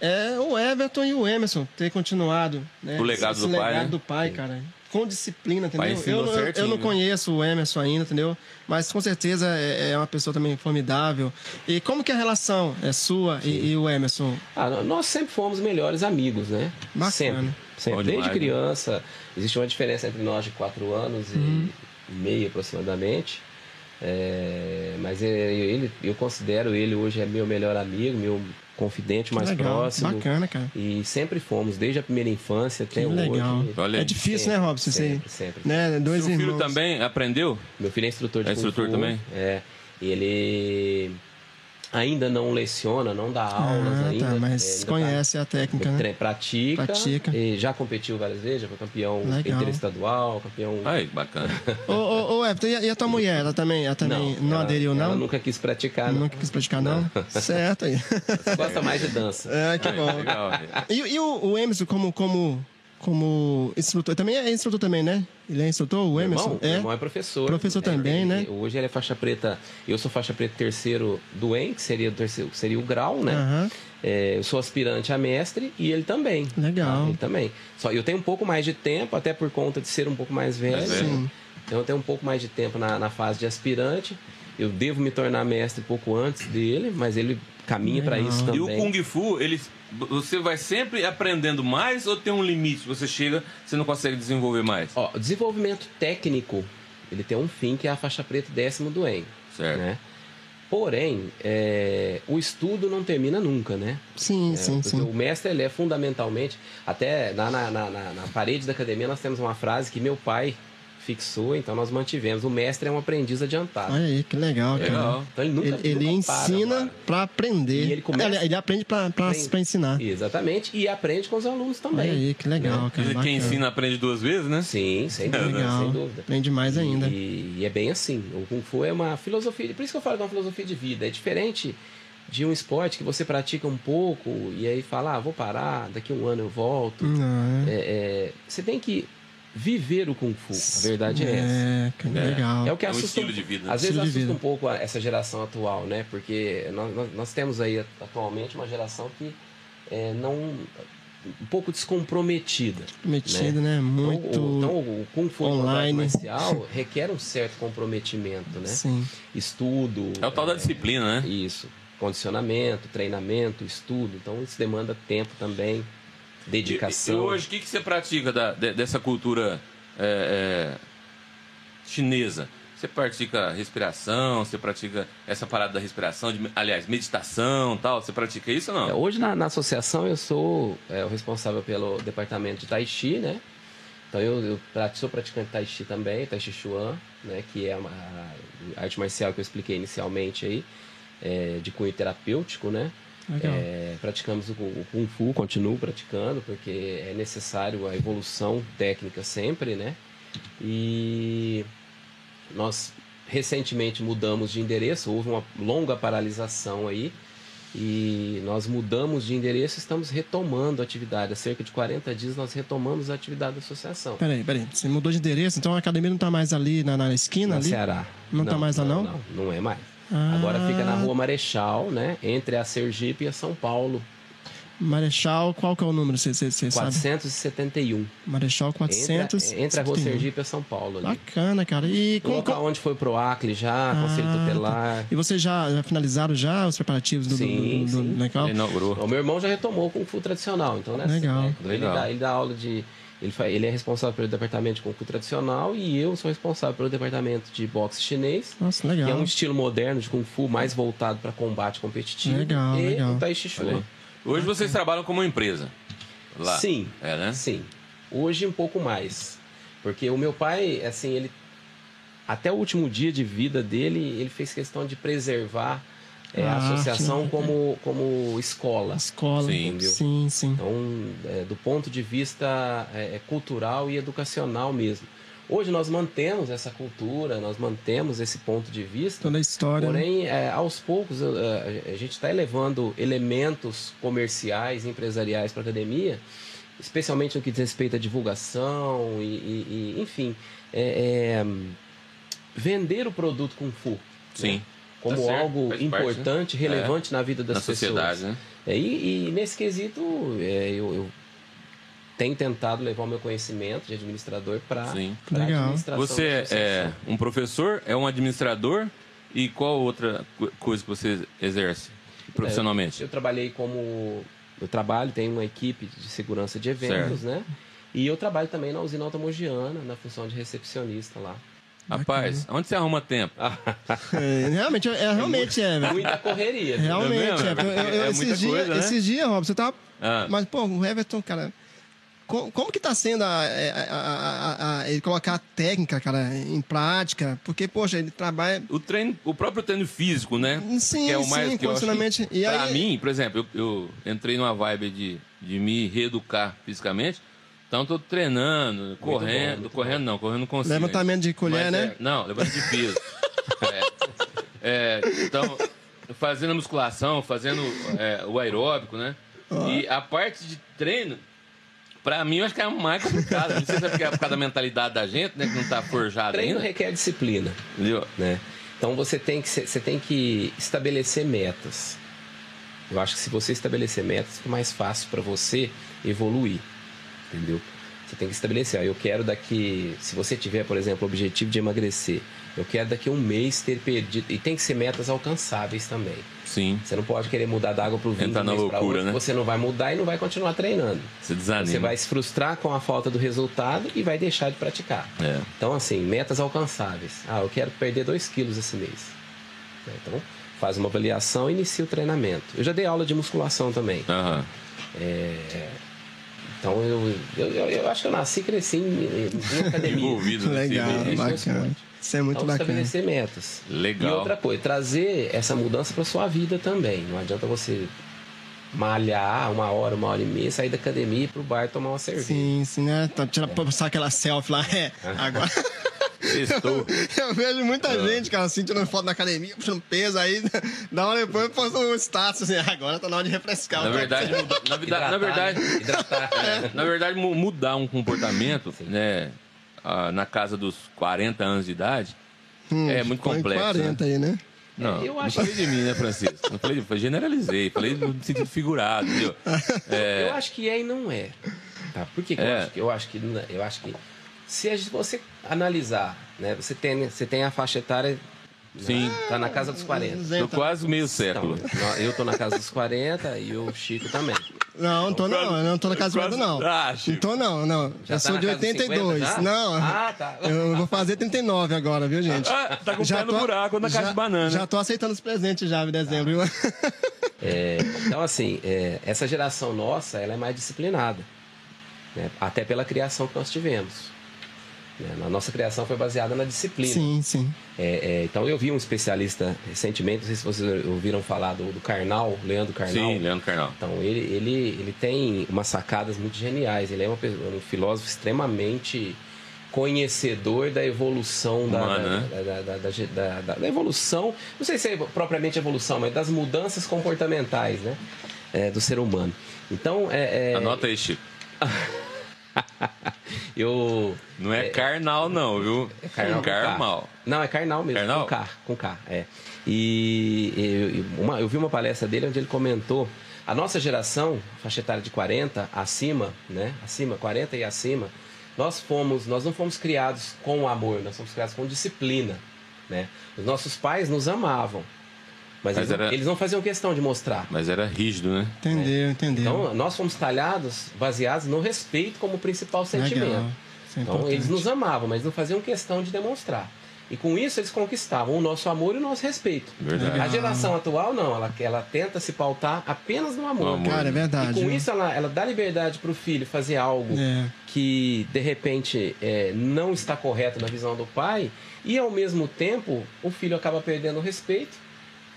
Speaker 2: É o Everton e o Emerson ter continuado. Né?
Speaker 1: O legado
Speaker 2: Esse
Speaker 1: do pai,
Speaker 2: legado
Speaker 1: né?
Speaker 2: do pai, cara. Com disciplina, entendeu? Eu, não- eu, eu não
Speaker 1: né?
Speaker 2: conheço o Emerson ainda, entendeu? Mas com certeza é, é uma pessoa também formidável. E como que é a relação é sua e, e o Emerson?
Speaker 3: Ah, nós sempre fomos melhores amigos, né?
Speaker 2: Bacana.
Speaker 3: Sempre. sempre.
Speaker 1: Bom
Speaker 3: Desde
Speaker 1: demais, né?
Speaker 3: criança, existe uma diferença entre nós de quatro anos e meio aproximadamente. É, mas é, ele, eu considero ele hoje é meu melhor amigo, meu confidente mais
Speaker 2: legal,
Speaker 3: próximo.
Speaker 2: bacana, cara.
Speaker 3: E sempre fomos, desde a primeira infância até
Speaker 2: Que
Speaker 3: hoje.
Speaker 2: legal.
Speaker 1: Olha.
Speaker 2: É difícil,
Speaker 3: Sempre,
Speaker 2: né, Robson? Você,
Speaker 3: sempre, sempre.
Speaker 2: Né? Dois
Speaker 1: Seu filho
Speaker 2: irmãos.
Speaker 1: também aprendeu?
Speaker 3: Meu filho é instrutor de
Speaker 1: É
Speaker 3: Kung
Speaker 1: instrutor também?
Speaker 3: É. Ele Ainda não leciona, não dá aulas
Speaker 2: Ah,
Speaker 3: ainda.
Speaker 2: tá,
Speaker 3: é,
Speaker 2: mas
Speaker 3: ainda
Speaker 2: conhece a técnica, né?
Speaker 3: pratica,
Speaker 2: Pratica.
Speaker 3: e já competiu várias vezes, já foi campeão
Speaker 2: Legal.
Speaker 3: interestadual, campeão.
Speaker 1: Aí, bacana.
Speaker 2: Ô, ô, ô, Everton, e a, e a tua mulher? Ela também, ela também não,
Speaker 3: ela-
Speaker 2: aderiu, não?
Speaker 3: Ela nunca quis praticar, não.
Speaker 2: Nunca quis praticar, não? Certo aí.
Speaker 3: Gosta mais de dança.
Speaker 2: É, que bom.
Speaker 1: Legal.
Speaker 2: E, e o, o Emerson, como, como, como instrutor, também é instrutor também, né? Ele é instrutor, o
Speaker 3: Meu
Speaker 2: Emerson?
Speaker 3: irmão, meu irmão é professor.
Speaker 2: Professor também,
Speaker 3: ele-
Speaker 2: né?
Speaker 3: Hoje ele é faixa preta. Eu sou faixa preta terceiro do EN, que seria, o terceiro, seria o grau, né?
Speaker 2: Aham.
Speaker 3: É, eu sou aspirante a mestre e ele também.
Speaker 2: Legal.
Speaker 3: tá? Ele também. Só eu tenho um pouco mais de tempo, até por conta de ser um pouco mais velho. Então eu tenho um pouco mais de tempo na, na fase de aspirante. Eu devo me tornar mestre pouco antes dele, mas ele caminha para isso
Speaker 1: E
Speaker 3: também.
Speaker 1: o Kung Fu, ele, você vai sempre aprendendo mais ou tem um limite? Você chega, você não consegue desenvolver mais?
Speaker 3: Ó, o desenvolvimento técnico, ele tem um fim que é a faixa preta décimo do EN.
Speaker 1: Certo.
Speaker 3: Né? Porém, é, o estudo não termina nunca, né?
Speaker 2: Sim,
Speaker 3: É,
Speaker 2: sim,
Speaker 3: porque
Speaker 2: sim.
Speaker 3: O mestre, ele é fundamentalmente... Até na, na, na- na parede da academia nós temos uma frase que meu pai fixou, então nós mantivemos. O mestre é um aprendiz adiantado.
Speaker 2: Olha aí, que legal, cara.
Speaker 1: Legal.
Speaker 3: Então ele nunca
Speaker 2: Ele, ele
Speaker 3: nunca para,
Speaker 2: ensina
Speaker 3: cara.
Speaker 2: pra aprender.
Speaker 3: E ele começa-
Speaker 2: ele, ele aprende pra ensinar.
Speaker 3: Exatamente, e aprende com os alunos também.
Speaker 2: Olha aí, que legal, cara.
Speaker 1: Dizem que quem
Speaker 2: bacana.
Speaker 1: ensina aprende duas vezes, né?
Speaker 3: Sim, sem dúvida,
Speaker 2: Legal.
Speaker 3: sem dúvida.
Speaker 2: Aprende mais ainda.
Speaker 3: E, e é bem assim. O Kung Fu é uma filosofia. Por isso que eu falo que é uma filosofia de vida. É diferente de um esporte que você pratica um pouco e aí fala, ah, vou parar, daqui a um ano eu volto.
Speaker 2: Não, é.
Speaker 3: É, é, você tem que viver o Kung Fu. A verdade é, essa.
Speaker 2: É, cara,
Speaker 1: É.
Speaker 2: legal.
Speaker 3: É o que
Speaker 1: É um
Speaker 3: assusta.
Speaker 1: vida.
Speaker 3: Às vezes assusta um pouco a- essa geração atual, né? Porque nós, nós, nós temos aí atualmente uma geração que é, não. um pouco descomprometida.
Speaker 2: Metido, né?
Speaker 3: Então,
Speaker 2: Muito.
Speaker 3: o, então, o Kung Fu
Speaker 2: online.
Speaker 3: marcial requer um certo comprometimento, né?
Speaker 2: Sim.
Speaker 3: Estudo.
Speaker 1: É o tal da disciplina, né?
Speaker 3: Isso. Condicionamento, treinamento, estudo. Então isso demanda tempo também, dedicação.
Speaker 1: e hoje, o que, que você pratica da- de- dessa cultura é, é, chinesa? Você pratica respiração, você pratica essa parada da respiração, de, aliás, meditação tal, você pratica isso ou
Speaker 3: É,
Speaker 1: não?
Speaker 3: Hoje na, na associação eu sou é, o responsável pelo departamento de Tai Chi, né? Então eu, eu sou praticante de Tai Chi também, Tai Chi Chuan, né? Que é uma a arte marcial que eu expliquei inicialmente aí, é, de cunho terapêutico, né? É, praticamos o, o Kung Fu, continuo praticando, porque é necessário a evolução técnica sempre, né? E nós recentemente mudamos de endereço, houve uma longa paralisação aí, e nós mudamos de endereço e estamos retomando a atividade. Há cerca de 40 dias nós retomamos a atividade da associação.
Speaker 2: Peraí, peraí. Você mudou de endereço, então a academia não tá mais ali na, na esquina
Speaker 3: Na
Speaker 2: ali?
Speaker 3: Ceará.
Speaker 2: Não tá mais lá, não?
Speaker 3: Não, não é mais.
Speaker 2: Ah.
Speaker 3: Agora fica na rua Marechal, né? Entre a Sergipe e a São Paulo.
Speaker 2: Marechal, qual que é o número? Você, você, você sabe?
Speaker 3: 471.
Speaker 2: Marechal
Speaker 3: Entre,
Speaker 2: 400.
Speaker 3: a- entre a rua Sergipe e a São Paulo ali.
Speaker 2: Bacana, cara. E com,
Speaker 3: local
Speaker 2: com...
Speaker 3: onde foi pro Acre já,
Speaker 2: Ah,
Speaker 3: Conselho
Speaker 2: tá.
Speaker 3: Tutelar.
Speaker 2: E vocês já, já finalizaram já os preparativos do,
Speaker 3: Sim,
Speaker 2: do, do,
Speaker 3: sim.
Speaker 2: do local?
Speaker 1: Ele inaugurou.
Speaker 3: O meu irmão já retomou o Kung Fu tradicional, então né?
Speaker 2: Legal.
Speaker 3: é, quando Ele,
Speaker 1: Legal.
Speaker 3: dá, ele dá aula de. Ele, ele é responsável pelo departamento de Kung Fu tradicional e eu sou responsável pelo departamento de boxe chinês.
Speaker 2: Nossa,
Speaker 3: Que é
Speaker 2: legal.
Speaker 3: um estilo moderno de Kung Fu mais voltado para combate competitivo.
Speaker 2: Legal,
Speaker 3: e
Speaker 2: legal.
Speaker 3: o Tai Chi Chuan.
Speaker 1: Hoje vocês trabalham como uma empresa. Lá.
Speaker 3: Sim.
Speaker 1: É, né?
Speaker 3: Sim. Hoje um pouco mais. Porque o meu pai, assim, ele. Até o último dia de vida dele, ele fez questão de preservar é,
Speaker 2: A
Speaker 3: a
Speaker 2: arte,
Speaker 3: associação
Speaker 2: né?
Speaker 3: como, como escola.
Speaker 2: Escola.
Speaker 1: Sim.
Speaker 2: Sim, sim.
Speaker 3: Então, é, do ponto de vista é, é, cultural e educacional mesmo. Hoje nós mantemos essa cultura, nós mantemos esse ponto de vista.
Speaker 2: Toda a história. né?
Speaker 3: Porém, é, aos poucos, é, a gente está elevando elementos comerciais, empresariais para a academia, especialmente no que diz respeito à divulgação e, e- e, enfim, é, é, vender o produto Kung Fu.
Speaker 1: Sim.
Speaker 3: né? Como
Speaker 1: Tá certo,
Speaker 3: algo
Speaker 1: faz parte,
Speaker 3: importante,
Speaker 1: né?
Speaker 3: relevante na vida das
Speaker 1: Na sociedade,
Speaker 3: pessoas.
Speaker 1: né?
Speaker 3: É, e, e nesse quesito, é, eu, eu tenho tentado levar o meu conhecimento de administrador para a administração.
Speaker 1: Você é um professor, é um administrador e qual outra co- coisa que você exerce profissionalmente?
Speaker 3: Eu trabalhei como. Eu trabalho, tenho uma equipe de segurança de eventos, né? E eu trabalho também na usina automogiana, na função de recepcionista lá.
Speaker 1: Rapaz, onde você arruma tempo?
Speaker 2: É, realmente, é, realmente é, velho.
Speaker 3: Muita correria.
Speaker 2: Realmente,
Speaker 1: É
Speaker 2: é. Eu- eu-
Speaker 1: É
Speaker 2: esses dias,
Speaker 1: coisa, né?
Speaker 2: esses dias, Rob, você tava.
Speaker 1: Ah.
Speaker 2: Mas, pô, o Everton, cara. como, como que tá sendo a, a, a, ele colocar a técnica, cara, em prática? Porque, poxa, ele trabalha.
Speaker 1: O treino, o próprio treino físico, né?
Speaker 2: Sim,
Speaker 1: que é o mais
Speaker 2: sim,
Speaker 1: que eu acho que,
Speaker 2: condicionamento. E
Speaker 1: pra
Speaker 2: aí-
Speaker 1: mim, por exemplo, eu, eu entrei numa vibe de, de me reeducar fisicamente. Então tô treinando, correndo,
Speaker 3: muito
Speaker 1: correndo não, correndo não consigo.
Speaker 2: Levantamento de colher,
Speaker 1: Mas
Speaker 2: né?
Speaker 1: é- não, levantamento de peso. É, é, então, fazendo a musculação, fazendo é, o aeróbico, né? E a parte de treino, pra mim, eu acho que é a mais complicada. Não sei se é porque é por causa da mentalidade da gente, né? Que não tá forjada
Speaker 3: Treino
Speaker 1: ainda.
Speaker 3: requer disciplina.
Speaker 1: Entendeu?
Speaker 3: né? Então você tem que você tem que estabelecer metas. Eu acho que se você estabelecer metas, fica mais fácil para você evoluir, entendeu? Você tem que estabelecer. ah, eu quero daqui, se você tiver, por exemplo, o objetivo de emagrecer, eu quero daqui a um mês ter perdido e tem que ser metas alcançáveis também.
Speaker 1: Sim.
Speaker 3: Você não pode querer mudar da água para o vinho
Speaker 1: Entrar na loucura,
Speaker 3: outro,
Speaker 1: né?
Speaker 3: Você não vai mudar e não vai continuar treinando.
Speaker 1: Você desanima.
Speaker 3: Você vai se frustrar com a falta do resultado e vai deixar de praticar.
Speaker 1: É.
Speaker 3: Então, assim, metas alcançáveis. Ah, eu quero perder 2 quilos esse mês. Né, Então, faz uma avaliação e inicia o treinamento. Eu já dei aula de musculação também.
Speaker 1: Aham.
Speaker 3: Então, eu, eu, eu, eu acho que eu nasci e cresci em, em academia.
Speaker 1: Envolvido nesse
Speaker 2: Legal,
Speaker 3: é
Speaker 2: bacana. Isso é muito
Speaker 3: então,
Speaker 2: bacana.
Speaker 3: estabelecer metas.
Speaker 1: Legal.
Speaker 3: E outra coisa, trazer essa mudança para sua vida também. Não adianta você malhar uma hora, uma hora e meia, sair da academia e ir pro bar tomar uma cerveja.
Speaker 2: Sim, sim, né? Tá, tira, postar aquela selfie lá. É, agora.
Speaker 1: Sextou.
Speaker 2: Eu vejo muita gente, cara, assim, tirando foto na academia, puxando peso, aí dá uma depois posta um status assim, agora tá na hora de refrescar.
Speaker 1: Na
Speaker 2: o
Speaker 1: verdade, muda- na,
Speaker 3: Hidratar,
Speaker 1: na verdade,
Speaker 3: né? Hidratar.
Speaker 1: é, na verdade, mu- mudar um comportamento, né, ah, na casa dos 40 anos de idade, é muito complexo.
Speaker 2: 40
Speaker 1: né?
Speaker 2: aí, né?
Speaker 1: Não,
Speaker 3: Eu
Speaker 1: não
Speaker 3: acho-
Speaker 1: falei de mim, né, Francisco? Não falei, de- generalizei, falei no sentido figurado, entendeu?
Speaker 3: Eu acho que é e não é. Tá? Por que, que eu,
Speaker 1: É.
Speaker 3: acho que, eu acho que não é? eu acho que se você analisar, né, você tem você tem a faixa etária
Speaker 1: Sim.
Speaker 3: tá na casa dos 40.
Speaker 1: Tô quase meio século.
Speaker 3: Então, eu tô na casa dos 40 e o Chico também.
Speaker 2: Não, não tô não, eu não tô na casa de
Speaker 1: Quase-
Speaker 2: não.
Speaker 1: Ah, Chico.
Speaker 2: Não tô não, não.
Speaker 3: Já
Speaker 2: eu
Speaker 3: tá
Speaker 2: sou de
Speaker 3: casa dos
Speaker 2: 82.
Speaker 3: 50 já?
Speaker 2: Não.
Speaker 3: Ah, tá.
Speaker 2: Eu vou fazer 39 agora, viu, gente?
Speaker 1: Ah, tá com o pé no buraco na caixa
Speaker 2: já-
Speaker 1: de banana.
Speaker 2: Já tô aceitando os presentes já em dezembro, viu?
Speaker 3: É, então, assim, é, essa geração nossa, ela é mais disciplinada. né? Até pela criação que nós tivemos. Né? A nossa criação foi baseada na disciplina.
Speaker 2: Sim, sim.
Speaker 3: É, é, então, eu vi um especialista recentemente, não sei se vocês ouviram falar do, do Karnal, Leandro Karnal.
Speaker 1: Sim, Leandro Carnal.
Speaker 3: Então, ele, ele, ele tem umas sacadas muito geniais. Ele é uma um filósofo extremamente conhecedor da evolução da,
Speaker 1: Humana,
Speaker 3: da,
Speaker 1: né?
Speaker 3: da, da, da- da- da- da evolução, não sei se é propriamente evolução, mas das mudanças comportamentais né? É, do ser humano. Então, é, é,
Speaker 1: Anota aí, Chico.
Speaker 3: eu
Speaker 1: Não é, carnal, não, viu?
Speaker 3: é carnal.
Speaker 1: Carmal.
Speaker 3: Não, é carnal mesmo.
Speaker 1: Carnal?
Speaker 3: Com K, com K, é. E eu, eu- uma- eu vi uma palestra dele onde ele comentou a nossa geração, faixa etária de 40 acima, né? Acima, 40 e acima, nós fomos, nós não fomos criados com amor, nós fomos criados com disciplina, né? Os nossos pais nos amavam, mas,
Speaker 1: Mas
Speaker 3: eles, não-
Speaker 1: era-
Speaker 3: eles não faziam questão de mostrar.
Speaker 1: Mas era rígido, né?
Speaker 2: Entendeu, entendeu.
Speaker 3: Então, nós fomos talhados baseados no respeito como principal sentimento.
Speaker 2: Legal. É
Speaker 3: Então,
Speaker 2: importante.
Speaker 3: eles nos amavam, mas não faziam questão de demonstrar. E com isso, eles conquistavam o nosso amor e o nosso respeito.
Speaker 1: Verdade.
Speaker 3: A geração atual, não. Ela, ela tenta se pautar apenas no amor.
Speaker 1: Amor.
Speaker 2: Cara, é verdade.
Speaker 3: E com
Speaker 2: viu?
Speaker 3: isso, ela, ela dá liberdade para o filho fazer algo
Speaker 2: É.
Speaker 3: que, de repente, é, não está correto na visão do pai. E, ao mesmo tempo, o filho acaba perdendo o respeito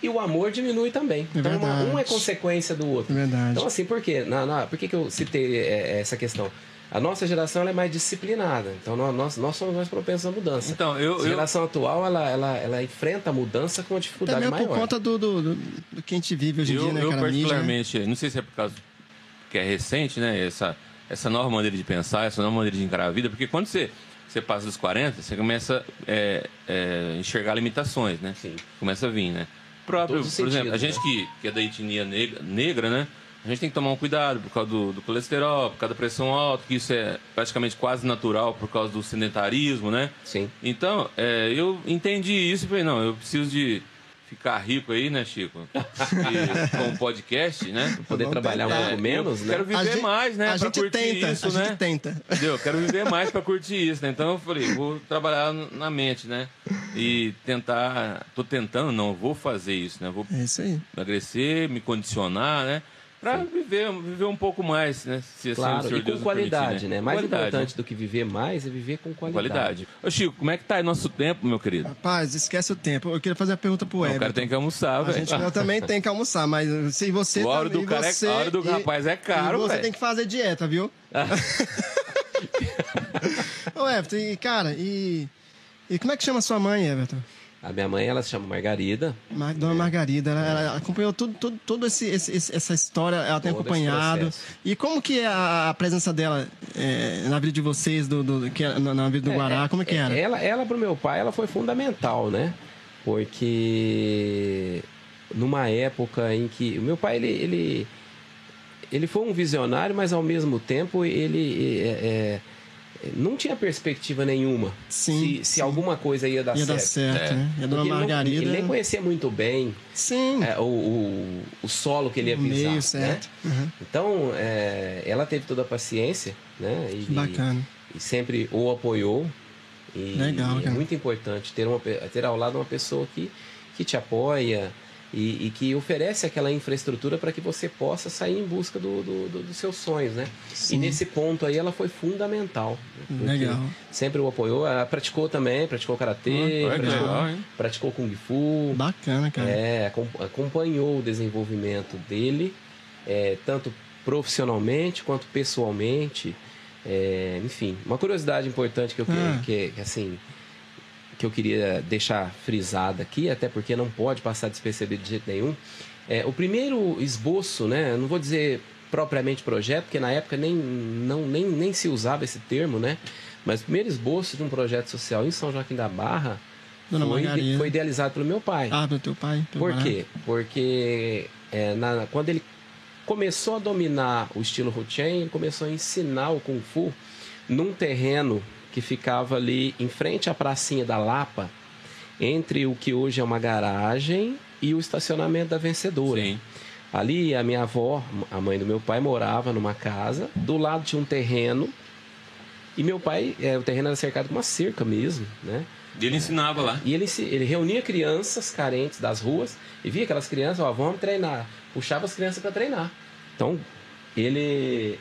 Speaker 3: e o amor diminui também.
Speaker 2: É
Speaker 3: então, uma- um é consequência do outro.
Speaker 2: É verdade.
Speaker 3: Então, assim, por quê? Na, na- por que, que eu citei é, essa questão? A nossa geração ela é mais disciplinada. Então, nó- nós, nós somos mais propensos à mudança.
Speaker 1: Então, eu-
Speaker 3: a
Speaker 1: eu-
Speaker 3: geração atual, ela, ela, ela enfrenta a mudança com uma dificuldade
Speaker 2: Também
Speaker 3: maior.
Speaker 2: por conta do, do, do, do que a gente vive hoje em
Speaker 1: eu,
Speaker 2: dia, né,
Speaker 1: eu
Speaker 2: né?
Speaker 1: particularmente, não sei se é por causa que é recente, né? Essa, essa nova maneira de pensar, essa nova maneira de encarar a vida, porque quando você, você passa dos 40, você começa a é, é, enxergar limitações, né?
Speaker 3: Sim.
Speaker 1: Começa a vir, né? Próprio, por exemplo, a
Speaker 3: sentidos,
Speaker 1: gente
Speaker 3: né?
Speaker 1: que, que é da etnia negra, negra, né? A gente tem que tomar um cuidado por causa do, do colesterol, por causa da pressão alta, que isso é praticamente quase natural por causa do sedentarismo, né?
Speaker 3: Sim.
Speaker 1: Então, é, eu entendi isso e falei, não, eu preciso de ficar rico aí, né, Chico? E, com o podcast, né?
Speaker 3: Poder trabalhar um pouco
Speaker 1: É,
Speaker 3: menos,
Speaker 1: eu
Speaker 3: né?
Speaker 1: Quero viver
Speaker 2: gente-
Speaker 1: mais, né?
Speaker 2: A
Speaker 1: pra
Speaker 2: gente
Speaker 1: curtir
Speaker 2: tenta,
Speaker 1: isso,
Speaker 2: a
Speaker 1: né?
Speaker 2: gente tenta.
Speaker 1: Entendeu? Eu quero viver mais pra curtir isso, né? Então eu falei, vou trabalhar na mente, né? E tentar. Tô tentando, não, vou fazer isso, né? Vou
Speaker 2: É isso aí.
Speaker 1: emagrecer, me condicionar, né? Para viver, viver um pouco mais, né?
Speaker 3: Se, claro, e com qualidade, permitir, né? né? Mais qualidade. importante do que viver mais é viver com qualidade. qualidade.
Speaker 1: Ô Chico, como é que tá aí nosso tempo, meu querido?
Speaker 2: Rapaz, esquece o tempo. Eu queria fazer a pergunta pro Everton.
Speaker 1: O cara tem que almoçar, velho.
Speaker 2: Eu também tenho que almoçar, mas se você...
Speaker 1: A hora
Speaker 2: do,
Speaker 1: cara
Speaker 2: você,
Speaker 1: é, hora do rapaz é caro,
Speaker 2: velho.
Speaker 1: você
Speaker 2: tem que fazer dieta, viu? Ô, Everton, e, cara, e... E como é que chama sua mãe, Everton?
Speaker 3: A minha mãe, ela se chama Margarida.
Speaker 2: Mar Dona Margarida, ela, ela, acompanhou tudo, tudo, tudo esse, esse, essa história, ela tem Todo acompanhado. E como que é a, a presença dela é, na vida de vocês, do, do que é, na, na, vida do é, Guará, como é que era?
Speaker 3: Ela, ela pro meu pai, ela foi fundamental, né? Porque numa época em que o meu pai, ele, ele, ele foi um visionário, mas ao mesmo tempo ele... É, é não tinha perspectiva nenhuma sim, se, se alguma coisa ia dar
Speaker 2: ia
Speaker 3: certo.
Speaker 2: Dar certo é. né? E a dona Margarida.
Speaker 3: Ele, ele, nem conhecia muito bem
Speaker 2: sim.
Speaker 3: É, o, o, o, solo que ele ia pisar. Meio certo. Né? Uhum. Então, é, ela teve toda a paciência, né?
Speaker 2: E, Bacana.
Speaker 3: E, e sempre o apoiou. E,
Speaker 2: Legal,
Speaker 3: e é muito importante ter, uma, ter ao lado uma pessoa que, que te apoia, e, e, que oferece aquela infraestrutura para que você possa sair em busca do, do, do, dos seus sonhos, né? Sim. E nesse ponto aí ela foi fundamental.
Speaker 2: Legal.
Speaker 3: Sempre o apoiou, ela praticou também, praticou karatê, ah, praticou, legal, praticou kung fu.
Speaker 2: Bacana, cara.
Speaker 3: É, acompanhou o desenvolvimento dele, é, tanto profissionalmente quanto pessoalmente. É, enfim, uma curiosidade importante que eu ah. que, que assim que eu queria deixar frisada aqui, até porque não pode passar despercebido de jeito nenhum. É, o primeiro esboço, né, não vou dizer propriamente projeto, porque na época nem, não, nem, nem se usava esse termo, né? Mas o primeiro esboço de um projeto social em São Joaquim da Barra foi, foi, idealizado pelo meu pai.
Speaker 2: Ah, pelo teu pai.
Speaker 3: Por quê? Porque é, na, quando ele começou a dominar o estilo Chen, ele começou a ensinar o Kung Fu num terreno que ficava ali em frente à pracinha da Lapa, entre o que hoje é uma garagem e o estacionamento da Vencedora. Sim. Ali a minha avó, a mãe do meu pai, morava numa casa, do lado tinha um terreno, e meu pai, é, o terreno era cercado com uma cerca mesmo, né?
Speaker 1: E ele ensinava lá.
Speaker 3: E ele, ele reunia crianças carentes das ruas e via aquelas crianças, ó, vamos treinar. Puxava as crianças para treinar. Então, ele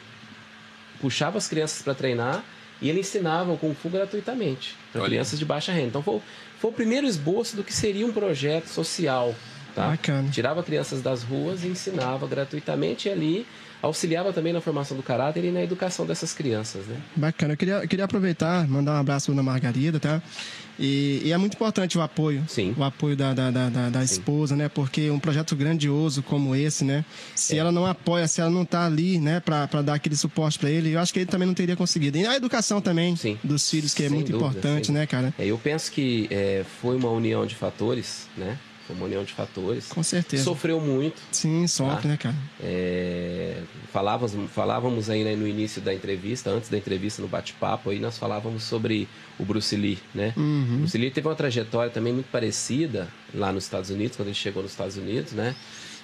Speaker 3: puxava as crianças para treinar e ele ensinava o Kung Fu gratuitamente para crianças de baixa renda. Então foi, foi o primeiro esboço do que seria um projeto social. Tá?
Speaker 2: Bacana.
Speaker 3: Tirava crianças das ruas e ensinava gratuitamente e ali auxiliava também na formação do caráter e na educação dessas crianças, né?
Speaker 2: Bacana. Eu queria, eu queria aproveitar, mandar um abraço na Margarida, tá? E, e, é muito importante o apoio.
Speaker 3: Sim.
Speaker 2: O apoio da, da, da, da esposa, né? Porque um projeto grandioso como esse, né? Se é. ela não apoia, se ela não está ali, né? Para dar aquele suporte para ele, eu acho que ele também não teria conseguido. E a educação também Sim. dos filhos, que é muito dúvida, importante, né, cara?
Speaker 3: É, eu penso que é, foi uma união de fatores, né? Foi uma união de fatores.
Speaker 2: Com certeza.
Speaker 3: Sofreu muito.
Speaker 2: Sim, sofre, tá? né, cara?
Speaker 3: É, falávamos, falávamos aí né, no início da entrevista, antes da entrevista, no bate-papo, aí nós falávamos sobre o Bruce Lee, né?
Speaker 2: Uhum.
Speaker 3: O Bruce Lee teve uma trajetória também muito parecida lá nos Estados Unidos, quando ele chegou nos Estados Unidos, né?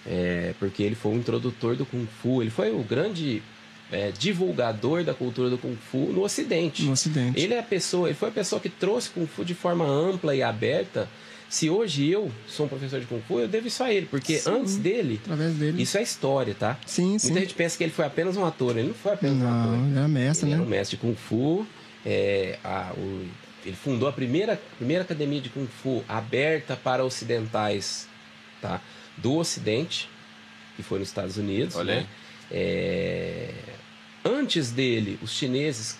Speaker 3: É, porque ele foi o introdutor do Kung Fu, ele foi o grande é, divulgador da cultura do Kung Fu no Ocidente.
Speaker 2: No Ocidente.
Speaker 3: Ele é a pessoa, ele foi a pessoa que trouxe Kung Fu de forma ampla e aberta se hoje eu sou um professor de Kung Fu, eu devo isso a ele, porque sim, antes dele,
Speaker 2: dele,
Speaker 3: isso é história, tá?
Speaker 2: Sim, sim.
Speaker 3: Muita gente pensa que ele foi apenas um ator, ele não foi apenas
Speaker 2: não,
Speaker 3: um ator.
Speaker 2: Não, ele era mestre,
Speaker 3: ele
Speaker 2: né?
Speaker 3: Era um mestre de Kung Fu, é, a, o, ele fundou a primeira, primeira academia de Kung Fu aberta para ocidentais, tá? Do Ocidente, que foi nos Estados Unidos,
Speaker 1: Olha
Speaker 3: né? É, Antes dele, os chineses,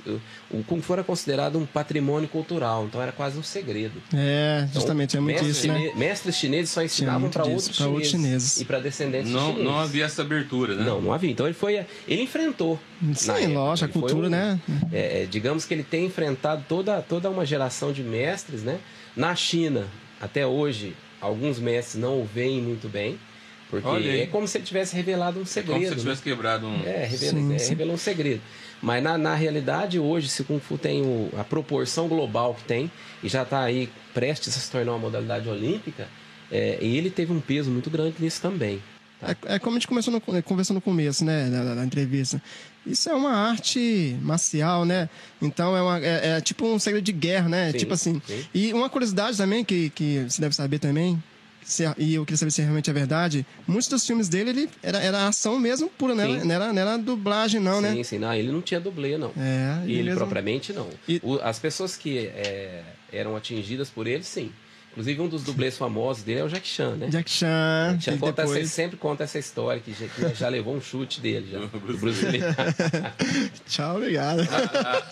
Speaker 3: o Kung Fu era considerado um patrimônio cultural, então era quase um segredo.
Speaker 2: É, justamente, então, é muito isso,
Speaker 3: né? Mestres chineses só ensinavam para outros, outros, chineses e para descendentes
Speaker 1: não,
Speaker 3: chineses.
Speaker 1: Não havia essa abertura, né?
Speaker 3: Não, não havia. Então ele foi, ele enfrentou.
Speaker 2: Sim, lógico, a cultura, um, né?
Speaker 3: É, é, digamos que ele tem enfrentado toda, toda uma geração de mestres, né? Na China, até hoje, alguns mestres não o veem muito bem. Porque é como se ele tivesse revelado um segredo. É como se
Speaker 1: ele tivesse
Speaker 3: né?
Speaker 1: quebrado um.
Speaker 3: É, revela, sim, é, sim. revelou um segredo. Mas na, na realidade, hoje, se o Kung Fu tem o, a proporção global que tem, e já está aí prestes a se tornar uma modalidade olímpica, é, e ele teve um peso muito grande nisso também.
Speaker 2: Tá? É, é, como a gente começou no, é, conversou no começo, né, da, da, entrevista. Isso é uma arte marcial, né? Então é, uma, é, é tipo um segredo de guerra, né?
Speaker 3: Sim,
Speaker 2: tipo assim.
Speaker 3: Sim.
Speaker 2: E uma curiosidade também que, que você deve saber também, se- e eu queria saber se realmente é verdade, muitos dos filmes dele ele era, era ação mesmo pura, né?
Speaker 3: Sim.
Speaker 2: Não era, não era dublagem, não,
Speaker 3: sim,
Speaker 2: né?
Speaker 3: sim, não, ele não tinha dublê, não.
Speaker 2: É, ele
Speaker 3: ele
Speaker 2: mesmo-
Speaker 3: propriamente não.
Speaker 2: E-
Speaker 3: O- as pessoas que é, eram atingidas por ele, sim. Inclusive, um dos dublês famosos dele é o Jack Chan, né?
Speaker 2: Jack Chan,
Speaker 3: Chan
Speaker 2: que
Speaker 3: conta essa-
Speaker 2: depois...
Speaker 3: sempre conta essa história que já, que já levou um chute dele já. do Bruce Lee.
Speaker 2: Tchau, obrigado.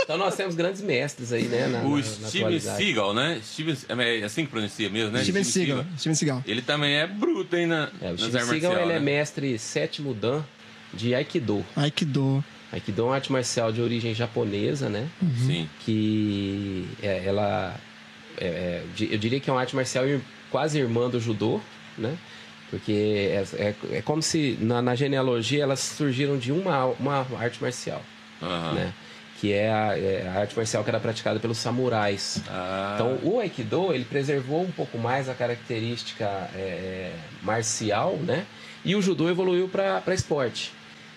Speaker 3: então nós temos grandes mestres aí, né? Na,
Speaker 1: O
Speaker 3: na-
Speaker 1: Steven. Seagal, né? Steven, é assim que pronuncia mesmo, né?
Speaker 2: Steven Seagal, Steven Seagal.
Speaker 1: Ele também é bruto, hein, na,
Speaker 3: É, o Steven Seagal ele é
Speaker 1: né?
Speaker 3: mestre sétimo dan de Aikido.
Speaker 2: Aikido.
Speaker 3: Aikido é uma arte marcial de origem japonesa, né?
Speaker 1: Sim.
Speaker 3: que é, ela é, é, eu diria que é uma arte marcial quase irmã do judô, né? Porque é, é, é como se na, na genealogia elas surgiram de uma, uma arte marcial,
Speaker 1: Aham.
Speaker 3: né? Que é a, é a arte marcial que era praticada pelos samurais.
Speaker 1: Ah,
Speaker 3: Então, o Aikido, ele preservou um pouco mais a característica é, é, marcial, né? E o judô evoluiu para esporte.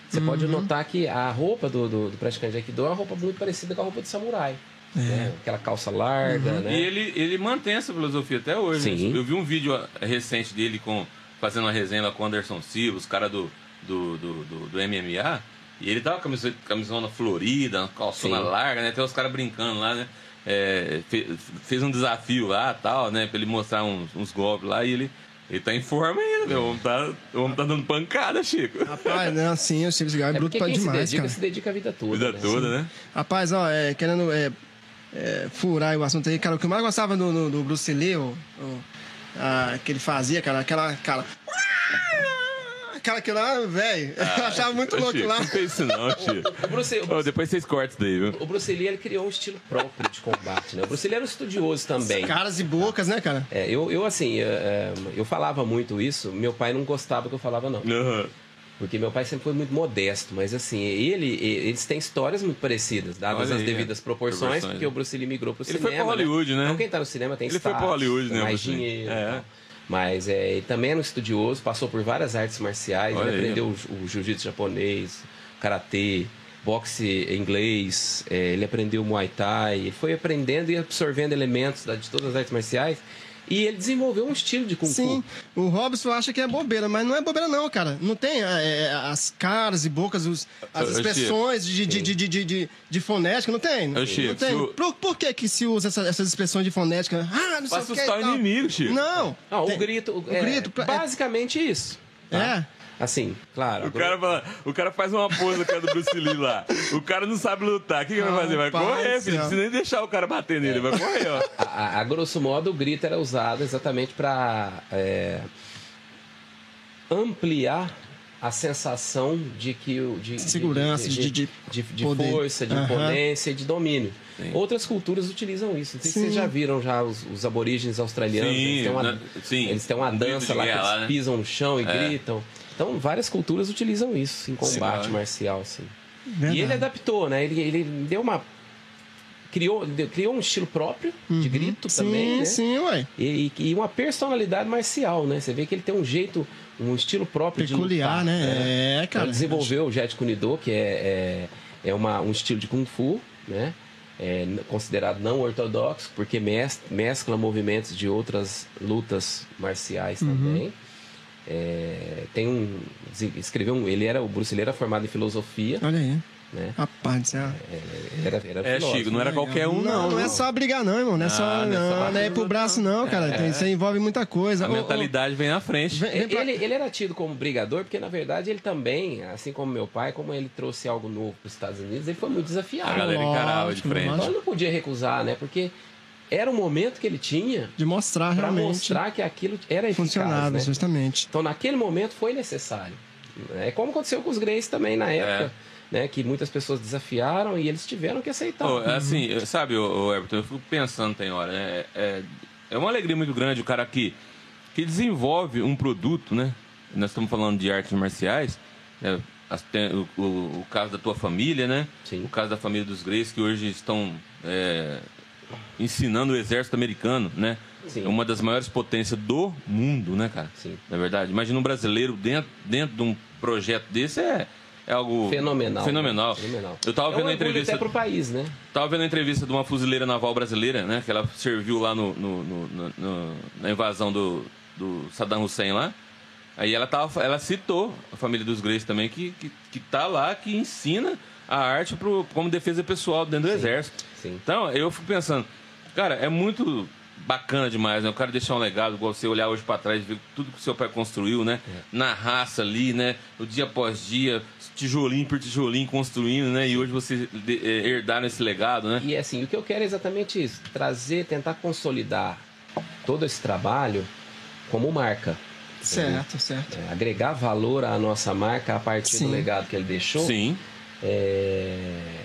Speaker 3: Você pode notar que a roupa do, do, do praticante de Aikido é uma roupa muito parecida com a roupa do samurai. Né? Aquela calça larga, né?
Speaker 1: E ele, ele mantém essa filosofia até hoje. né?
Speaker 3: Sim.
Speaker 1: Eu vi um vídeo ah, recente dele com, fazendo uma resenha lá com o Anderson Silva, os caras do, do, do, do, do MMA. E ele tava com camiseta, camisona florida, uma calçona
Speaker 3: Sim.
Speaker 1: larga, né? Tem os caras brincando lá, né? É, fe- fez um desafio lá tal, né? Pra ele mostrar uns, uns golpes lá e ele, ele tá em forma ainda, meu. O homem tá, o homem tá dando pancada, Chico.
Speaker 2: Rapaz, não, sim, o Steven Seagal é,
Speaker 3: É
Speaker 2: bruto pra
Speaker 3: quem se
Speaker 2: demais,
Speaker 3: dedica,
Speaker 2: cara.
Speaker 3: se dedica a vida toda.
Speaker 1: Vida
Speaker 3: né?
Speaker 1: toda, né?
Speaker 2: Rapaz, ó, é, querendo é, é, furar o assunto aí, cara, o que eu mais gostava do, do, do Bruce Lee, o, o- a- que ele fazia, cara, aquela. Aquela, aquela que lá, velho, eu achava muito louco lá.
Speaker 1: Não fez isso não, Chico.
Speaker 3: O Bruce, o Bruce-
Speaker 1: depois vocês cortam daí, viu?
Speaker 3: o Bruce Lee ele criou um estilo próprio de combate, né? O Bruce Lee era um estudioso também.
Speaker 2: Caras e bocas, né, cara?
Speaker 3: É, eu, eu, assim, é, é, eu falava muito isso, meu pai não gostava que eu falava, não.
Speaker 1: Aham.
Speaker 3: Porque meu pai sempre foi muito modesto, mas assim, ele, eles têm histórias muito parecidas, dadas
Speaker 1: Olha
Speaker 3: as
Speaker 1: aí,
Speaker 3: devidas
Speaker 1: é.
Speaker 3: proporções,
Speaker 1: Proporções,
Speaker 3: porque
Speaker 1: né?
Speaker 3: o Bruce Lee migrou pro
Speaker 1: Ele
Speaker 3: cinema.
Speaker 1: foi pra Hollywood, né?
Speaker 3: Então quem tá no cinema tem
Speaker 1: Ele foi
Speaker 3: status,
Speaker 1: pra Hollywood, né,
Speaker 3: mais dinheiro.
Speaker 1: É.
Speaker 3: tal. Mas é, ele também era um estudioso, passou por várias artes marciais, ele
Speaker 1: aí.
Speaker 3: aprendeu o, o jiu-jitsu japonês, karatê, boxe inglês, é, ele aprendeu muay thai, ele foi aprendendo e absorvendo elementos da- de todas as artes marciais e ele desenvolveu um estilo de kung
Speaker 2: Sim,
Speaker 3: fu.
Speaker 2: o Robson acha que é bobeira, mas não é bobeira não, cara. Não tem é, as caras e bocas, os- as expressões de, de, de, de, de, de, de fonética, não tem? Não, não tem.
Speaker 1: se o-
Speaker 2: Por, por que que se usa essa- essas expressões de fonética? Ah, não sei
Speaker 1: Pra
Speaker 2: o que e
Speaker 1: assustar o inimigo, Chico.
Speaker 2: Não.
Speaker 3: Ah, o grito,
Speaker 2: o
Speaker 3: é,
Speaker 2: grito, pra- é-
Speaker 3: basicamente isso. tá?
Speaker 2: É.
Speaker 3: Assim, claro.
Speaker 1: O cara, fala, o cara faz uma pose é do Bruce Lee lá. O cara não sabe lutar. O que, que ele vai fazer? Vai correr,
Speaker 2: do
Speaker 1: filho. Não precisa nem deixar o cara bater nele. Vai correr, ó.
Speaker 3: A, a- a grosso modo, o grito era usado exatamente para ampliar a sensação de que o de,
Speaker 2: Segurança, de- de
Speaker 3: de, de
Speaker 2: poder.
Speaker 3: força, de
Speaker 2: Aham.
Speaker 3: imponência e de domínio. Outras culturas utilizam isso. Não sei se vocês
Speaker 2: Sim.
Speaker 3: já viram já os, os aborígenes australianos.
Speaker 1: Sim,
Speaker 3: eles, têm uma?
Speaker 1: Sim.
Speaker 3: eles têm uma
Speaker 1: Um
Speaker 3: dança lá que eles
Speaker 1: lá, né?
Speaker 3: pisam no chão e
Speaker 1: É.
Speaker 3: gritam. Então, várias culturas utilizam isso em combate
Speaker 1: Sim.
Speaker 3: marcial, sim.
Speaker 2: Verdade.
Speaker 3: E ele adaptou, né? Ele, ele deu uma. Criou, criou um estilo próprio de grito
Speaker 2: Sim,
Speaker 3: também, né?
Speaker 2: sim, ué.
Speaker 3: E, e- uma personalidade marcial, né? Você vê que ele tem um jeito, um estilo próprio
Speaker 2: Peculiar,
Speaker 3: de lutar,
Speaker 2: né? É, cara.
Speaker 3: Ele desenvolveu o Jet Kunido, que é, é, é uma, um estilo de Kung Fu, né? É considerado não ortodoxo, porque mes- mescla movimentos de outras lutas marciais
Speaker 2: Uhum.
Speaker 3: também. É, tem um. Escreveu um. Ele era. O Bruce Lee era formado em filosofia,
Speaker 2: Olha aí.
Speaker 3: né?
Speaker 2: Rapaz do céu.
Speaker 3: Era, era
Speaker 1: É,
Speaker 3: filósofo.
Speaker 1: Chico, não era qualquer um, não.
Speaker 2: Não, não é só brigar, não, irmão. Não é só.
Speaker 1: Ah, não é só
Speaker 2: Não, não é
Speaker 1: nos
Speaker 2: pro braço, não, cara. Tem- Isso envolve muita coisa.
Speaker 1: A
Speaker 2: Ô, ô,
Speaker 1: mentalidade vem na frente.
Speaker 2: Vem- vem pra-
Speaker 3: Ele, ele era tido como brigador porque, na verdade, ele também, assim como meu pai, como ele trouxe algo novo para os Estados Unidos, ele foi muito
Speaker 1: A
Speaker 3: desafiado.
Speaker 1: galera encarava de frente.
Speaker 3: Então ele não podia recusar, né? Porque era o momento que ele tinha
Speaker 2: De mostrar
Speaker 3: para
Speaker 2: realmente.
Speaker 3: mostrar que aquilo era eficaz,
Speaker 2: funcionava,
Speaker 3: né?
Speaker 2: justamente.
Speaker 3: Então, naquele momento, foi necessário. É como aconteceu com os Greys também na época, né? Que muitas pessoas desafiaram e eles tiveram que aceitar.
Speaker 1: É assim, eu- sabe, ô, Everton, eu fico pensando, tem hora, né? É, é uma alegria muito grande o cara que, que desenvolve um produto, né? Nós estamos falando de artes marciais, né? As- tem o, o- o caso da tua família, né?
Speaker 3: Sim.
Speaker 1: O caso da família dos Greys, que hoje estão é, ensinando o exército americano, né?
Speaker 3: Sim.
Speaker 1: É uma das maiores potências do mundo, né, cara?
Speaker 3: Sim.
Speaker 1: Na verdade, imagina um brasileiro dentro, dentro de um projeto desse é, é algo
Speaker 3: Fenomenal.
Speaker 1: Fenomenal.
Speaker 3: né? Fenomenal.
Speaker 1: Eu tava
Speaker 3: é
Speaker 1: vendo a entrevista.
Speaker 3: pro país, né?
Speaker 1: Tava vendo a entrevista de uma fuzileira naval brasileira, né? Que ela serviu lá no, no- no- no- na invasão do, do Saddam Hussein lá. Aí ela, tava, ela citou a família dos Grace também, que, que, que tá lá, que ensina a arte pro, como defesa pessoal dentro do
Speaker 3: Sim,
Speaker 1: exército.
Speaker 3: Sim.
Speaker 1: Então, eu fico pensando, cara, é muito bacana demais, né? O cara deixar um legado, igual você olhar hoje para trás e ver tudo que o seu pai construiu, né?
Speaker 3: É.
Speaker 1: Na raça ali, né? O dia após dia, tijolinho por tijolinho construindo, né? E hoje você eh, herdar esse legado, né?
Speaker 3: E assim, o que eu quero é exatamente isso: trazer, tentar consolidar todo esse trabalho como marca.
Speaker 2: Certo, certo.
Speaker 3: É, agregar valor à nossa marca a partir
Speaker 2: Sim.
Speaker 3: do legado que ele deixou.
Speaker 1: Sim.
Speaker 3: é,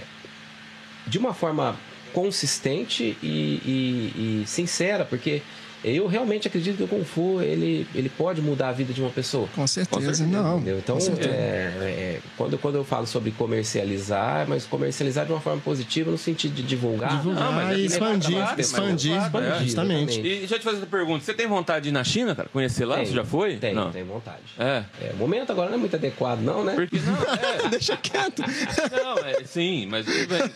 Speaker 3: de uma forma consistente e, e- e sincera, porque eu realmente acredito que o Kung Fu ele, ele pode mudar a vida de uma pessoa.
Speaker 2: Com certeza.
Speaker 1: certeza,
Speaker 2: Não.
Speaker 3: Entendeu? Então,
Speaker 2: com certeza.
Speaker 3: é, é, quando, quando eu falo sobre comercializar, mas comercializar de uma forma positiva no sentido de divulgar.
Speaker 2: Divulgar
Speaker 1: Não, mas é-
Speaker 2: e
Speaker 1: é
Speaker 2: expandir,
Speaker 1: claro, mas é
Speaker 2: expandir,
Speaker 1: é,
Speaker 2: justamente.
Speaker 1: E deixa eu te fazer essa pergunta: você tem vontade de ir na China, cara? Conhecer lá?
Speaker 3: Tenho,
Speaker 1: Você já foi?
Speaker 3: Tenho,
Speaker 1: não.
Speaker 3: tenho vontade.
Speaker 1: É.
Speaker 3: É, o momento agora não é muito adequado, não, né?
Speaker 1: Porque não, é,
Speaker 2: Deixa quieto.
Speaker 1: não, é, sim, mas,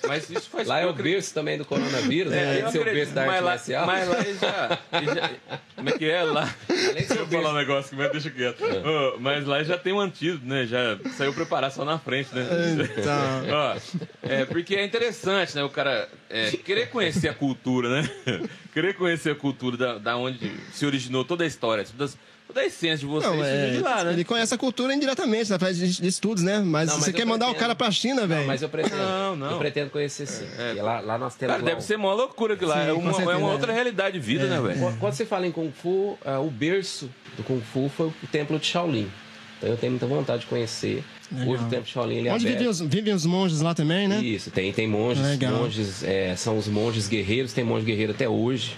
Speaker 1: mas isso faz
Speaker 3: Lá é o berço também do coronavírus,
Speaker 1: É,
Speaker 3: né? Ser o berço da
Speaker 1: mas
Speaker 3: arte
Speaker 1: lá,
Speaker 3: marcial.
Speaker 1: Mas lá já, já- Como é que é lá? Deixa eu falar um negócio, mas deixa quieto. Ô, mas lá já tem um antídoto, né? Já saiu preparar só na frente, né?
Speaker 2: Então.
Speaker 1: Ó, é, porque é interessante, né? O cara é, querer conhecer a cultura, né? querer conhecer a cultura da, da onde se originou toda a história, toda, toda a essência de vocês,
Speaker 2: Não, é,
Speaker 1: de lá, né?
Speaker 2: Ele conhece a cultura indiretamente, através de, de estudos, né? Mas
Speaker 3: Não, mas
Speaker 2: você
Speaker 3: eu
Speaker 2: quer mandar o
Speaker 3: pretendo.
Speaker 2: cara pra China, velho.
Speaker 3: Mas eu pretendo.
Speaker 1: Não, não.
Speaker 3: Eu pretendo conhecer sim. E lá, lá nós temos.
Speaker 1: Cara, deve
Speaker 3: um-
Speaker 1: ser uma loucura que lá.
Speaker 2: Sim,
Speaker 1: é,
Speaker 2: com
Speaker 1: uma, é
Speaker 2: certeza,
Speaker 1: uma
Speaker 2: é.
Speaker 1: outra realidade de vida, né, velho?
Speaker 3: Quando você fala em Kung Fu, ah, o berço do Kung Fu foi o templo de Shaolin. Então eu tenho muita vontade de conhecer.
Speaker 2: Legal.
Speaker 3: Hoje o templo de Shaolin ele é
Speaker 2: Onde vivem os, vivem os monges lá também, né?
Speaker 3: Isso, tem, tem monges,
Speaker 2: Legal.
Speaker 3: monges é, são os monges guerreiros, tem monge guerreiro até hoje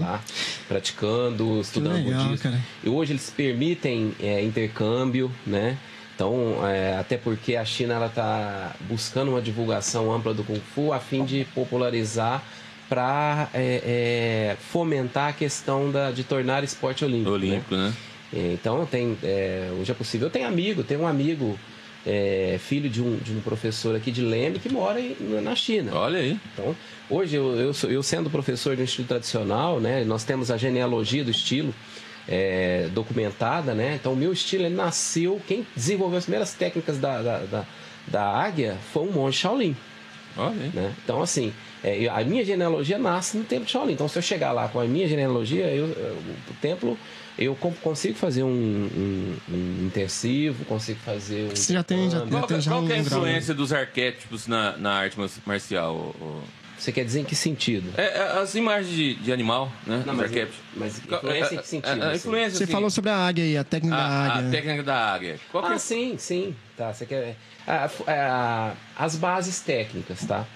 Speaker 3: lá, praticando, estudando
Speaker 2: Uhum. legal,
Speaker 3: budismo.
Speaker 2: cara.
Speaker 3: E hoje eles permitem é, intercâmbio, né? Então, é, até porque a China ela está buscando uma divulgação ampla do Kung Fu a fim de popularizar para fomentar a questão da, de tornar esporte olímpico. né?
Speaker 1: Olímpico, né?
Speaker 3: Então, tem, é, hoje é possível. Eu tenho amigo, tenho um amigo, é, filho de um, de um professor aqui de Leme, que mora em- na China.
Speaker 1: Olha aí.
Speaker 3: Então, hoje, eu, eu, sou- eu sendo professor de um estilo tradicional, né, nós temos a genealogia do estilo é, documentada, né? Então, o meu estilo, ele nasceu... Quem desenvolveu as primeiras técnicas da, da, da, da águia foi um monge Shaolin.
Speaker 1: Olha aí.
Speaker 3: Né? Então, assim, é, a minha genealogia nasce no templo de Shaolin. Então, se eu chegar lá com a minha genealogia, eu, eu- o templo, eu consigo fazer um, um- um intensivo, consigo fazer um.
Speaker 2: Você já tem- já-
Speaker 3: intercâmbio.
Speaker 1: Qual, que-
Speaker 2: tem já
Speaker 1: qual que é a
Speaker 2: um né?
Speaker 1: influência dos arquétipos na, na arte mar- marcial? ô?
Speaker 3: Você quer dizer em que sentido?
Speaker 1: É, é, as imagens de, de animal, né?
Speaker 3: Não, mas,
Speaker 1: arquétipos.
Speaker 3: mas
Speaker 1: Qual-
Speaker 3: influência em
Speaker 1: a-
Speaker 3: que sentido?
Speaker 1: A, a
Speaker 3: assim?
Speaker 1: influência,
Speaker 2: Você
Speaker 1: assim,
Speaker 2: falou sobre a águia aí, a técnica da
Speaker 1: a,
Speaker 2: águia.
Speaker 1: a técnica da águia. Qual que é?
Speaker 3: Ah, sim, sim. Tá, você quer. ah, ah, as bases técnicas, tá?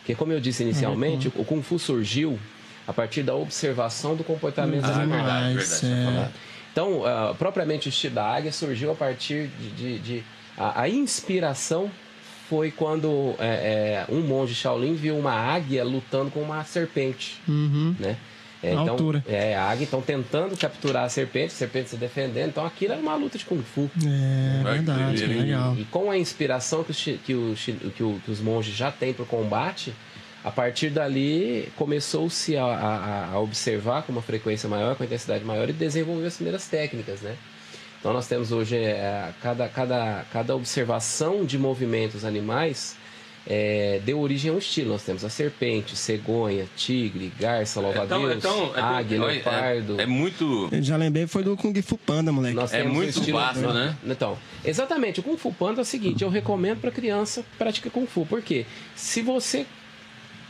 Speaker 3: Porque, como eu disse inicialmente, o Kung Fu surgiu a partir da observação do comportamento
Speaker 2: Dos
Speaker 3: dos animais.
Speaker 2: animais,
Speaker 1: verdade,
Speaker 2: é.
Speaker 3: Então, ah, propriamente o estilo da águia surgiu a partir de. de- de- a, a inspiração foi quando é, é, um monge Shaolin viu uma águia lutando com uma serpente.
Speaker 2: Uhum.
Speaker 3: Né? É,
Speaker 2: A
Speaker 3: então,
Speaker 2: altura.
Speaker 3: É, a águia então tentando capturar a serpente, a serpente se defendendo. Então aquilo era uma luta de Kung Fu.
Speaker 2: É
Speaker 1: que
Speaker 2: verdade,
Speaker 1: hein?
Speaker 2: legal.
Speaker 3: E com a inspiração que, os que, o que o- que os monges já têm para o combate, a partir dali começou-se a, a- a observar com uma frequência maior, com uma intensidade maior e desenvolver as primeiras técnicas, né? Então nós temos hoje é, cada, cada, cada observação de movimentos animais é, deu origem a um estilo. Nós temos a serpente, cegonha, tigre, garça, louva-a-Deus, águia,
Speaker 1: olha,
Speaker 3: leopardo.
Speaker 1: É, é muito.
Speaker 2: Eu já lembrei, foi do Kung Fu Panda, moleque.
Speaker 3: Nós
Speaker 1: É muito
Speaker 3: estilo-
Speaker 1: vasto, né?
Speaker 3: Então, exatamente. O Kung Fu Panda é o seguinte: eu recomendo para criança que pratica Kung Fu. Por quê? Se você.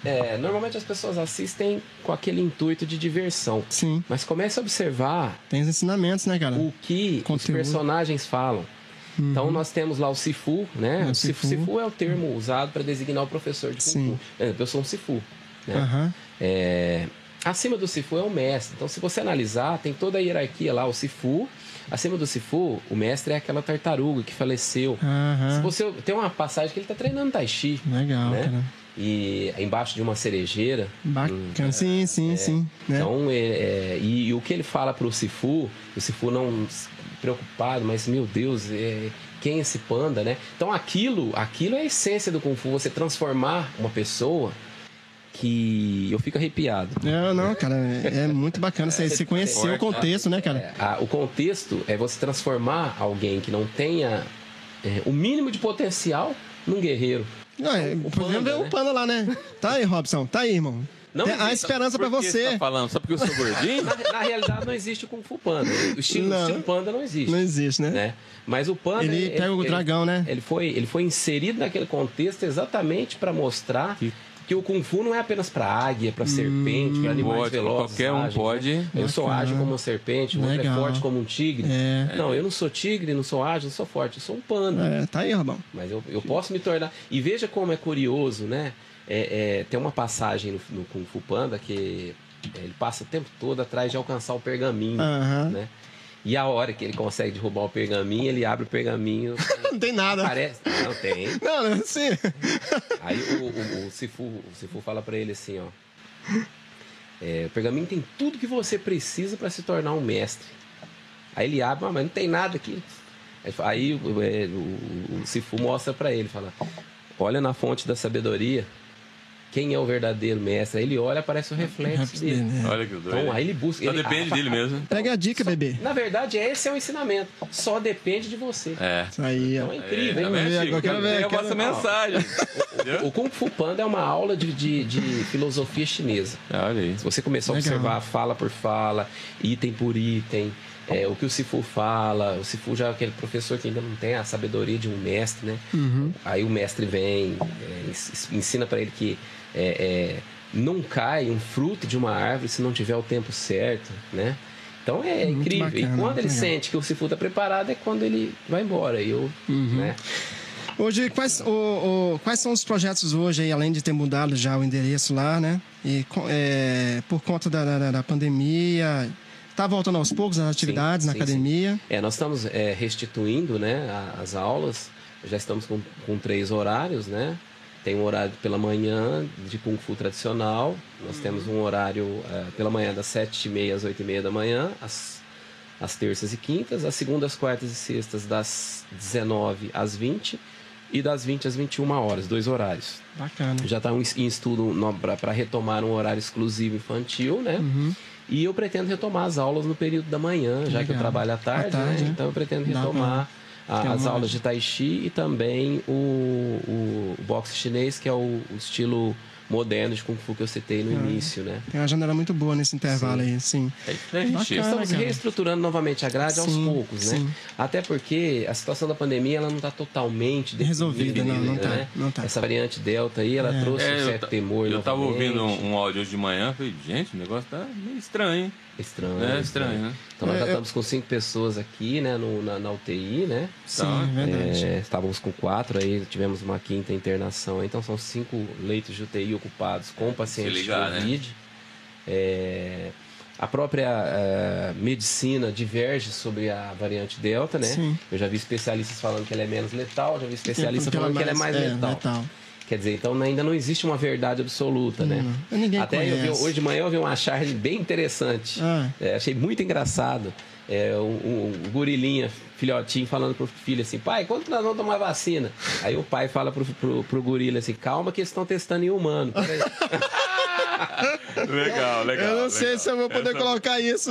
Speaker 3: É, normalmente as pessoas assistem com aquele intuito de diversão.
Speaker 2: Sim,
Speaker 3: Mas comece a observar
Speaker 2: tem os ensinamentos, né, cara?
Speaker 3: o que os
Speaker 2: Conteúdo.
Speaker 3: personagens falam. Então nós temos lá o Sifu, né?
Speaker 2: É, o
Speaker 3: Sifu.
Speaker 2: Sifu.
Speaker 3: É o termo usado para designar o professor de Kung
Speaker 2: Sim.
Speaker 3: Fu. Exemplo, Eu sou um Sifu. Né?
Speaker 2: Aham.
Speaker 3: É, acima do Sifu é o mestre. Então, se você analisar, tem toda a hierarquia lá. O Sifu, acima do Sifu, o mestre é aquela tartaruga que faleceu. Se
Speaker 2: Aham.
Speaker 3: você tem uma passagem que ele está treinando Tai Chi,
Speaker 2: Legal,
Speaker 3: né?
Speaker 2: cara.
Speaker 3: E embaixo de uma cerejeira.
Speaker 2: Bacana. Sim, sim, sim. Né?
Speaker 3: Então, é, é, e, e o que ele fala para o Sifu, o Sifu não preocupado, mas meu Deus, é, quem é esse panda, né? Então, aquilo, aquilo é a essência do Kung Fu, você transformar uma pessoa que eu fico arrepiado.
Speaker 2: Não, não, cara, é muito bacana você, você conhecer o contexto, né, cara?
Speaker 3: É, a- o contexto é você transformar alguém que não tenha é, o mínimo de potencial num guerreiro.
Speaker 2: Não, é,
Speaker 3: o
Speaker 2: podemos
Speaker 3: panda,
Speaker 2: ver o
Speaker 3: né?
Speaker 2: panda lá, né? Tá aí, Robson, tá aí, irmão.
Speaker 3: Não
Speaker 2: Tem a
Speaker 3: existe-
Speaker 2: esperança pra
Speaker 1: Por que
Speaker 2: você.
Speaker 1: tá falando? Só porque eu sou gordinho?
Speaker 3: Na, na realidade, não existe o Kung Fu Panda. O estilo,
Speaker 2: Não.
Speaker 3: o estilo Panda não existe.
Speaker 2: Não existe, né?
Speaker 3: né? Mas o Panda.
Speaker 2: Ele pega o dragão, né?
Speaker 3: Ele foi, ele foi inserido naquele contexto exatamente para mostrar que... o Kung Fu não é apenas para águia, para serpente, para animais
Speaker 1: Pode,
Speaker 3: velozes.
Speaker 1: qualquer um
Speaker 3: ágeis,
Speaker 1: pode.
Speaker 3: né? Eu sou ágil como uma serpente, o outro é forte como um tigre.
Speaker 2: É.
Speaker 3: Não, eu não sou tigre, não sou ágil, não sou forte, eu sou um panda.
Speaker 2: É, tá aí, Robão.
Speaker 3: Mas eu, eu posso me tornar. E veja como é curioso, né? É, é, tem uma passagem no, no Kung Fu Panda que é, ele passa o tempo todo atrás de alcançar o pergaminho, né? E a hora que ele consegue derrubar o pergaminho, ele abre o pergaminho.
Speaker 2: Não tem nada.
Speaker 3: Aparece. Não tem.
Speaker 2: Não, não, sim.
Speaker 3: Aí o, o, o, Sifu, o Sifu fala pra ele assim, ó. é, o pergaminho tem tudo que você precisa pra se tornar um mestre. Aí ele abre, "Ah, mas não tem nada aqui. Aí, Aí o, é, o- o Sifu mostra pra ele, fala: Olha na fonte da sabedoria, quem é o verdadeiro mestre? Aí ele olha, aparece o reflexo dele.
Speaker 2: né?
Speaker 1: Olha que doido.
Speaker 3: Então aí ele busca.
Speaker 1: Só
Speaker 3: ele-
Speaker 1: depende
Speaker 3: a-
Speaker 1: dele mesmo.
Speaker 2: Pega a dica, bebê.
Speaker 3: Na verdade, esse é o ensinamento. Só depende de você.
Speaker 1: É.
Speaker 2: Isso aí,
Speaker 3: Então é incrível, hein?
Speaker 1: tá vendo,
Speaker 2: ver
Speaker 1: Chico?
Speaker 2: agora, quero ver,
Speaker 1: É a
Speaker 2: quero ver.
Speaker 1: mensagem. Entendeu?
Speaker 3: O Kung Fu Panda é uma aula de, de, de filosofia chinesa.
Speaker 1: Olha aí.
Speaker 3: Se você começar a
Speaker 2: Legal.
Speaker 3: observar fala por fala, item por item, é, o que o Sifu fala, o Sifu já é aquele professor que ainda não tem a sabedoria de um mestre, né?
Speaker 2: Uhum.
Speaker 3: Aí o mestre vem, é, ens- ensina para ele que é, é, não cai um fruto de uma árvore se não tiver o tempo certo, né? Então é
Speaker 2: Muito
Speaker 3: incrível.
Speaker 2: bacana,
Speaker 3: e quando ele
Speaker 2: legal.
Speaker 3: sente que o Sifu está preparado é quando ele vai embora. E eu,
Speaker 2: Uhum.
Speaker 3: né?
Speaker 2: Hoje, quais, o, o- quais são os projetos hoje, aí, além de ter mudado já o endereço lá, né? E é, por conta da, da- da pandemia, tá voltando aos poucos as atividades na
Speaker 3: sim,
Speaker 2: academia.
Speaker 3: É, nós estamos é, restituindo né, as aulas, já estamos com, com três horários, né? Tem um horário pela manhã de Kung Fu tradicional, nós temos um horário é, pela manhã das 7h30 às 8h30 da manhã, às, às terças e quintas, às segundas, quartas e sextas das 19 às 20 e das 20 às 21 horas, dois horários.
Speaker 2: Bacana.
Speaker 3: Já está em estudo para retomar um horário exclusivo infantil, né? E eu pretendo retomar as aulas no período da manhã, já que eu
Speaker 2: Legal.
Speaker 3: trabalho à tarde,
Speaker 2: À tarde,
Speaker 3: né?
Speaker 2: né?
Speaker 3: Então eu pretendo retomar a- as aulas de Tai Chi e também o, o, o boxe chinês, que é o, o estilo moderno de Kung Fu que eu citei no início, né?
Speaker 2: Tem uma janela muito boa nesse intervalo aí, sim.
Speaker 1: É diferente.
Speaker 2: Bacana.
Speaker 3: Estamos
Speaker 2: cara.
Speaker 3: reestruturando novamente a grade aos
Speaker 2: Sim,
Speaker 3: poucos, né?
Speaker 2: sim.
Speaker 3: Até porque a situação da pandemia ela não está totalmente
Speaker 2: Resolvida, não, não tá,
Speaker 3: né?
Speaker 2: não tá.
Speaker 3: Essa variante Delta aí, ela
Speaker 2: É.
Speaker 3: trouxe
Speaker 1: É,
Speaker 3: um
Speaker 1: eu,
Speaker 3: certo temor
Speaker 1: eu tava
Speaker 3: novamente.
Speaker 1: ouvindo um, um áudio hoje de manhã, falei, gente, o negócio tá meio estranho, hein?
Speaker 3: Estranho.
Speaker 1: É estranho, né?
Speaker 3: Então nós
Speaker 2: É,
Speaker 3: já
Speaker 2: eu-
Speaker 3: estamos com cinco pessoas aqui, né, no- na, na UTI, né?
Speaker 2: Sim,
Speaker 1: Tá.
Speaker 2: verdade.
Speaker 3: É, estávamos com quatro, aí tivemos uma quinta internação, então são cinco leitos de UTI ocupados com pacientes
Speaker 1: ligar,
Speaker 3: de
Speaker 1: né?
Speaker 3: Covid. É, a própria é, medicina diverge sobre a variante Delta, né?
Speaker 2: Sim.
Speaker 3: Eu já vi especialistas falando que ela é menos letal, já vi especialistas
Speaker 2: ela
Speaker 3: falando que ela é mais letal.
Speaker 2: letal.
Speaker 3: Quer dizer, então ainda não existe uma verdade absoluta, né?
Speaker 2: Não, ninguém
Speaker 3: Até eu vi, hoje de manhã eu vi uma charge bem interessante.
Speaker 2: Ah.
Speaker 3: É, achei muito engraçado. É, um, um- um gorilinha, filhotinho, falando pro filho assim, pai, quando nós vamos tomar vacina? Aí o pai fala pro, pro, pro gorila assim, calma que eles estão testando em humano. peraí."
Speaker 1: Legal, legal.
Speaker 2: Eu não sei se eu vou poder
Speaker 1: Essa-
Speaker 2: colocar isso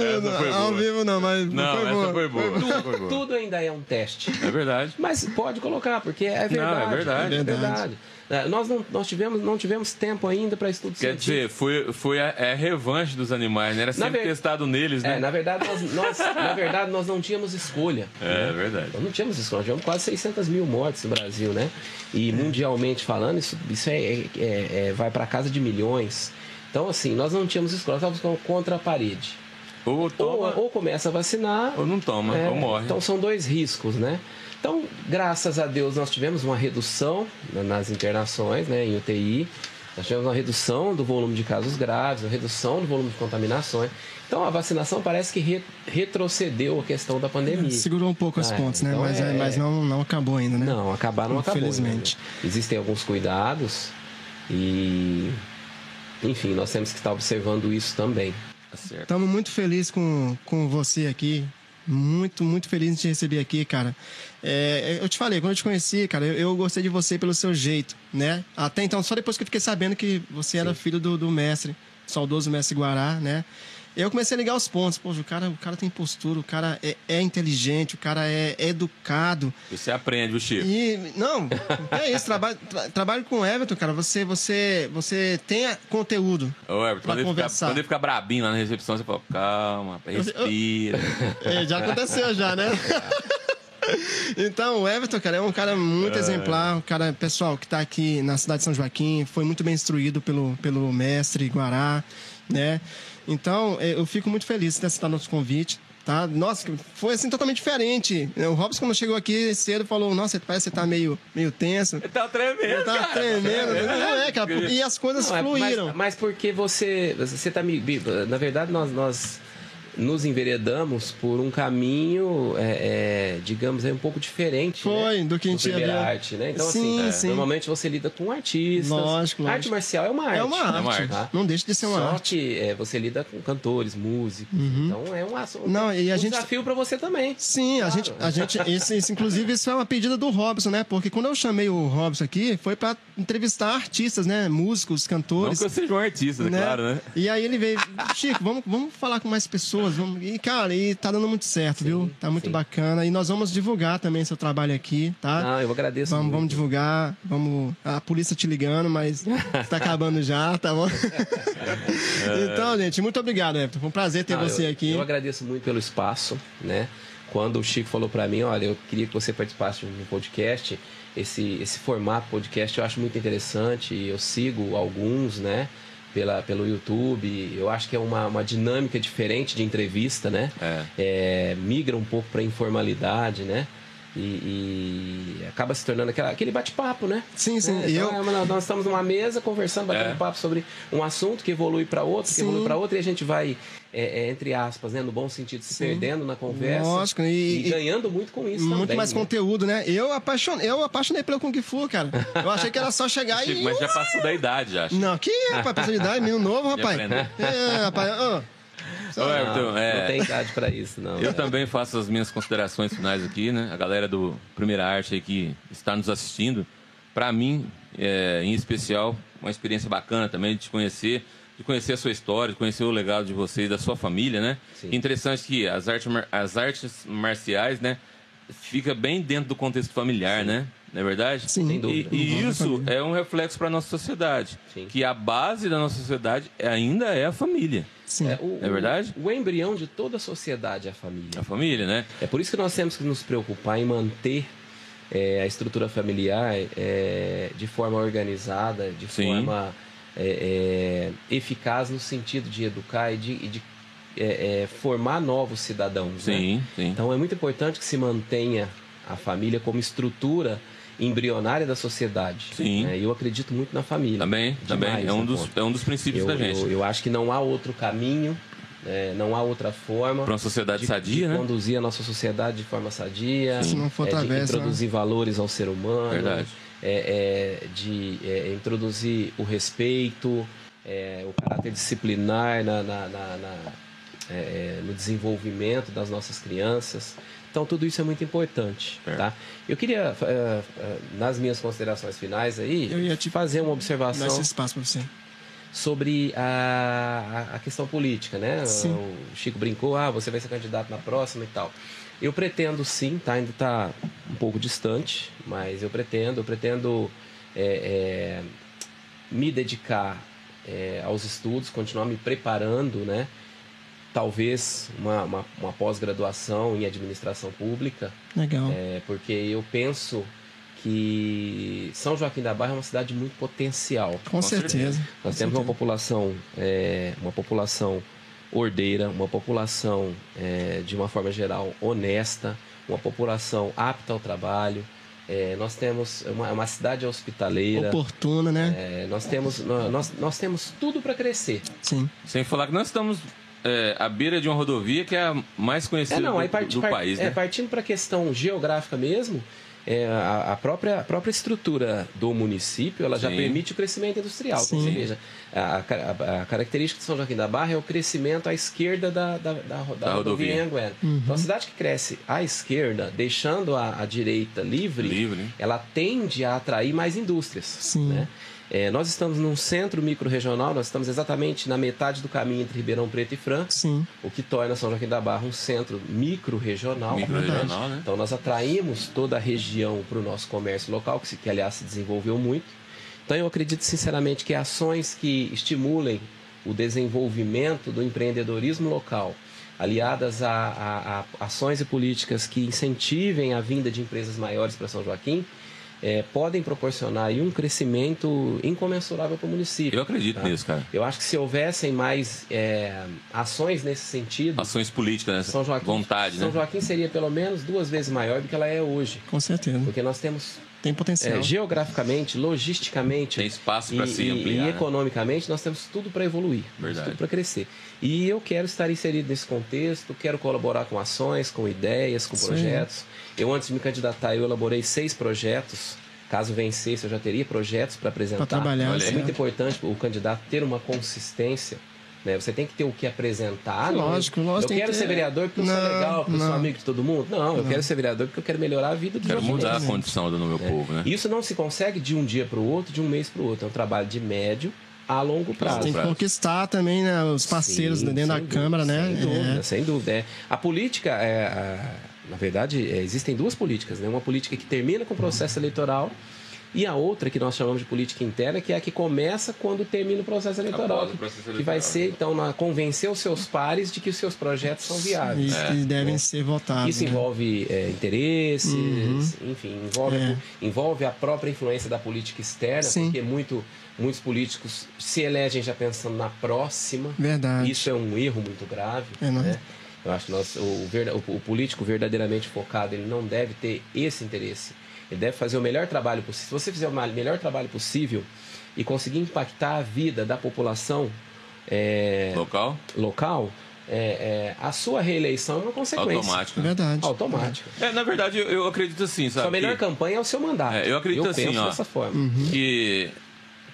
Speaker 2: ao vivo, não, mas
Speaker 1: Não,
Speaker 2: foi boa.
Speaker 1: foi boa. foi boa.
Speaker 3: Tudo ainda é um teste.
Speaker 1: É verdade.
Speaker 3: Mas pode colocar, porque é verdade.
Speaker 1: verdade.
Speaker 3: É
Speaker 2: Verdade.
Speaker 3: verdade. É, Nós, não, nós tivemos, não tivemos tempo ainda para estudo
Speaker 1: Quer
Speaker 3: científico.
Speaker 1: dizer, foi, foi a, é a revanche dos animais, né? Era sempre
Speaker 3: ver-
Speaker 1: testado neles, né?
Speaker 3: É, na verdade, nós, nós- na verdade, nós não tínhamos escolha.
Speaker 1: É, verdade.
Speaker 3: Nós não tínhamos escolha, nós tivemos quase 600 mil mortes no Brasil, né? E mundialmente falando, isso, isso é, é- é- é- vai para casa de milhões. Então, assim, nós não tínhamos escolha, nós estávamos contra a parede.
Speaker 1: Ou
Speaker 3: Ou,
Speaker 1: toma, ou,
Speaker 3: ou começa a vacinar,
Speaker 1: não toma,
Speaker 3: é,
Speaker 1: ou morre.
Speaker 3: Então são dois riscos, né? Então, graças a Deus, nós tivemos uma redução na- nas internações, né, em UTI. Nós tivemos uma redução do volume de casos graves, uma redução do volume de contaminações. Então, a vacinação parece que re- retrocedeu a questão da pandemia.
Speaker 2: Segurou um pouco os
Speaker 3: Ah,
Speaker 2: pontos, né?
Speaker 3: então
Speaker 2: Mas,
Speaker 3: é-
Speaker 2: mas não, não acabou ainda, né?
Speaker 3: Não, acabar não acabou.
Speaker 2: Infelizmente.
Speaker 3: né? Existem alguns cuidados e, enfim, nós temos que estar observando isso também.
Speaker 1: Tá certo.
Speaker 2: Estamos muito felizes com, com você aqui, Muito, muito feliz de te receber aqui, cara. É, eu te falei, quando eu te conheci, cara, eu, eu, gostei de você pelo seu jeito, né? Até então, só depois que eu fiquei sabendo que você era filho do, do mestre, saudoso mestre Guará, né? Eu comecei a ligar os pontos. Pô, o cara, o cara tem postura, o cara é, é inteligente, o cara é, é, educado.
Speaker 1: Você aprende, viu, Chico?
Speaker 2: E, não, é isso. Trabalho, tra, trabalho com o Everton, cara. Você, você, você tem conteúdo.
Speaker 1: Ô, Everton, quando, conversar. Ele fica, quando ele fica brabinho lá na recepção, você fala, calma, respira.
Speaker 2: É, já aconteceu já, né? Então, o Everton, cara, é um cara muito é. exemplar. Um cara, pessoal, que está aqui na cidade de São Joaquim, foi muito bem instruído pelo, pelo mestre Guará, né? Então, é, eu fico muito feliz de ter aceitado nosso convite. Tá? Nossa, foi assim totalmente diferente. O Robson, quando chegou aqui cedo, falou: Nossa, parece que você tá meio, meio tenso. Ele
Speaker 1: tá tremendo.
Speaker 2: Tá tremendo. Não é, cara. E as coisas não, fluíram.
Speaker 3: Mas, mas, porque você. Você tá me. Na verdade, nós, nós nos enveredamos por um caminho, é, é, digamos, é um pouco diferente.
Speaker 2: Né? Foi,
Speaker 3: né?
Speaker 2: do que a gente
Speaker 3: ia arte, né? Então,
Speaker 2: sim,
Speaker 3: assim,
Speaker 2: sim.
Speaker 3: normalmente você lida com artistas.
Speaker 2: Lógico, lógico.
Speaker 3: Arte marcial é uma arte.
Speaker 2: É uma arte. É uma arte. Tá? Não deixa de ser uma
Speaker 3: Só
Speaker 2: arte.
Speaker 3: que é, você lida com cantores, músicos. Uhum. Então é um, assunto,
Speaker 2: Não, e a
Speaker 3: um
Speaker 2: gente...
Speaker 3: desafio para você também.
Speaker 2: Sim, claro. a gente, a gente isso, isso, inclusive, isso é uma pedida do Robson, né? Porque quando eu chamei o Robson aqui, foi para entrevistar artistas, né? Músicos, cantores.
Speaker 1: Não que eu seja um artista, né? claro, né?
Speaker 2: E aí ele veio, Chico, vamos, vamos falar com mais pessoas. Vamos... E, cara, e tá dando muito certo, sim, viu? Tá muito sim. bacana. E nós vamos divulgar também seu trabalho aqui, tá?
Speaker 3: Ah, eu agradeço.
Speaker 2: Vamos,
Speaker 3: muito.
Speaker 2: vamos divulgar. Vamos. A polícia te ligando, mas está acabando já, tá bom? então, gente, muito obrigado, Everton. Foi um prazer ter ah, você
Speaker 3: eu,
Speaker 2: aqui.
Speaker 3: Eu agradeço muito pelo espaço, né? Quando o Chico falou para mim, olha, eu queria que você participasse de um podcast, esse, esse formato podcast eu acho muito interessante. Eu sigo alguns, né? Pela, pelo YouTube. Eu acho que é uma, uma dinâmica diferente de entrevista, né? É. É, migra um pouco para informalidade, né? E, e, acaba se tornando aquela, aquele bate-papo, né?
Speaker 2: Sim, sim.
Speaker 3: É, então, eu... É nós estamos numa mesa conversando, batendo é. papo sobre um assunto que evolui para outro, que sim. evolui para outro, e a gente vai, é, é, entre aspas, né, no bom sentido, se sim. perdendo na conversa.
Speaker 2: Lógico,
Speaker 3: e, e, ganhando muito com isso.
Speaker 2: Muito
Speaker 3: também,
Speaker 2: mais
Speaker 3: né?
Speaker 2: conteúdo, né? Eu apaixonei, eu apaixonei pelo Kung Fu, cara. Eu achei que era só chegar
Speaker 1: e. Mas já passou da idade, acho.
Speaker 2: Não, que rapaz, passou de idade, menino novo, rapaz. É, rapaz. Oh.
Speaker 1: Ô, Everton,
Speaker 3: é... Não tem idade para isso, não.
Speaker 1: Eu também faço as minhas considerações finais aqui, né? A galera do Primeira Arte aí que está nos assistindo. Para mim, é, em especial, uma experiência bacana também de te conhecer, de conhecer a sua história, de conhecer o legado de vocês, da sua família, né? Sim. interessante que as artes, as artes marciais, né? Fica bem dentro do contexto familiar, Sim. né? Não é verdade?
Speaker 2: Sim. Sem
Speaker 1: dúvida. E, e isso é um reflexo para a nossa sociedade. Sim. Que a base da nossa sociedade ainda é a família.
Speaker 2: Sim.
Speaker 1: É, o, é verdade?
Speaker 3: O, o, embrião de toda a sociedade é a família.
Speaker 1: A família, né?
Speaker 3: É por isso que nós temos que nos preocupar em manter é, a estrutura familiar é, de forma organizada, de Sim. forma é, é eficaz no sentido de educar e de, e de é, é, formar novos cidadãos.
Speaker 1: Né? Sim,
Speaker 3: né?
Speaker 1: sim.
Speaker 3: Então é muito importante que se mantenha a família como estrutura embrionária da sociedade.
Speaker 1: Sim.
Speaker 3: Né? Eu acredito muito na família.
Speaker 1: Também, também. É um, dos, é um dos princípios
Speaker 3: eu,
Speaker 1: da gente.
Speaker 3: Eu, eu, acho que não há outro caminho, é, não há outra forma.
Speaker 1: Para uma sociedade
Speaker 3: de,
Speaker 1: sadia,
Speaker 3: de
Speaker 1: né?
Speaker 3: conduzir a nossa sociedade de forma sadia.
Speaker 2: Se não for
Speaker 3: é,
Speaker 2: através,
Speaker 3: de introduzir né? valores ao ser humano.
Speaker 1: Verdade.
Speaker 3: É, é de é, introduzir o respeito, é, o caráter disciplinar na, na, na, na no desenvolvimento das nossas crianças. Então tudo isso é muito importante, é. tá? Eu queria, uh, uh, nas minhas considerações finais aí,
Speaker 2: eu ia te
Speaker 3: fazer uma observação.
Speaker 2: Dar esse espaço para você.
Speaker 3: Sobre a, a, questão política, né?
Speaker 2: Sim.
Speaker 3: O Chico brincou, ah, você vai ser candidato na próxima e tal. Eu pretendo sim, tá? Ainda está um pouco distante, mas eu pretendo, eu pretendo é, é, me dedicar é, aos estudos, continuar me preparando, né? Talvez uma, uma, uma pós-graduação em administração pública.
Speaker 2: Legal.
Speaker 3: É, porque eu penso que São Joaquim da Barra é uma cidade muito potencial.
Speaker 2: Com, Com certeza.
Speaker 3: Nós
Speaker 2: Com
Speaker 3: temos
Speaker 2: certeza.
Speaker 3: uma população, é, uma população ordeira, uma população é, de uma forma geral honesta, uma população apta ao trabalho. É, nós temos uma, uma, cidade hospitaleira.
Speaker 2: Oportuna, né?
Speaker 3: É, nós, temos, nós, nós temos tudo para crescer.
Speaker 2: Sim.
Speaker 1: Sem falar que nós estamos é, à beira de uma rodovia que é a mais conhecida
Speaker 3: É, não,
Speaker 1: do,
Speaker 3: part-
Speaker 1: do
Speaker 3: part-
Speaker 1: país,
Speaker 3: é,
Speaker 1: né?
Speaker 3: partindo para a questão geográfica mesmo, é, a, a própria, a própria estrutura do município ela já
Speaker 1: Sim.
Speaker 3: permite o crescimento industrial. Então,
Speaker 2: Sim.
Speaker 3: Ou seja, a, a- a característica de São Joaquim da Barra é o crescimento à esquerda da, da, da, da
Speaker 1: Da
Speaker 3: rodovia
Speaker 1: rodovia.
Speaker 3: Anhanguera. Então, a cidade que cresce à esquerda, deixando a, a direita livre,
Speaker 1: Livre.
Speaker 3: ela tende a atrair mais indústrias.
Speaker 2: Sim.
Speaker 3: né? É, nós estamos num centro micro-regional, nós estamos exatamente na metade do caminho entre Ribeirão Preto e Franca
Speaker 2: Sim.
Speaker 3: o que torna São Joaquim da Barra um centro micro-regional.
Speaker 1: Micro-regional, né?
Speaker 3: Então nós atraímos toda a região para o nosso comércio local, que, que aliás se desenvolveu muito. Então eu acredito sinceramente que ações que estimulem o desenvolvimento do empreendedorismo local, aliadas a, a- a ações e políticas que incentivem a vinda de empresas maiores para São Joaquim, eh, podem proporcionar aí um crescimento incomensurável para o município.
Speaker 1: Eu acredito
Speaker 3: tá?
Speaker 1: nisso, cara.
Speaker 3: Eu acho que se houvessem mais eh, ações nesse sentido,
Speaker 1: Ações políticas, né?
Speaker 3: São Joaquim,
Speaker 1: Vontade,
Speaker 3: São
Speaker 1: né?
Speaker 3: Joaquim seria pelo menos duas vezes maior do que ela é hoje.
Speaker 2: Com certeza.
Speaker 3: Porque nós temos,
Speaker 2: Tem potencial.
Speaker 3: é, geograficamente, logisticamente
Speaker 1: Tem espaço para se
Speaker 3: e-
Speaker 1: ampliar.
Speaker 3: e
Speaker 1: né?
Speaker 3: economicamente, nós temos tudo para evoluir,
Speaker 1: Verdade.
Speaker 3: tudo para crescer. E eu quero estar inserido nesse contexto, quero colaborar com ações, com ideias, com
Speaker 2: Sim.
Speaker 3: projetos. Eu, antes de me candidatar, eu elaborei seis projetos. Caso vencesse, eu já teria projetos para apresentar.
Speaker 2: Pra trabalhar,
Speaker 3: é
Speaker 2: certo.
Speaker 3: muito importante o candidato ter uma consistência. Né? Você tem que ter o que apresentar. não-
Speaker 2: Lógico, lógico,
Speaker 3: Eu quero
Speaker 2: que
Speaker 3: ser vereador porque eu sou
Speaker 2: Não,
Speaker 3: legal, porque eu sou
Speaker 2: não.
Speaker 3: amigo de todo mundo. Não, eu quero ser vereador porque eu quero melhorar a vida dos
Speaker 1: Quero mudar a condição do meu povo, né?
Speaker 3: Isso não se consegue de um dia para o outro, de um mês para o outro. É um trabalho de médio a longo prazo.
Speaker 2: Tem que conquistar também né, os parceiros
Speaker 3: Sim,
Speaker 2: dentro da
Speaker 3: sem
Speaker 2: Câmara,
Speaker 3: dúvida,
Speaker 2: né?
Speaker 3: Sem dúvida,
Speaker 2: É.
Speaker 3: sem dúvida. É. A política, é, a- na verdade, é, existem duas políticas. Né? Uma política que termina com o processo eleitoral e a outra que nós chamamos de política interna, que é a que começa quando termina o processo eleitoral.
Speaker 1: Após o processo
Speaker 3: Que vai
Speaker 1: eleitoral.
Speaker 3: ser, então, na, convencer os seus pares de que os seus projetos são viáveis.
Speaker 2: E que devem ser votados.
Speaker 3: Isso
Speaker 2: né?
Speaker 3: envolve é, interesses, enfim, envolve,
Speaker 2: É.
Speaker 3: envolve a própria influência da política externa,
Speaker 2: Sim.
Speaker 3: porque muito, muitos políticos se elegem já pensando na próxima.
Speaker 2: Verdade.
Speaker 3: Isso é um erro muito grave.
Speaker 2: É, não é?
Speaker 3: né? Eu acho que nós, o, o- o político verdadeiramente focado, ele não deve ter esse interesse. Ele deve fazer o melhor trabalho possível. Se você fizer o melhor trabalho possível e conseguir impactar a vida da população é,
Speaker 1: Local,
Speaker 3: local, é, é, a sua reeleição é uma consequência.
Speaker 1: automático. né?
Speaker 2: Verdade.
Speaker 3: Automática.
Speaker 1: É, na verdade, eu, eu acredito assim, sabe?
Speaker 3: Sua melhor
Speaker 1: que-
Speaker 3: campanha é o seu mandato.
Speaker 1: É, eu acredito assim,
Speaker 3: penso
Speaker 1: ó.
Speaker 3: dessa forma.
Speaker 2: Uhum.
Speaker 1: que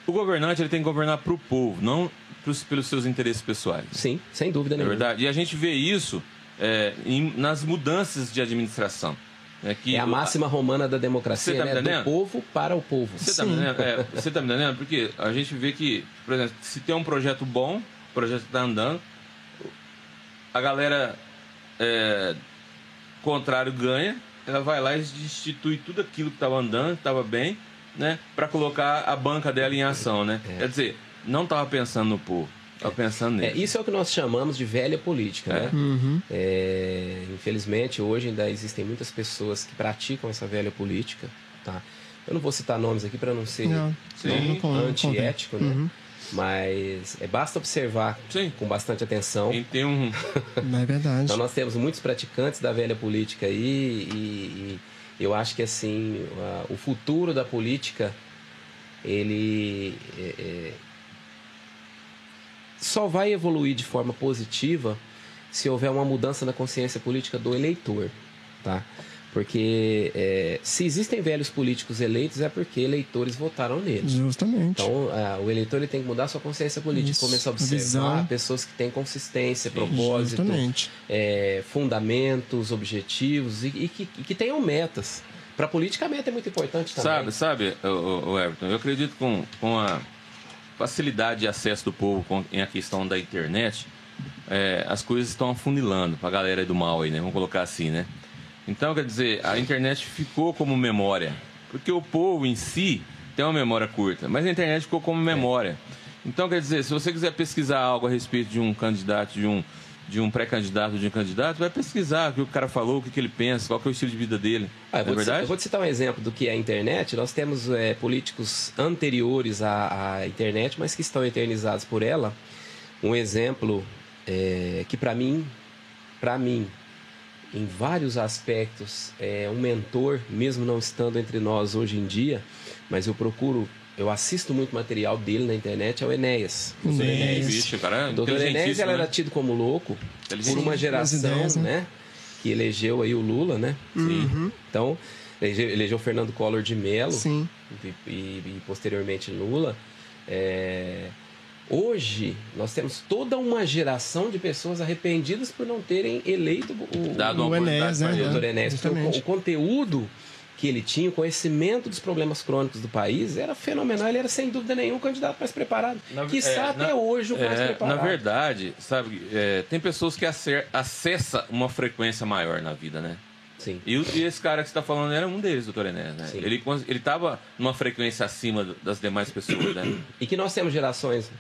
Speaker 1: o governante ele tem que governar para o povo, não pros, pelos seus interesses pessoais.
Speaker 3: Sim, sem dúvida
Speaker 1: É
Speaker 3: nenhuma.
Speaker 1: verdade. E a gente vê isso é, em- nas mudanças de administração. Né, que
Speaker 3: É a máxima romana da democracia,
Speaker 1: tá
Speaker 3: né? Do povo para o povo.
Speaker 1: Você tá,
Speaker 2: Sim.
Speaker 1: me entendendo? É, tá me entendendo? Porque a gente vê que, por exemplo, se tem um projeto bom, o projeto está andando, a galera é, contrário ganha, ela vai lá e destitui tudo aquilo que estava andando, que estava bem, né, para colocar a banca dela em ação, né? Quer dizer, não estava pensando no povo, estava pensando
Speaker 3: É,
Speaker 1: nele.
Speaker 3: isso é o que nós chamamos de velha política,
Speaker 1: É.
Speaker 3: né?
Speaker 2: Uhum.
Speaker 3: É, infelizmente, hoje ainda existem muitas pessoas que praticam essa velha política, tá? Eu não vou citar nomes aqui para não ser
Speaker 2: Não,
Speaker 1: Sim.
Speaker 2: não, convém.
Speaker 3: antiético, né?
Speaker 2: Uhum.
Speaker 3: Mas é, basta observar
Speaker 1: Sim.
Speaker 3: com bastante atenção.
Speaker 1: Quem tem um.
Speaker 2: É verdade.
Speaker 3: Então nós temos muitos praticantes da velha política aí e, e eu acho que assim a- o futuro da política ele é, é, só vai evoluir de forma positiva se houver uma mudança na consciência política do eleitor, tá? Porque é, se existem velhos políticos eleitos é porque eleitores votaram neles.
Speaker 2: Justamente.
Speaker 3: Então, ah, o eleitor ele tem que mudar sua consciência política,
Speaker 2: Isso,
Speaker 3: começar a observar
Speaker 2: visão.
Speaker 3: pessoas que têm consistência, propósito, é, fundamentos, objetivos e, e que, e que tenham metas. Para a política, a meta é muito importante também.
Speaker 1: Sabe, sabe, o- o Everton, eu acredito com, com a facilidade de acesso do povo em a questão da internet, é, as coisas estão afunilando para a galera do mal aí, né? Vamos colocar assim, né? Então, quer dizer, a internet ficou como memória, porque o povo em si tem uma memória curta, mas a internet ficou como memória. Então, quer dizer, se você quiser pesquisar algo a respeito de um candidato, de um, de um pré-candidato, de um candidato, vai pesquisar o que o cara falou, o que, que ele pensa, qual que é o estilo de vida dele.
Speaker 3: Ah, eu,
Speaker 1: não
Speaker 3: vou
Speaker 1: é
Speaker 3: te,
Speaker 1: verdade?
Speaker 3: eu vou te citar um exemplo do que é a internet. Nós temos é, políticos anteriores à, à internet, mas que estão eternizados por ela. Um exemplo é, que para mim, para mim, em vários aspectos, é um mentor, mesmo não estando entre nós hoje em dia, mas eu procuro eu assisto muito material dele na internet, é o Enéas.
Speaker 2: O
Speaker 1: Sim,
Speaker 2: Enéas.
Speaker 1: vixe, cara.
Speaker 3: O doutor Enéas ela
Speaker 1: né?
Speaker 3: era tido como louco por uma geração,
Speaker 2: ideias, né?
Speaker 3: né? Que elegeu aí o Lula, né?
Speaker 2: Uhum.
Speaker 3: Então, elegeu, elegeu o Fernando Collor de Mello
Speaker 2: Sim.
Speaker 3: e, e- e posteriormente Lula. É, Hoje, nós temos toda uma geração de pessoas arrependidas por não terem eleito o,
Speaker 1: Dado
Speaker 2: O
Speaker 1: uma
Speaker 2: Enéas, né?
Speaker 3: o doutor Enéas. Porque o, o conteúdo que ele tinha, o conhecimento dos problemas crônicos do país, era fenomenal. Ele era, sem dúvida nenhuma, o candidato mais preparado.
Speaker 1: Na-
Speaker 3: Quiçá
Speaker 1: é,
Speaker 3: até
Speaker 1: na-
Speaker 3: hoje o mais
Speaker 1: É,
Speaker 3: preparado.
Speaker 1: na verdade, sabe, é, tem pessoas que acer- acessa uma frequência maior na vida, né?
Speaker 3: Sim.
Speaker 1: E, e esse cara que você está falando era um deles, doutor Enéas, né?
Speaker 3: Sim.
Speaker 1: Ele, cons- ele tava numa frequência acima das demais pessoas, né?
Speaker 3: E que nós temos gerações,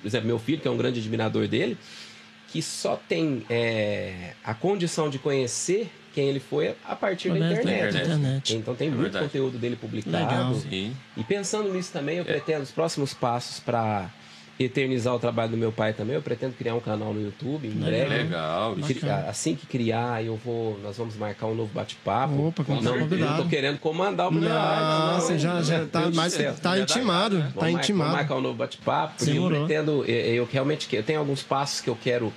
Speaker 3: por exemplo, meu filho, que é um grande admirador dele, que só tem é, a condição de conhecer quem ele foi a partir da
Speaker 2: Através da
Speaker 3: internet.
Speaker 2: internet.
Speaker 3: Então tem
Speaker 1: É
Speaker 3: muito
Speaker 1: verdade.
Speaker 3: conteúdo dele publicado.
Speaker 2: Legal.
Speaker 1: Sim.
Speaker 3: E pensando nisso também, eu pretendo os próximos passos para eternizar o trabalho do meu pai também. Eu pretendo criar um canal no YouTube em breve.
Speaker 1: Legal.
Speaker 2: Bacana.
Speaker 3: Assim que criar, eu vou, nós vamos marcar um novo bate-papo.
Speaker 2: Opa, com
Speaker 3: não, não tô querendo comandar o primeiro
Speaker 2: Não, você já, já tá,
Speaker 3: Deus céu.
Speaker 2: tá intimado.
Speaker 1: né?
Speaker 2: Tá
Speaker 3: Vamos mar- Vamos
Speaker 2: intimado.
Speaker 3: marcar um novo bate-papo, porque eu pretendo, eu, eu realmente que- eu tenho alguns passos que eu quero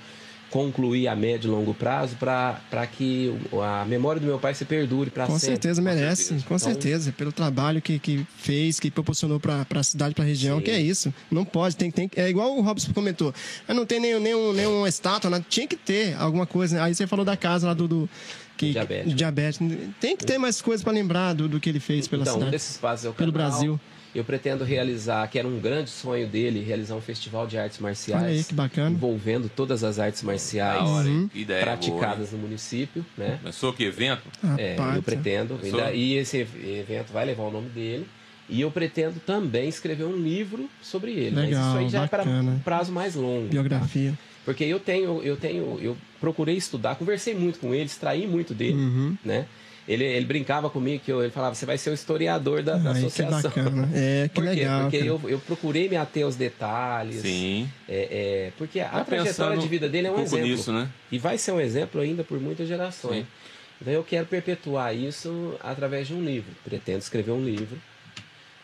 Speaker 3: concluir a médio e longo prazo para que a memória do meu pai se perdure para
Speaker 2: Com
Speaker 3: sempre.
Speaker 2: certeza merece,
Speaker 1: certeza.
Speaker 2: com
Speaker 3: Então-
Speaker 2: certeza. Pelo trabalho que, que fez, que proporcionou para a cidade, para a região,
Speaker 3: Sim.
Speaker 2: que é isso. Não pode, tem, tem É igual o Robson comentou. Mas não tem nenhum, nenhum, nenhuma estátua, né? tinha que ter alguma coisa. né? Aí você falou da casa lá do. do que,
Speaker 3: Diabetes.
Speaker 2: diabetes. Tem que ter mais coisas para lembrar do, do que ele fez pela
Speaker 3: então, um
Speaker 2: cidade.
Speaker 3: desses passos é o
Speaker 2: Pelo
Speaker 3: canal.
Speaker 2: Brasil.
Speaker 3: Eu pretendo realizar, que era um grande sonho dele, realizar um festival de artes marciais.
Speaker 2: Olha aí, que bacana.
Speaker 3: Envolvendo todas as artes marciais
Speaker 1: hora,
Speaker 2: Uhum.
Speaker 3: praticadas no município, né?
Speaker 1: boa. Pensou que evento?
Speaker 3: É,
Speaker 2: Rapaz,
Speaker 3: eu pretendo.
Speaker 1: Pensou?
Speaker 3: ainda- e esse evento vai levar o nome dele. E eu pretendo também escrever um livro sobre ele. Mas
Speaker 2: Legal,
Speaker 3: isso aí já é para
Speaker 2: bacana.
Speaker 3: um prazo mais longo. tá?
Speaker 2: biografia.
Speaker 3: Porque eu tenho, eu tenho, eu procurei estudar, conversei muito com ele, extraí muito dele,
Speaker 2: Uhum.
Speaker 3: né? Ele, ele brincava comigo que eu, ele falava, você vai ser o historiador da, da
Speaker 2: que
Speaker 3: associação.
Speaker 2: bacana. É, que
Speaker 3: Por quê?
Speaker 2: legal.
Speaker 3: Porque eu, eu procurei me ater aos detalhes.
Speaker 1: Sim.
Speaker 3: É, é, porque a
Speaker 1: Tá
Speaker 3: trajetória de vida dele é um,
Speaker 1: um
Speaker 3: exemplo.
Speaker 1: nisso, né?
Speaker 3: E vai ser um exemplo ainda por muitas gerações.
Speaker 1: Sim.
Speaker 3: Então eu quero perpetuar isso através de um livro. Pretendo escrever um livro.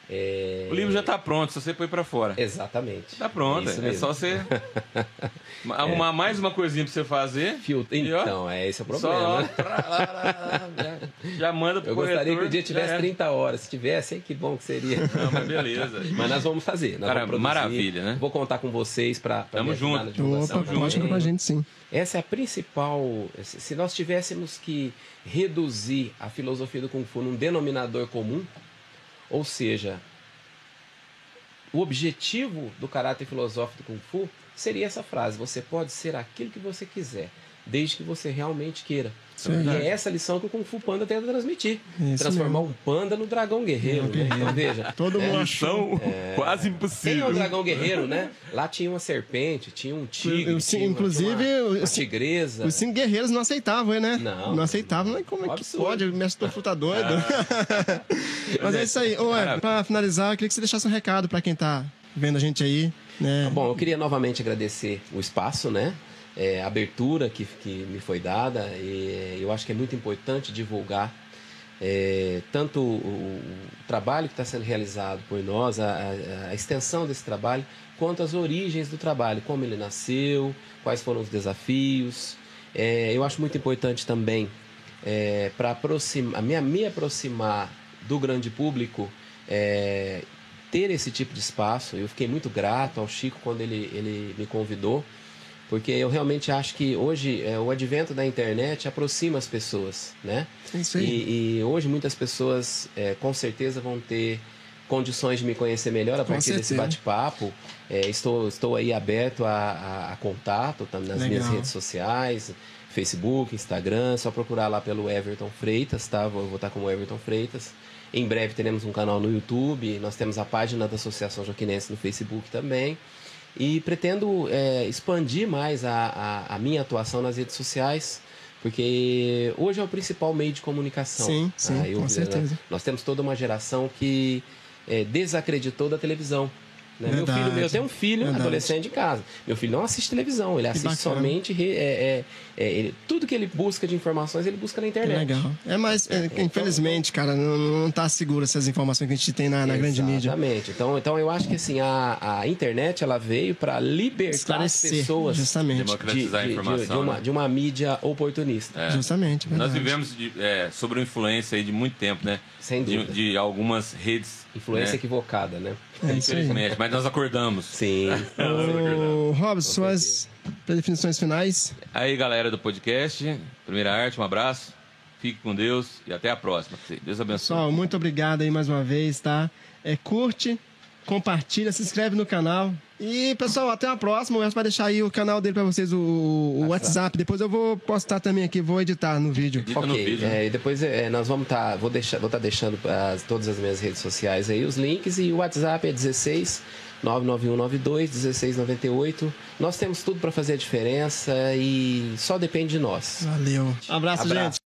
Speaker 3: É,
Speaker 1: O livro já tá pronto, só você põe pra fora.
Speaker 3: Exatamente.
Speaker 1: Tá pronto, é
Speaker 3: mesmo.
Speaker 1: só você arrumar mais uma coisinha pra você fazer. Ó,
Speaker 3: Então, é esse é o
Speaker 1: Só
Speaker 3: problema.
Speaker 1: lá, lá, já, já manda pro
Speaker 3: Eu gostaria que
Speaker 1: corretor,
Speaker 3: o dia tivesse
Speaker 1: era.
Speaker 3: 30 horas. Se tivesse, hein, que bom que seria.
Speaker 1: Não, mas beleza.
Speaker 3: Mas nós vamos fazer. Nós
Speaker 1: Cara,
Speaker 3: vamos
Speaker 1: maravilha, né?
Speaker 3: Vou contar com vocês para
Speaker 1: Tamo junto.
Speaker 2: Opa,
Speaker 1: Tamo
Speaker 2: pode
Speaker 1: junto.
Speaker 2: contar com a gente sim.
Speaker 3: Essa é a principal. Se se nós tivéssemos que reduzir a filosofia do Kung Fu num denominador comum, ou seja, o objetivo do caráter filosófico do Kung Fu seria essa frase: você pode ser aquilo que você quiser, desde que você realmente queira.
Speaker 2: Isso
Speaker 3: E
Speaker 2: aí.
Speaker 3: é essa lição que o Kung Fu Panda tenta transmitir.
Speaker 2: Isso
Speaker 3: transformar
Speaker 2: mesmo.
Speaker 3: um panda no dragão guerreiro. né? Então veja.
Speaker 2: Todo mundo achou.
Speaker 1: Missão quase
Speaker 3: Quem é o
Speaker 1: impossível.
Speaker 3: dragão guerreiro, né? Lá tinha uma serpente, tinha um tigre,
Speaker 2: Eu- sim,
Speaker 3: tinha
Speaker 2: inclusive,
Speaker 3: tinha uma, uma tigresa.
Speaker 2: Os cinco guerreiros não aceitavam, né?
Speaker 3: Não.
Speaker 2: Não aceitavam. Mas como é que
Speaker 3: Absurdo.
Speaker 2: pode? O mestre Tofu tá doido. Mas é isso aí. Ed, pra finalizar, eu queria que você deixasse um recado pra quem tá vendo a gente aí. Né?
Speaker 3: Bom, eu queria novamente agradecer o espaço, né? É, abertura que, que me foi dada. E eu acho que é muito importante divulgar é, tanto o, o trabalho que está sendo realizado por nós, a, a- extensão desse trabalho, quanto as origens do trabalho, como ele nasceu, quais foram os desafios. É, eu acho muito importante também para aproximar, me, me aproximar do grande público, é, ter esse tipo de espaço. Eu fiquei muito grato ao Chico quando ele, ele me convidou, porque eu realmente acho que hoje é, o advento da internet aproxima as pessoas, né?
Speaker 2: É isso aí.
Speaker 3: E, e hoje muitas pessoas é, com certeza vão ter condições de me conhecer melhor a
Speaker 2: Com
Speaker 3: partir desse
Speaker 2: certeza.
Speaker 3: bate-papo. É, estou, estou aí aberto a, a- a contato tam- nas minhas
Speaker 2: Legal.
Speaker 3: redes sociais, Facebook, Instagram, só procurar lá pelo Everton Freitas, tá? Vou, vou estar como Everton Freitas. Em breve teremos um canal no YouTube, nós temos a página da Associação Joquinense no Facebook também. E pretendo é, expandir mais a, a, a minha atuação nas redes sociais, porque hoje é o principal meio de comunicação.
Speaker 2: Sim, sim,
Speaker 3: eu-
Speaker 2: com certeza.
Speaker 3: Nós temos toda uma geração que é, desacreditou da televisão. Né? Meu filho, eu tenho um filho Verdade. adolescente em casa. Meu filho não assiste televisão, ele assiste somente é, é, é, ele, tudo que ele busca de informações ele busca na internet.
Speaker 2: Que legal. É mais, é, então, infelizmente, cara, não, não tá seguro essas informações que a gente tem na, na grande mídia.
Speaker 3: Exatamente. Então, então eu acho que assim a, a internet ela veio para libertar Esclarecer, as pessoas,
Speaker 2: justamente,
Speaker 1: democratizar
Speaker 3: de,
Speaker 1: a informação,
Speaker 3: de, de, uma,
Speaker 1: né?
Speaker 3: de uma mídia oportunista.
Speaker 2: É. Justamente.
Speaker 1: Verdade. Nós vivemos de, é, sobre influência aí de muito tempo, né?
Speaker 3: Sem dúvida.
Speaker 1: De, de algumas redes.
Speaker 3: Influência
Speaker 1: né?
Speaker 3: equivocada, né?
Speaker 2: É
Speaker 1: Infelizmente, mas nós acordamos.
Speaker 3: Sim.
Speaker 2: Ô, Robson, suas definições finais.
Speaker 1: Aí, galera do podcast, Primeira Arte, um abraço. Fique com Deus e até a próxima. Deus abençoe.
Speaker 2: Pessoal, muito obrigado aí mais uma vez, tá? É, curte, compartilha, se inscreve no canal. E, pessoal, até a próxima. O Elcio vai deixar aí o canal dele para vocês, o, o WhatsApp. Depois eu vou postar também aqui, vou editar no vídeo.
Speaker 3: Edita ok, no vídeo. É, e depois é, nós vamos estar, tá, vou deixar, vou estar tá deixando as, todas as minhas redes sociais aí, os links e o WhatsApp é 16 99192 1698. Nós temos tudo para fazer a diferença e só depende de nós.
Speaker 2: Valeu. Abraço, Abraço. gente.